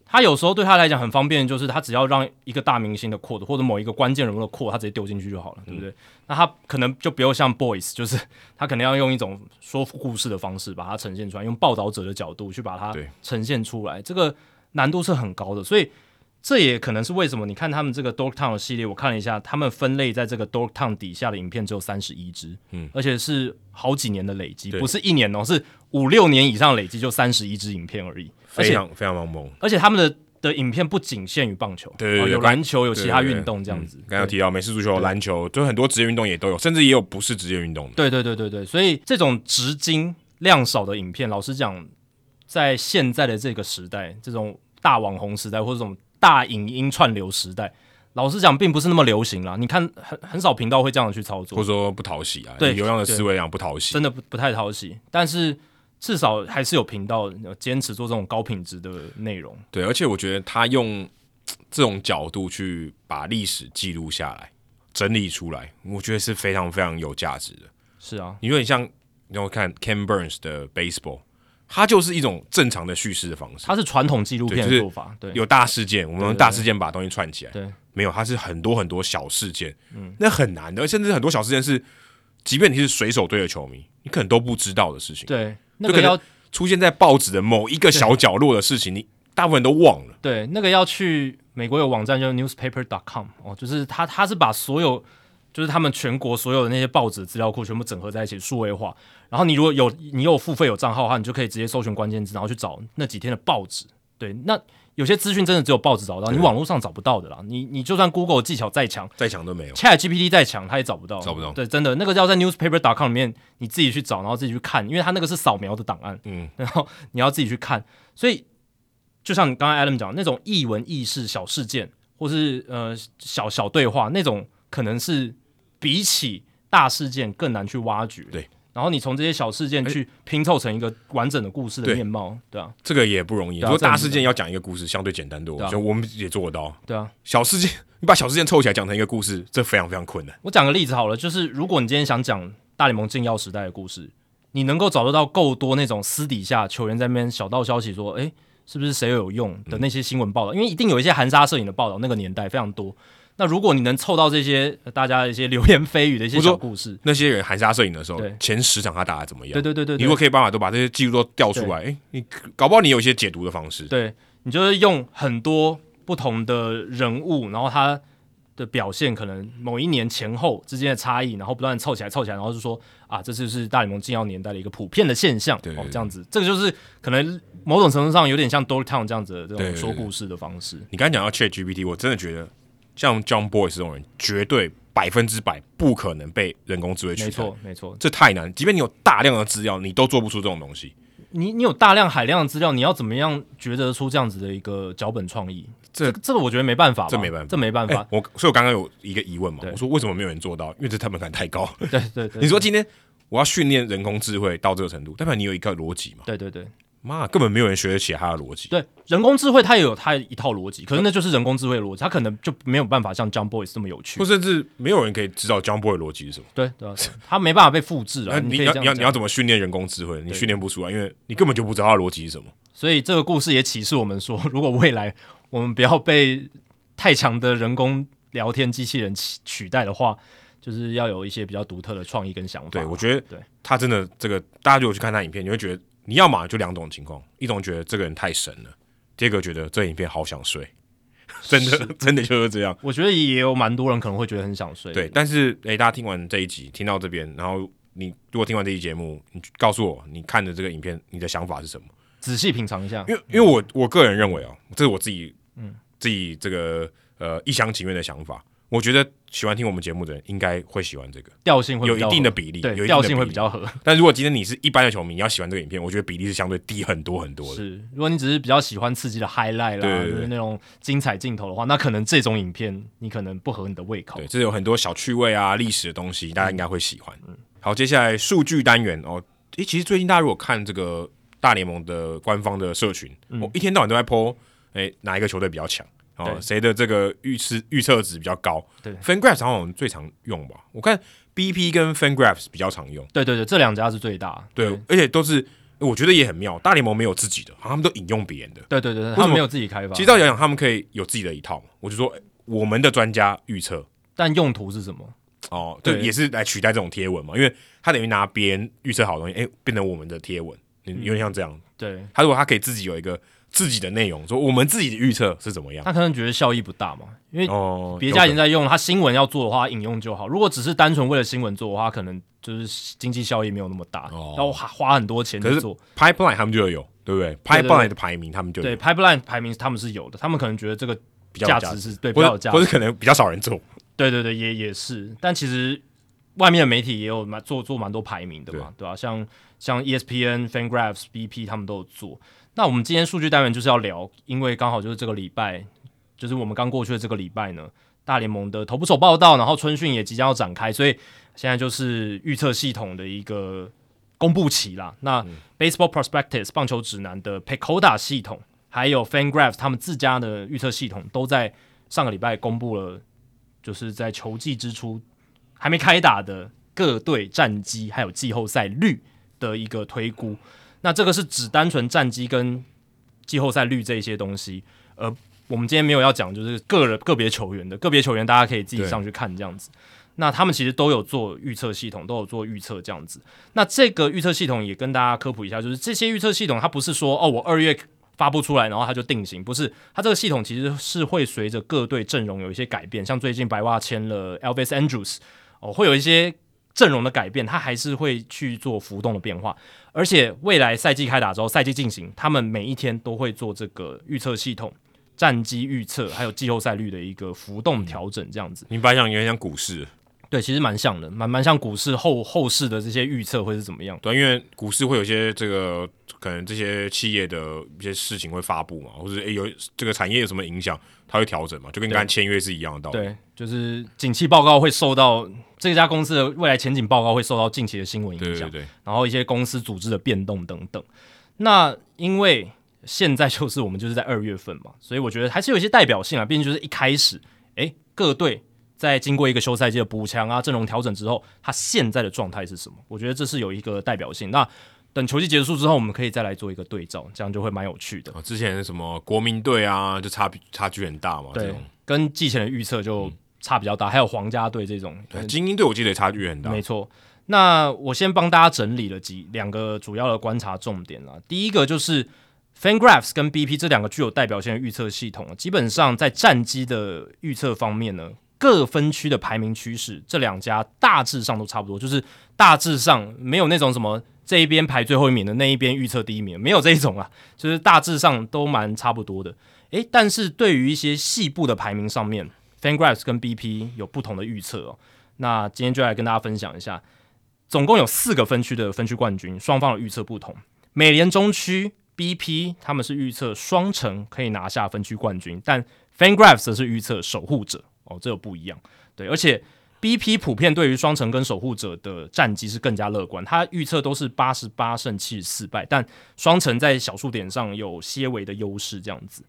他有时候对他来讲很方便，就是他只要让一个大明星的 quote 或者某一个关键人物的 quote，他直接丢进去就好了，对不对？嗯、那他可能就不用像 Boys，就是他可能要用一种说故事的方式把它呈现出来，用报道者的角度去把它呈现出来，这个难度是很高的，所以。这也可能是为什么你看他们这个 Dorktown 的系列，我看了一下，他们分类在这个 Dorktown 底下的影片只有三十一支，嗯，而且是好几年的累积，不是一年哦，是五六年以上累积就三十一支影片而已，非常非常猛。而且他们的的影片不仅限于棒球，对，对，对，有篮球，有其他运动这样子。刚刚提到美式足球、篮球，就很多职业运动也都有，甚至也有不是职业运动的。对对对对对，所以这种质精量少的影片，老实讲，在现在的这个时代，这种大网红时代或者这种。大影音串流时代，老实讲，并不是那么流行啦。你看，很很少频道会这样去操作，或者说不讨喜啊。对，流量的思维量不讨喜，真的不不太讨喜。但是至少还是有频道坚持做这种高品质的内容。对，而且我觉得他用这种角度去把历史记录下来、整理出来，我觉得是非常非常有价值的。是啊，你说你像你要看 Ken Burns 的 Baseball。它就是一种正常的叙事的方式，它是传统纪录片的做法，对，有大事件，我们用大事件把东西串起来，对，没有，它是很多很多小事件，嗯，那很难的，甚至很多小事件是，即便你是水手队的球迷，你可能都不知道的事情，对，那个要出现在报纸的某一个小角落的事情，你大部分都忘了，对，那个要去美国有网站叫 newspaper.com 哦，就是他他是把所有。就是他们全国所有的那些报纸资料库全部整合在一起，数位化。然后你如果有你有付费有账号的话，你就可以直接搜寻关键字，然后去找那几天的报纸。对，那有些资讯真的只有报纸找到，你网络上找不到的啦。你你就算 Google 技巧再强，再强都没有。ChatGPT 再强，它也找不到，找不到。对，真的那个要在 newspaper.com 里面你自己去找，然后自己去看，因为它那个是扫描的档案，嗯，然后你要自己去看。所以就像你刚刚 Adam 讲那种艺文軼事小事件，或是呃小小对话那种，可能是。比起大事件更难去挖掘，对。然后你从这些小事件去拼凑成一个完整的故事的面貌，对，对啊，这个也不容易。如果大事件要讲一个故事，相对简单多，就我们也做得到。对啊，小事件你把小事件凑起来讲成一个故事，这非常非常困难。我讲个例子好了，就是如果你今天想讲大联盟禁药时代的故事，你能够找得到够多那种私底下球员在那边小道消息说，哎，是不是谁有用的那些新闻报道？嗯、因为一定有一些含沙射影的报道，那个年代非常多。那如果你能凑到这些大家的一些流言蜚语的一些小故事，那些人含沙射影的时候，前十场他打的怎么样？对对对对，你如果可以办法都把这些记录都调出来，哎，你搞不好你有一些解读的方式。对，你就是用很多不同的人物，然后他的表现可能某一年前后之间的差异，然后不断凑起来凑起来，然后就说啊，这就是大联盟禁药年代的一个普遍的现象。对，哦，这样子，这个就是可能某种程度上有点像 Dorktown 这样子的这种说故事的方式。你刚才讲到 ChatGPT，我真的觉得。像 John Boyce 这种人，绝对百分之百不可能被人工智慧取代。没错，没错，这太难。即便你有大量的资料，你都做不出这种东西。你你有大量海量的资料，你要怎么样觉得出这样子的一个脚本创意？这这个我觉得没办法，这没办法，这没办法。欸、我所以，我刚刚有一个疑问嘛，我说为什么没有人做到？因为这成本感太高。对对你说今天我要训练人工智慧到这个程度，代表你有一个逻辑嘛？对对对。妈，根本没有人学得起他的逻辑。对，人工智慧它也有它一套逻辑，可是那就是人工智慧的逻辑，它可能就没有办法像 John Boyce 这么有趣，或甚至没有人可以知道 John Boyce 逻辑是什么。对对，它没办法被复制啊。你要你要你要怎么训练人工智慧？你训练不出来，因为你根本就不知道它的逻辑是什么。所以这个故事也启示我们说，如果未来我们不要被太强的人工聊天机器人取取代的话，就是要有一些比较独特的创意跟想法。对，我觉得，对他真的这个，大家如果去看他影片，你会觉得。你要嘛就两种情况，一种觉得这个人太神了，第二个觉得这影片好想睡，真的真的就是这样。我觉得也有蛮多人可能会觉得很想睡。对，但是诶、欸，大家听完这一集，听到这边，然后你如果听完这期节目，你告诉我你看的这个影片，你的想法是什么？仔细品尝一下。因为因为我我个人认为哦，这是我自己嗯自己这个呃一厢情愿的想法。我觉得喜欢听我们节目的人应该会喜欢这个调性，会有一定的比例，对，有调性会比较合。但如果今天你是一般的球迷，你要喜欢这个影片，我觉得比例是相对低很多很多的。是，如果你只是比较喜欢刺激的 highlight 啦，就是那种精彩镜头的话，那可能这种影片你可能不合你的胃口。对，这有很多小趣味啊、历史的东西，大家应该会喜欢。嗯，好，接下来数据单元哦，诶，其实最近大家如果看这个大联盟的官方的社群，我、嗯哦、一天到晚都在 po，诶，哪一个球队比较强？哦，谁的这个预测预测值比较高？对，FanGraphs 好像最常用吧？我看 BP 跟 FanGraphs 比较常用。对对对，这两家是最大。对，对而且都是我觉得也很妙。大联盟没有自己的，他们都引用别人的。对对对，他们没有自己开发。其实照讲讲，他们可以有自己的一套。我就说，我们的专家预测，但用途是什么？哦，对，也是来取代这种贴文嘛，因为他等于拿别人预测好的东西，哎，变成我们的贴文，有点像这样。嗯、对，他如果他可以自己有一个。自己的内容，说我们自己的预测是怎么样？他可能觉得效益不大嘛，因为别家已经在用，他新闻要做的话，引用就好。如果只是单纯为了新闻做的话，可能就是经济效益没有那么大，哦、要花花很多钱去做。Pipeline 他们就有，对不对？Pipeline 的排名他们就有对 Pipeline 排名他们是有的，他们可能觉得这个价值是对比较有价值，或者可能比较少人做。对对对，也也是。但其实外面的媒体也有蛮做做蛮多排名的嘛，对吧、啊？像像 ESPN、FanGraphs、BP 他们都有做。那我们今天数据单元就是要聊，因为刚好就是这个礼拜就是我们刚过去的这个礼拜呢，大联盟的投捕手报道，然后春训也即将要展开，所以现在就是预测系统的一个公布期啦。那、嗯、Baseball Prospectus 棒球指南的 Pecoda 系统，还有 FanGraphs 他们自家的预测系统，都在上个礼拜公布了，就是在球季之初还没开打的各队战绩，还有季后赛率的一个推估。那这个是只单纯战绩跟季后赛率这些东西，而我们今天没有要讲，就是个人个别球员的个别球员，大家可以自己上去看这样子。那他们其实都有做预测系统，都有做预测这样子。那这个预测系统也跟大家科普一下，就是这些预测系统它不是说哦，我二月发布出来，然后它就定型，不是。它这个系统其实是会随着各队阵容有一些改变，像最近白袜签了 Elvis Andrews，哦，会有一些。阵容的改变，他还是会去做浮动的变化，而且未来赛季开打之后，赛季进行，他们每一天都会做这个预测系统、战绩预测，还有季后赛率的一个浮动调整，这样子。你白想有点像股市，对，其实蛮像的，蛮蛮像股市后后市的这些预测会是怎么样？对，因为股市会有些这个可能这些企业的一些事情会发布嘛，或者诶有这个产业有什么影响，它会调整嘛，就跟刚才签约是一样的道理。对，就是景气报告会受到。这家公司的未来前景报告会受到近期的新闻影响，对对对，然后一些公司组织的变动等等。那因为现在就是我们就是在二月份嘛，所以我觉得还是有一些代表性啊。毕竟就是一开始，诶，各队在经过一个休赛季的补强啊、阵容调整之后，他现在的状态是什么？我觉得这是有一个代表性。那等球季结束之后，我们可以再来做一个对照，这样就会蛮有趣的。之前什么国民队啊，就差差距很大嘛，对，跟季前的预测就。嗯差比较大，还有皇家队这种，精英队我记得差距很大。没错，那我先帮大家整理了几两个主要的观察重点啦。第一个就是 FanGraphs 跟 BP 这两个具有代表性的预测系统，基本上在战机的预测方面呢，各分区的排名趋势，这两家大致上都差不多，就是大致上没有那种什么这一边排最后一名的那一边预测第一名，没有这一种啊，就是大致上都蛮差不多的。诶，但是对于一些细部的排名上面。FanGraphs 跟 BP 有不同的预测哦，那今天就来跟大家分享一下，总共有四个分区的分区冠军，双方的预测不同。美联中区 BP 他们是预测双城可以拿下分区冠军，但 FanGraphs 则是预测守护者哦，这有不一样。对，而且 BP 普遍对于双城跟守护者的战绩是更加乐观，他预测都是八十八胜七十四败，但双城在小数点上有些微的优势，这样子。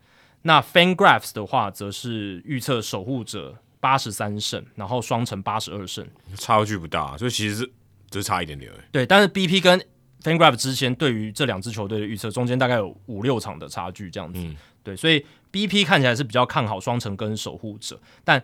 那 FanGraphs 的话，则是预测守护者八十三胜，然后双城八十二胜，差距不大，所以其实是只是差一点点而已。对，但是 BP 跟 FanGraphs 之前对于这两支球队的预测，中间大概有五六场的差距这样子。嗯、对，所以 BP 看起来是比较看好双城跟守护者，但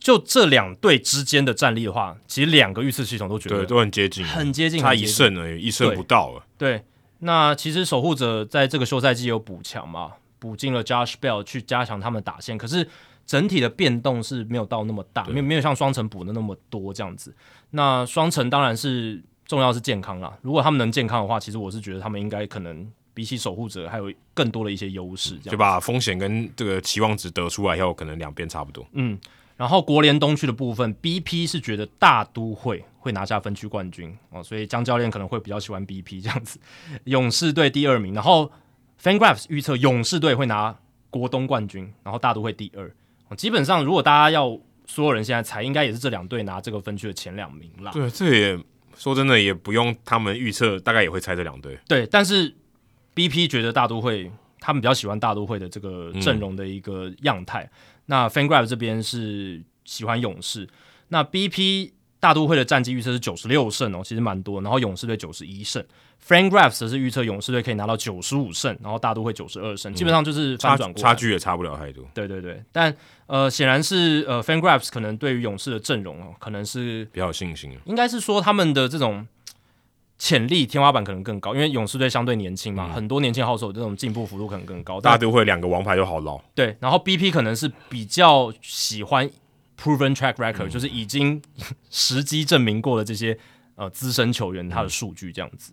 就这两队之间的战力的话，其实两个预测系统都觉得对都很接近，很接近，差一胜而已，一胜不到了。对，那其实守护者在这个休赛季有补强嘛？补进了 Josh Bell 去加强他们的打线，可是整体的变动是没有到那么大，没有没有像双城补的那么多这样子。那双城当然是重要是健康啦，如果他们能健康的话，其实我是觉得他们应该可能比起守护者还有更多的一些优势，就把风险跟这个期望值得出来以后，可能两边差不多。嗯，然后国联东区的部分，BP 是觉得大都会会拿下分区冠军哦，所以江教练可能会比较喜欢 BP 这样子。勇士队第二名，然后。FanGraphs 预测勇士队会拿国东冠军，然后大都会第二。基本上，如果大家要所有人现在猜，应该也是这两队拿这个分区的前两名啦。对，这也说真的，也不用他们预测，大概也会猜这两队。对，但是 BP 觉得大都会，他们比较喜欢大都会的这个阵容的一个样态。嗯、那 FanGraphs 这边是喜欢勇士。那 BP 大都会的战绩预测是九十六胜哦，其实蛮多。然后勇士队九十一胜。FanGraphs 是预测勇士队可以拿到九十五胜，然后大都会九十二胜，基本上就是翻转过来，差距也差不了太多。对对对，但呃，显然是呃，FanGraphs 可能对于勇士的阵容哦，可能是比较有信心。应该是说他们的这种潜力天花板可能更高，因为勇士队相对年轻嘛，嗯、很多年轻好手这种进步幅度可能更高。大都会两个王牌就好捞。对，然后 BP 可能是比较喜欢 Proven Track Record，、嗯、就是已经实机证明过的这些呃资深球员他的数据这样子。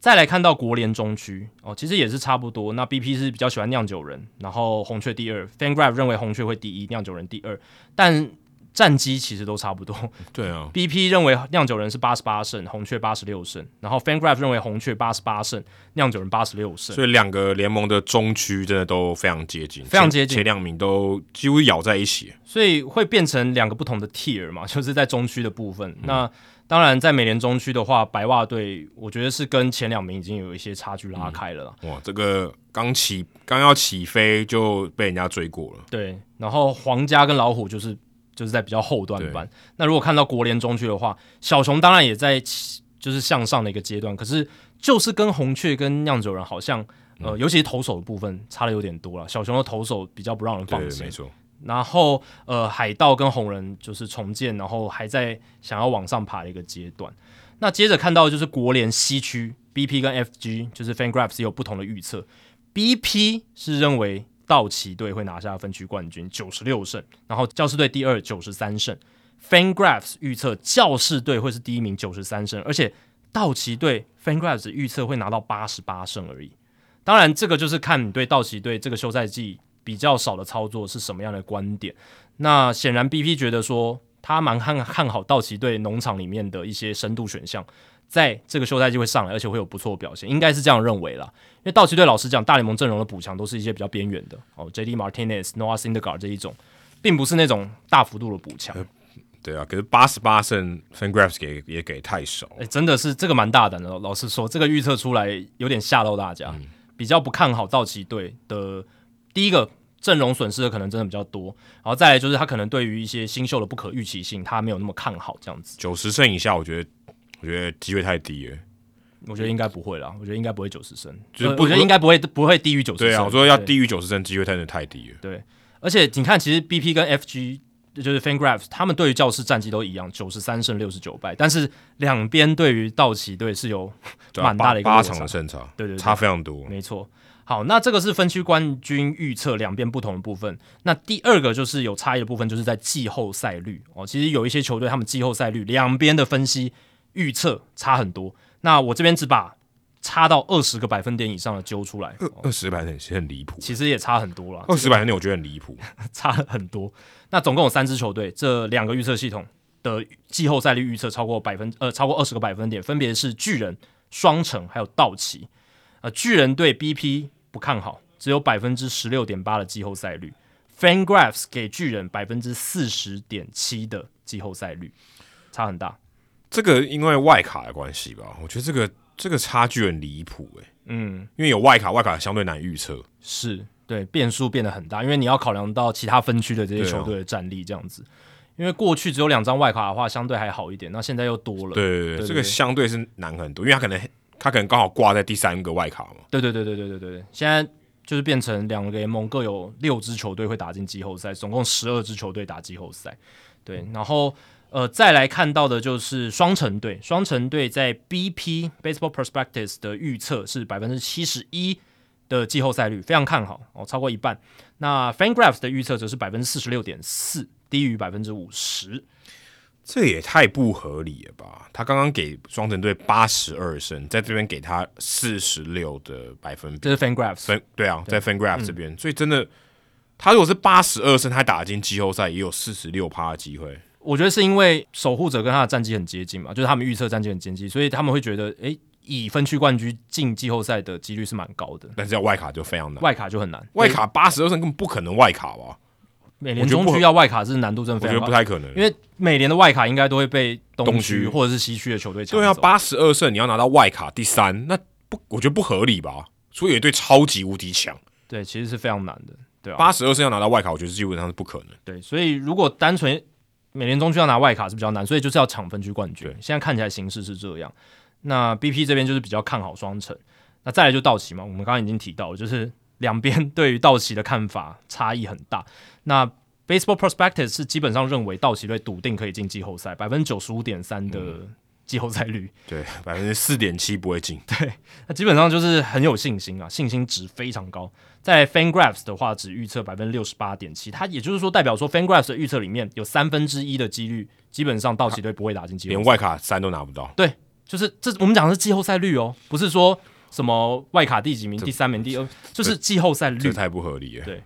再来看到国联中区哦，其实也是差不多。那 BP 是比较喜欢酿酒人，然后红雀第二，FanGraphs 认为红雀会第一，酿酒人第二。但战绩其实都差不多。对啊，BP 认为酿酒人是八十八胜，红雀八十六胜，然后 FanGraph 认为红雀八十八胜，酿酒人八十六胜。所以两个联盟的中区真的都非常接近，非常接近，前两名都几乎咬在一起。所以会变成两个不同的 tier 嘛，就是在中区的部分。嗯、那当然，在美联中区的话，白袜队我觉得是跟前两名已经有一些差距拉开了。嗯、哇，这个刚起刚要起飞就被人家追过了。对，然后皇家跟老虎就是就是在比较后段班。那如果看到国联中区的话，小熊当然也在就是向上的一个阶段，可是就是跟红雀跟酿酒人好像，呃，嗯、尤其是投手的部分差的有点多了。小熊的投手比较不让人放心。没错。然后，呃，海盗跟红人就是重建，然后还在想要往上爬的一个阶段。那接着看到就是国联西区，BP 跟 FG 就是 FanGraphs 也有不同的预测。BP 是认为道奇队会拿下分区冠军，九十六胜，然后教士队第二，九十三胜。FanGraphs 预测教士队会是第一名，九十三胜，而且道奇队 FanGraphs 预测会拿到八十八胜而已。当然，这个就是看你对道奇队这个休赛季。比较少的操作是什么样的观点？那显然 BP 觉得说他蛮看看好道奇队农场里面的一些深度选项，在这个休赛季会上来，而且会有不错的表现，应该是这样认为啦。因为道奇队老实讲，大联盟阵容的补强都是一些比较边缘的哦，JD Martinez、Noah Syndergaard 这一种，并不是那种大幅度的补强。对啊，可是八十八胜 FanGraphs 给也给太少，哎，真的是这个蛮大胆的。老实说，这个预测出来有点吓到大家，嗯、比较不看好道奇队的第一个。阵容损失的可能真的比较多，然后再来就是他可能对于一些新秀的不可预期性，他没有那么看好这样子。九十胜以下，我觉得我觉得机会太低了。我觉得应该不会啦，我觉得应该不会九十胜，就是我觉得应该不会不会低于九十胜。对啊，我说要低于九十胜，机会真的太低了。对，而且你看，其实 BP 跟 FG 就是 FanGraphs，他们对于教室战绩都一样，九十三胜六十九败，但是两边对于道奇队是有 蛮大的一个八场的胜差，对，对对，差非常多，没错。好，那这个是分区冠军预测两边不同的部分。那第二个就是有差异的部分，就是在季后赛率哦。其实有一些球队他们季后赛率两边的分析预测差很多。那我这边只把差到二十个百分点以上的揪出来。二十个百分点其实很离谱，其实也差很多了。二十百分点我觉得很离谱，差很多。那总共有三支球队，这两个预测系统的季后赛率预测超过百分呃超过二十个百分点，分别是巨人、双城还有道奇。呃，巨人对 BP。不看好，只有百分之十六点八的季后赛率。FanGraphs 给巨人百分之四十点七的季后赛率，差很大。这个因为外卡的关系吧？我觉得这个这个差距很离谱诶。嗯，因为有外卡，外卡相对难预测，是对变数变得很大，因为你要考量到其他分区的这些球队的战力这样子。因为过去只有两张外卡的话，相对还好一点，那现在又多了。对对对，对对对，这个相对是难很多，因为他可能。他可能刚好挂在第三个外卡嘛？对对对对对对对，现在就是变成两个联盟各有六支球队会打进季后赛，总共十二支球队打季后赛。对，然后呃再来看到的就是双城队，双城队在 BP Baseball Prospectus 的预测是百分之七十一的季后赛率，非常看好哦，超过一半。那 FanGraphs 的预测则是百分之四十六点四，低于百分之五十。这也太不合理了吧！他刚刚给双城队八十二胜，在这边给他四十六的百分比，这是 FanGraphs，对啊，在 FanGraphs 这边，嗯、所以真的，他如果是八十二胜，他打进季后赛也有四十六趴的机会。我觉得是因为守护者跟他的战绩很接近嘛，就是他们预测战绩很接近，所以他们会觉得，哎，以分区冠军进季后赛的几率是蛮高的。但是要外卡就非常难，外卡就很难，外卡八十二胜根本不可能外卡吧？美联中区要外卡是难度真的非常高，我觉得不太可能，因为美联的外卡应该都会被东区或者是西区的球队。对啊，八十二胜你要拿到外卡第三，那不我觉得不合理吧？所以有一队超级无敌强，对，其实是非常难的，对啊，八十二胜要拿到外卡，我觉得基本上是不可能。对，所以如果单纯美联中区要拿外卡是比较难，所以就是要抢分区冠军。现在看起来形势是这样。那 BP 这边就是比较看好双城，那再来就道奇嘛，我们刚刚已经提到了，就是两边对于道奇的看法差异很大。那 Baseball Prospectus 是基本上认为道奇队笃定可以进季后赛，百分之九十五点三的季后赛率，嗯、对，百分之四点七不会进，对，那基本上就是很有信心啊，信心值非常高。在 FanGraphs 的话，只预测百分之六十八点七，它也就是说代表说 FanGraphs 的预测里面有三分之一的几率，基本上道奇队不会打进季后赛，连外卡三都拿不到。对，就是这我们讲的是季后赛率哦，不是说什么外卡第几名、第三名、第二，就是季后赛率，这太不合理了。对。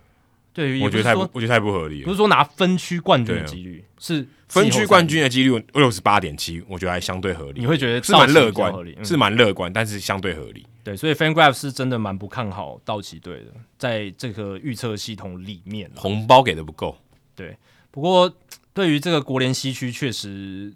对，我觉得太不，我觉得太不合理了。不是说拿分区冠军的几率，啊、是分区冠军的几率六十八点七，我觉得还相对合理。你会觉得是蛮乐观，嗯、是蛮乐观，但是相对合理。对，所以 FanGraph 是真的蛮不看好道奇队的，在这个预测系统里面，红包给的不够。对，不过对于这个国联西区，确实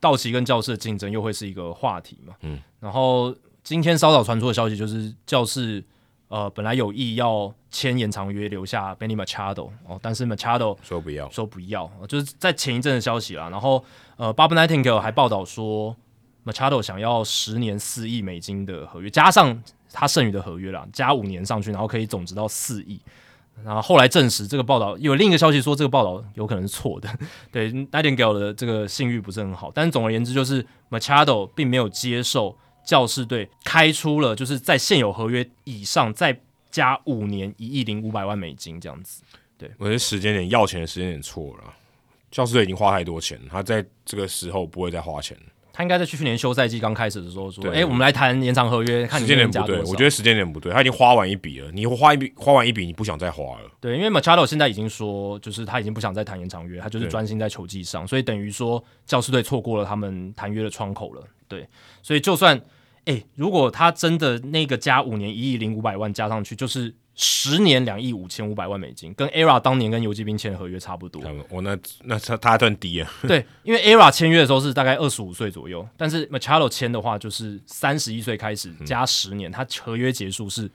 道奇跟教室的竞争又会是一个话题嘛。嗯，然后今天稍早传出的消息就是教士。呃，本来有意要签延长约留下 Benny Machado 哦，但是 Machado 说不要，说不要，就是在前一阵的消息啦。然后呃，Bob Nightingale 还报道说，Machado 想要十年四亿美金的合约，加上他剩余的合约啦，加五年上去，然后可以总值到四亿。然后后来证实这个报道有另一个消息说这个报道有可能是错的，对 Nightingale 的这个信誉不是很好。但是总而言之，就是 Machado 并没有接受。教士队开出了，就是在现有合约以上再加五年一亿零五百万美金这样子。对，我觉得时间点要钱的时间点错了。教士队已经花太多钱，他在这个时候不会再花钱。他应该在去年休赛季刚开始的时候说：“哎、欸，我们来谈延长合约。”看时间点不对，我觉得时间点不对。他已经花完一笔了，你花一笔花完一笔，你不想再花了。对，因为 Machado 现在已经说，就是他已经不想再谈延长约，他就是专心在球技上，所以等于说教师队错过了他们谈约的窗口了。对，所以就算。诶、欸，如果他真的那个加五年一亿零五百万加上去，就是十年两亿五千五百万美金，跟 ERA 当年跟游击兵签的合约差不多。我那那他他算低啊。对，因为 ERA 签约的时候是大概二十五岁左右，但是 Machado 签的话就是三十一岁开始加十年，嗯、他合约结束是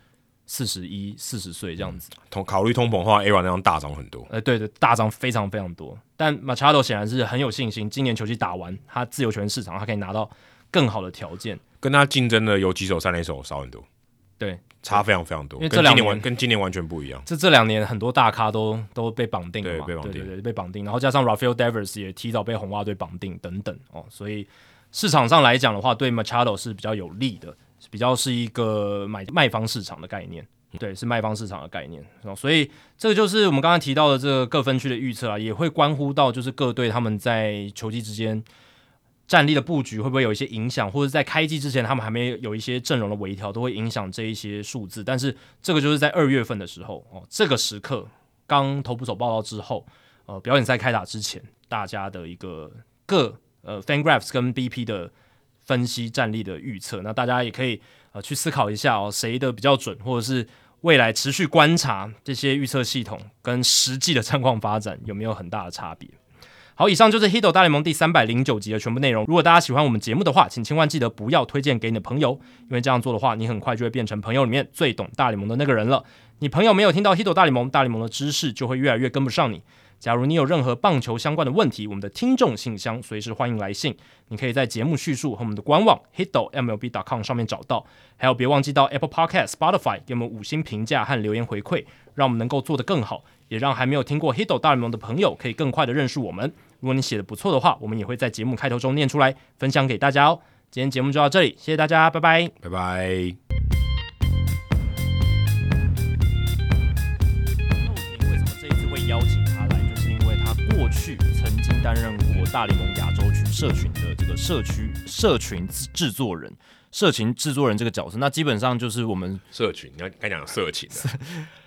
四十一四十岁这样子。通考虑通膨的话，ERA 那样大涨很多。呃，对的，大涨非常非常多。但 Machado 显然是很有信心，今年球季打完，他自由权市场他可以拿到更好的条件。跟他竞争的有几手三垒手少很多，对，差非常非常多。因为这两年跟今年完跟今年完全不一样。这这两年很多大咖都都被绑定了嘛，对，被绑定，对对对，被绑定。然后加上 Rafael Devers 也提早被红袜队绑定等等哦，所以市场上来讲的话，对 Machado 是比较有利的，比较是一个买卖方市场的概念。对，是卖方市场的概念。所以这个就是我们刚刚提到的这个各分区的预测啊，也会关乎到就是各队他们在球季之间。战力的布局会不会有一些影响，或者在开季之前他们还没有一些阵容的微调，都会影响这一些数字。但是这个就是在二月份的时候哦，这个时刻刚投捕手报道之后，呃，表演赛开打之前，大家的一个各呃 FanGraphs 跟 BP 的分析战力的预测，那大家也可以呃去思考一下哦，谁的比较准，或者是未来持续观察这些预测系统跟实际的战况发展有没有很大的差别。好，以上就是《Hito 大联盟》第三百零九集的全部内容。如果大家喜欢我们节目的话，请千万记得不要推荐给你的朋友，因为这样做的话，你很快就会变成朋友里面最懂大联盟的那个人了。你朋友没有听到《Hito 大联盟》，大联盟的知识就会越来越跟不上你。假如你有任何棒球相关的问题，我们的听众信箱随时欢迎来信。你可以在节目叙述和我们的官网 hito mlb dot com 上面找到。还有，别忘记到 Apple Podcast、Spotify 给我们五星评价和留言回馈，让我们能够做得更好，也让还没有听过 Hito 大联盟的朋友可以更快的认识我们。如果你写的不错的话，我们也会在节目开头中念出来，分享给大家哦。今天节目就到这里，谢谢大家，拜拜，拜拜。为什么这一次会邀请他来？就是因为他过去曾经担任过大联盟亚洲区社群的这个社区社群制作人、社群制作人这个角色。那基本上就是我们社群，你要该讲社群的。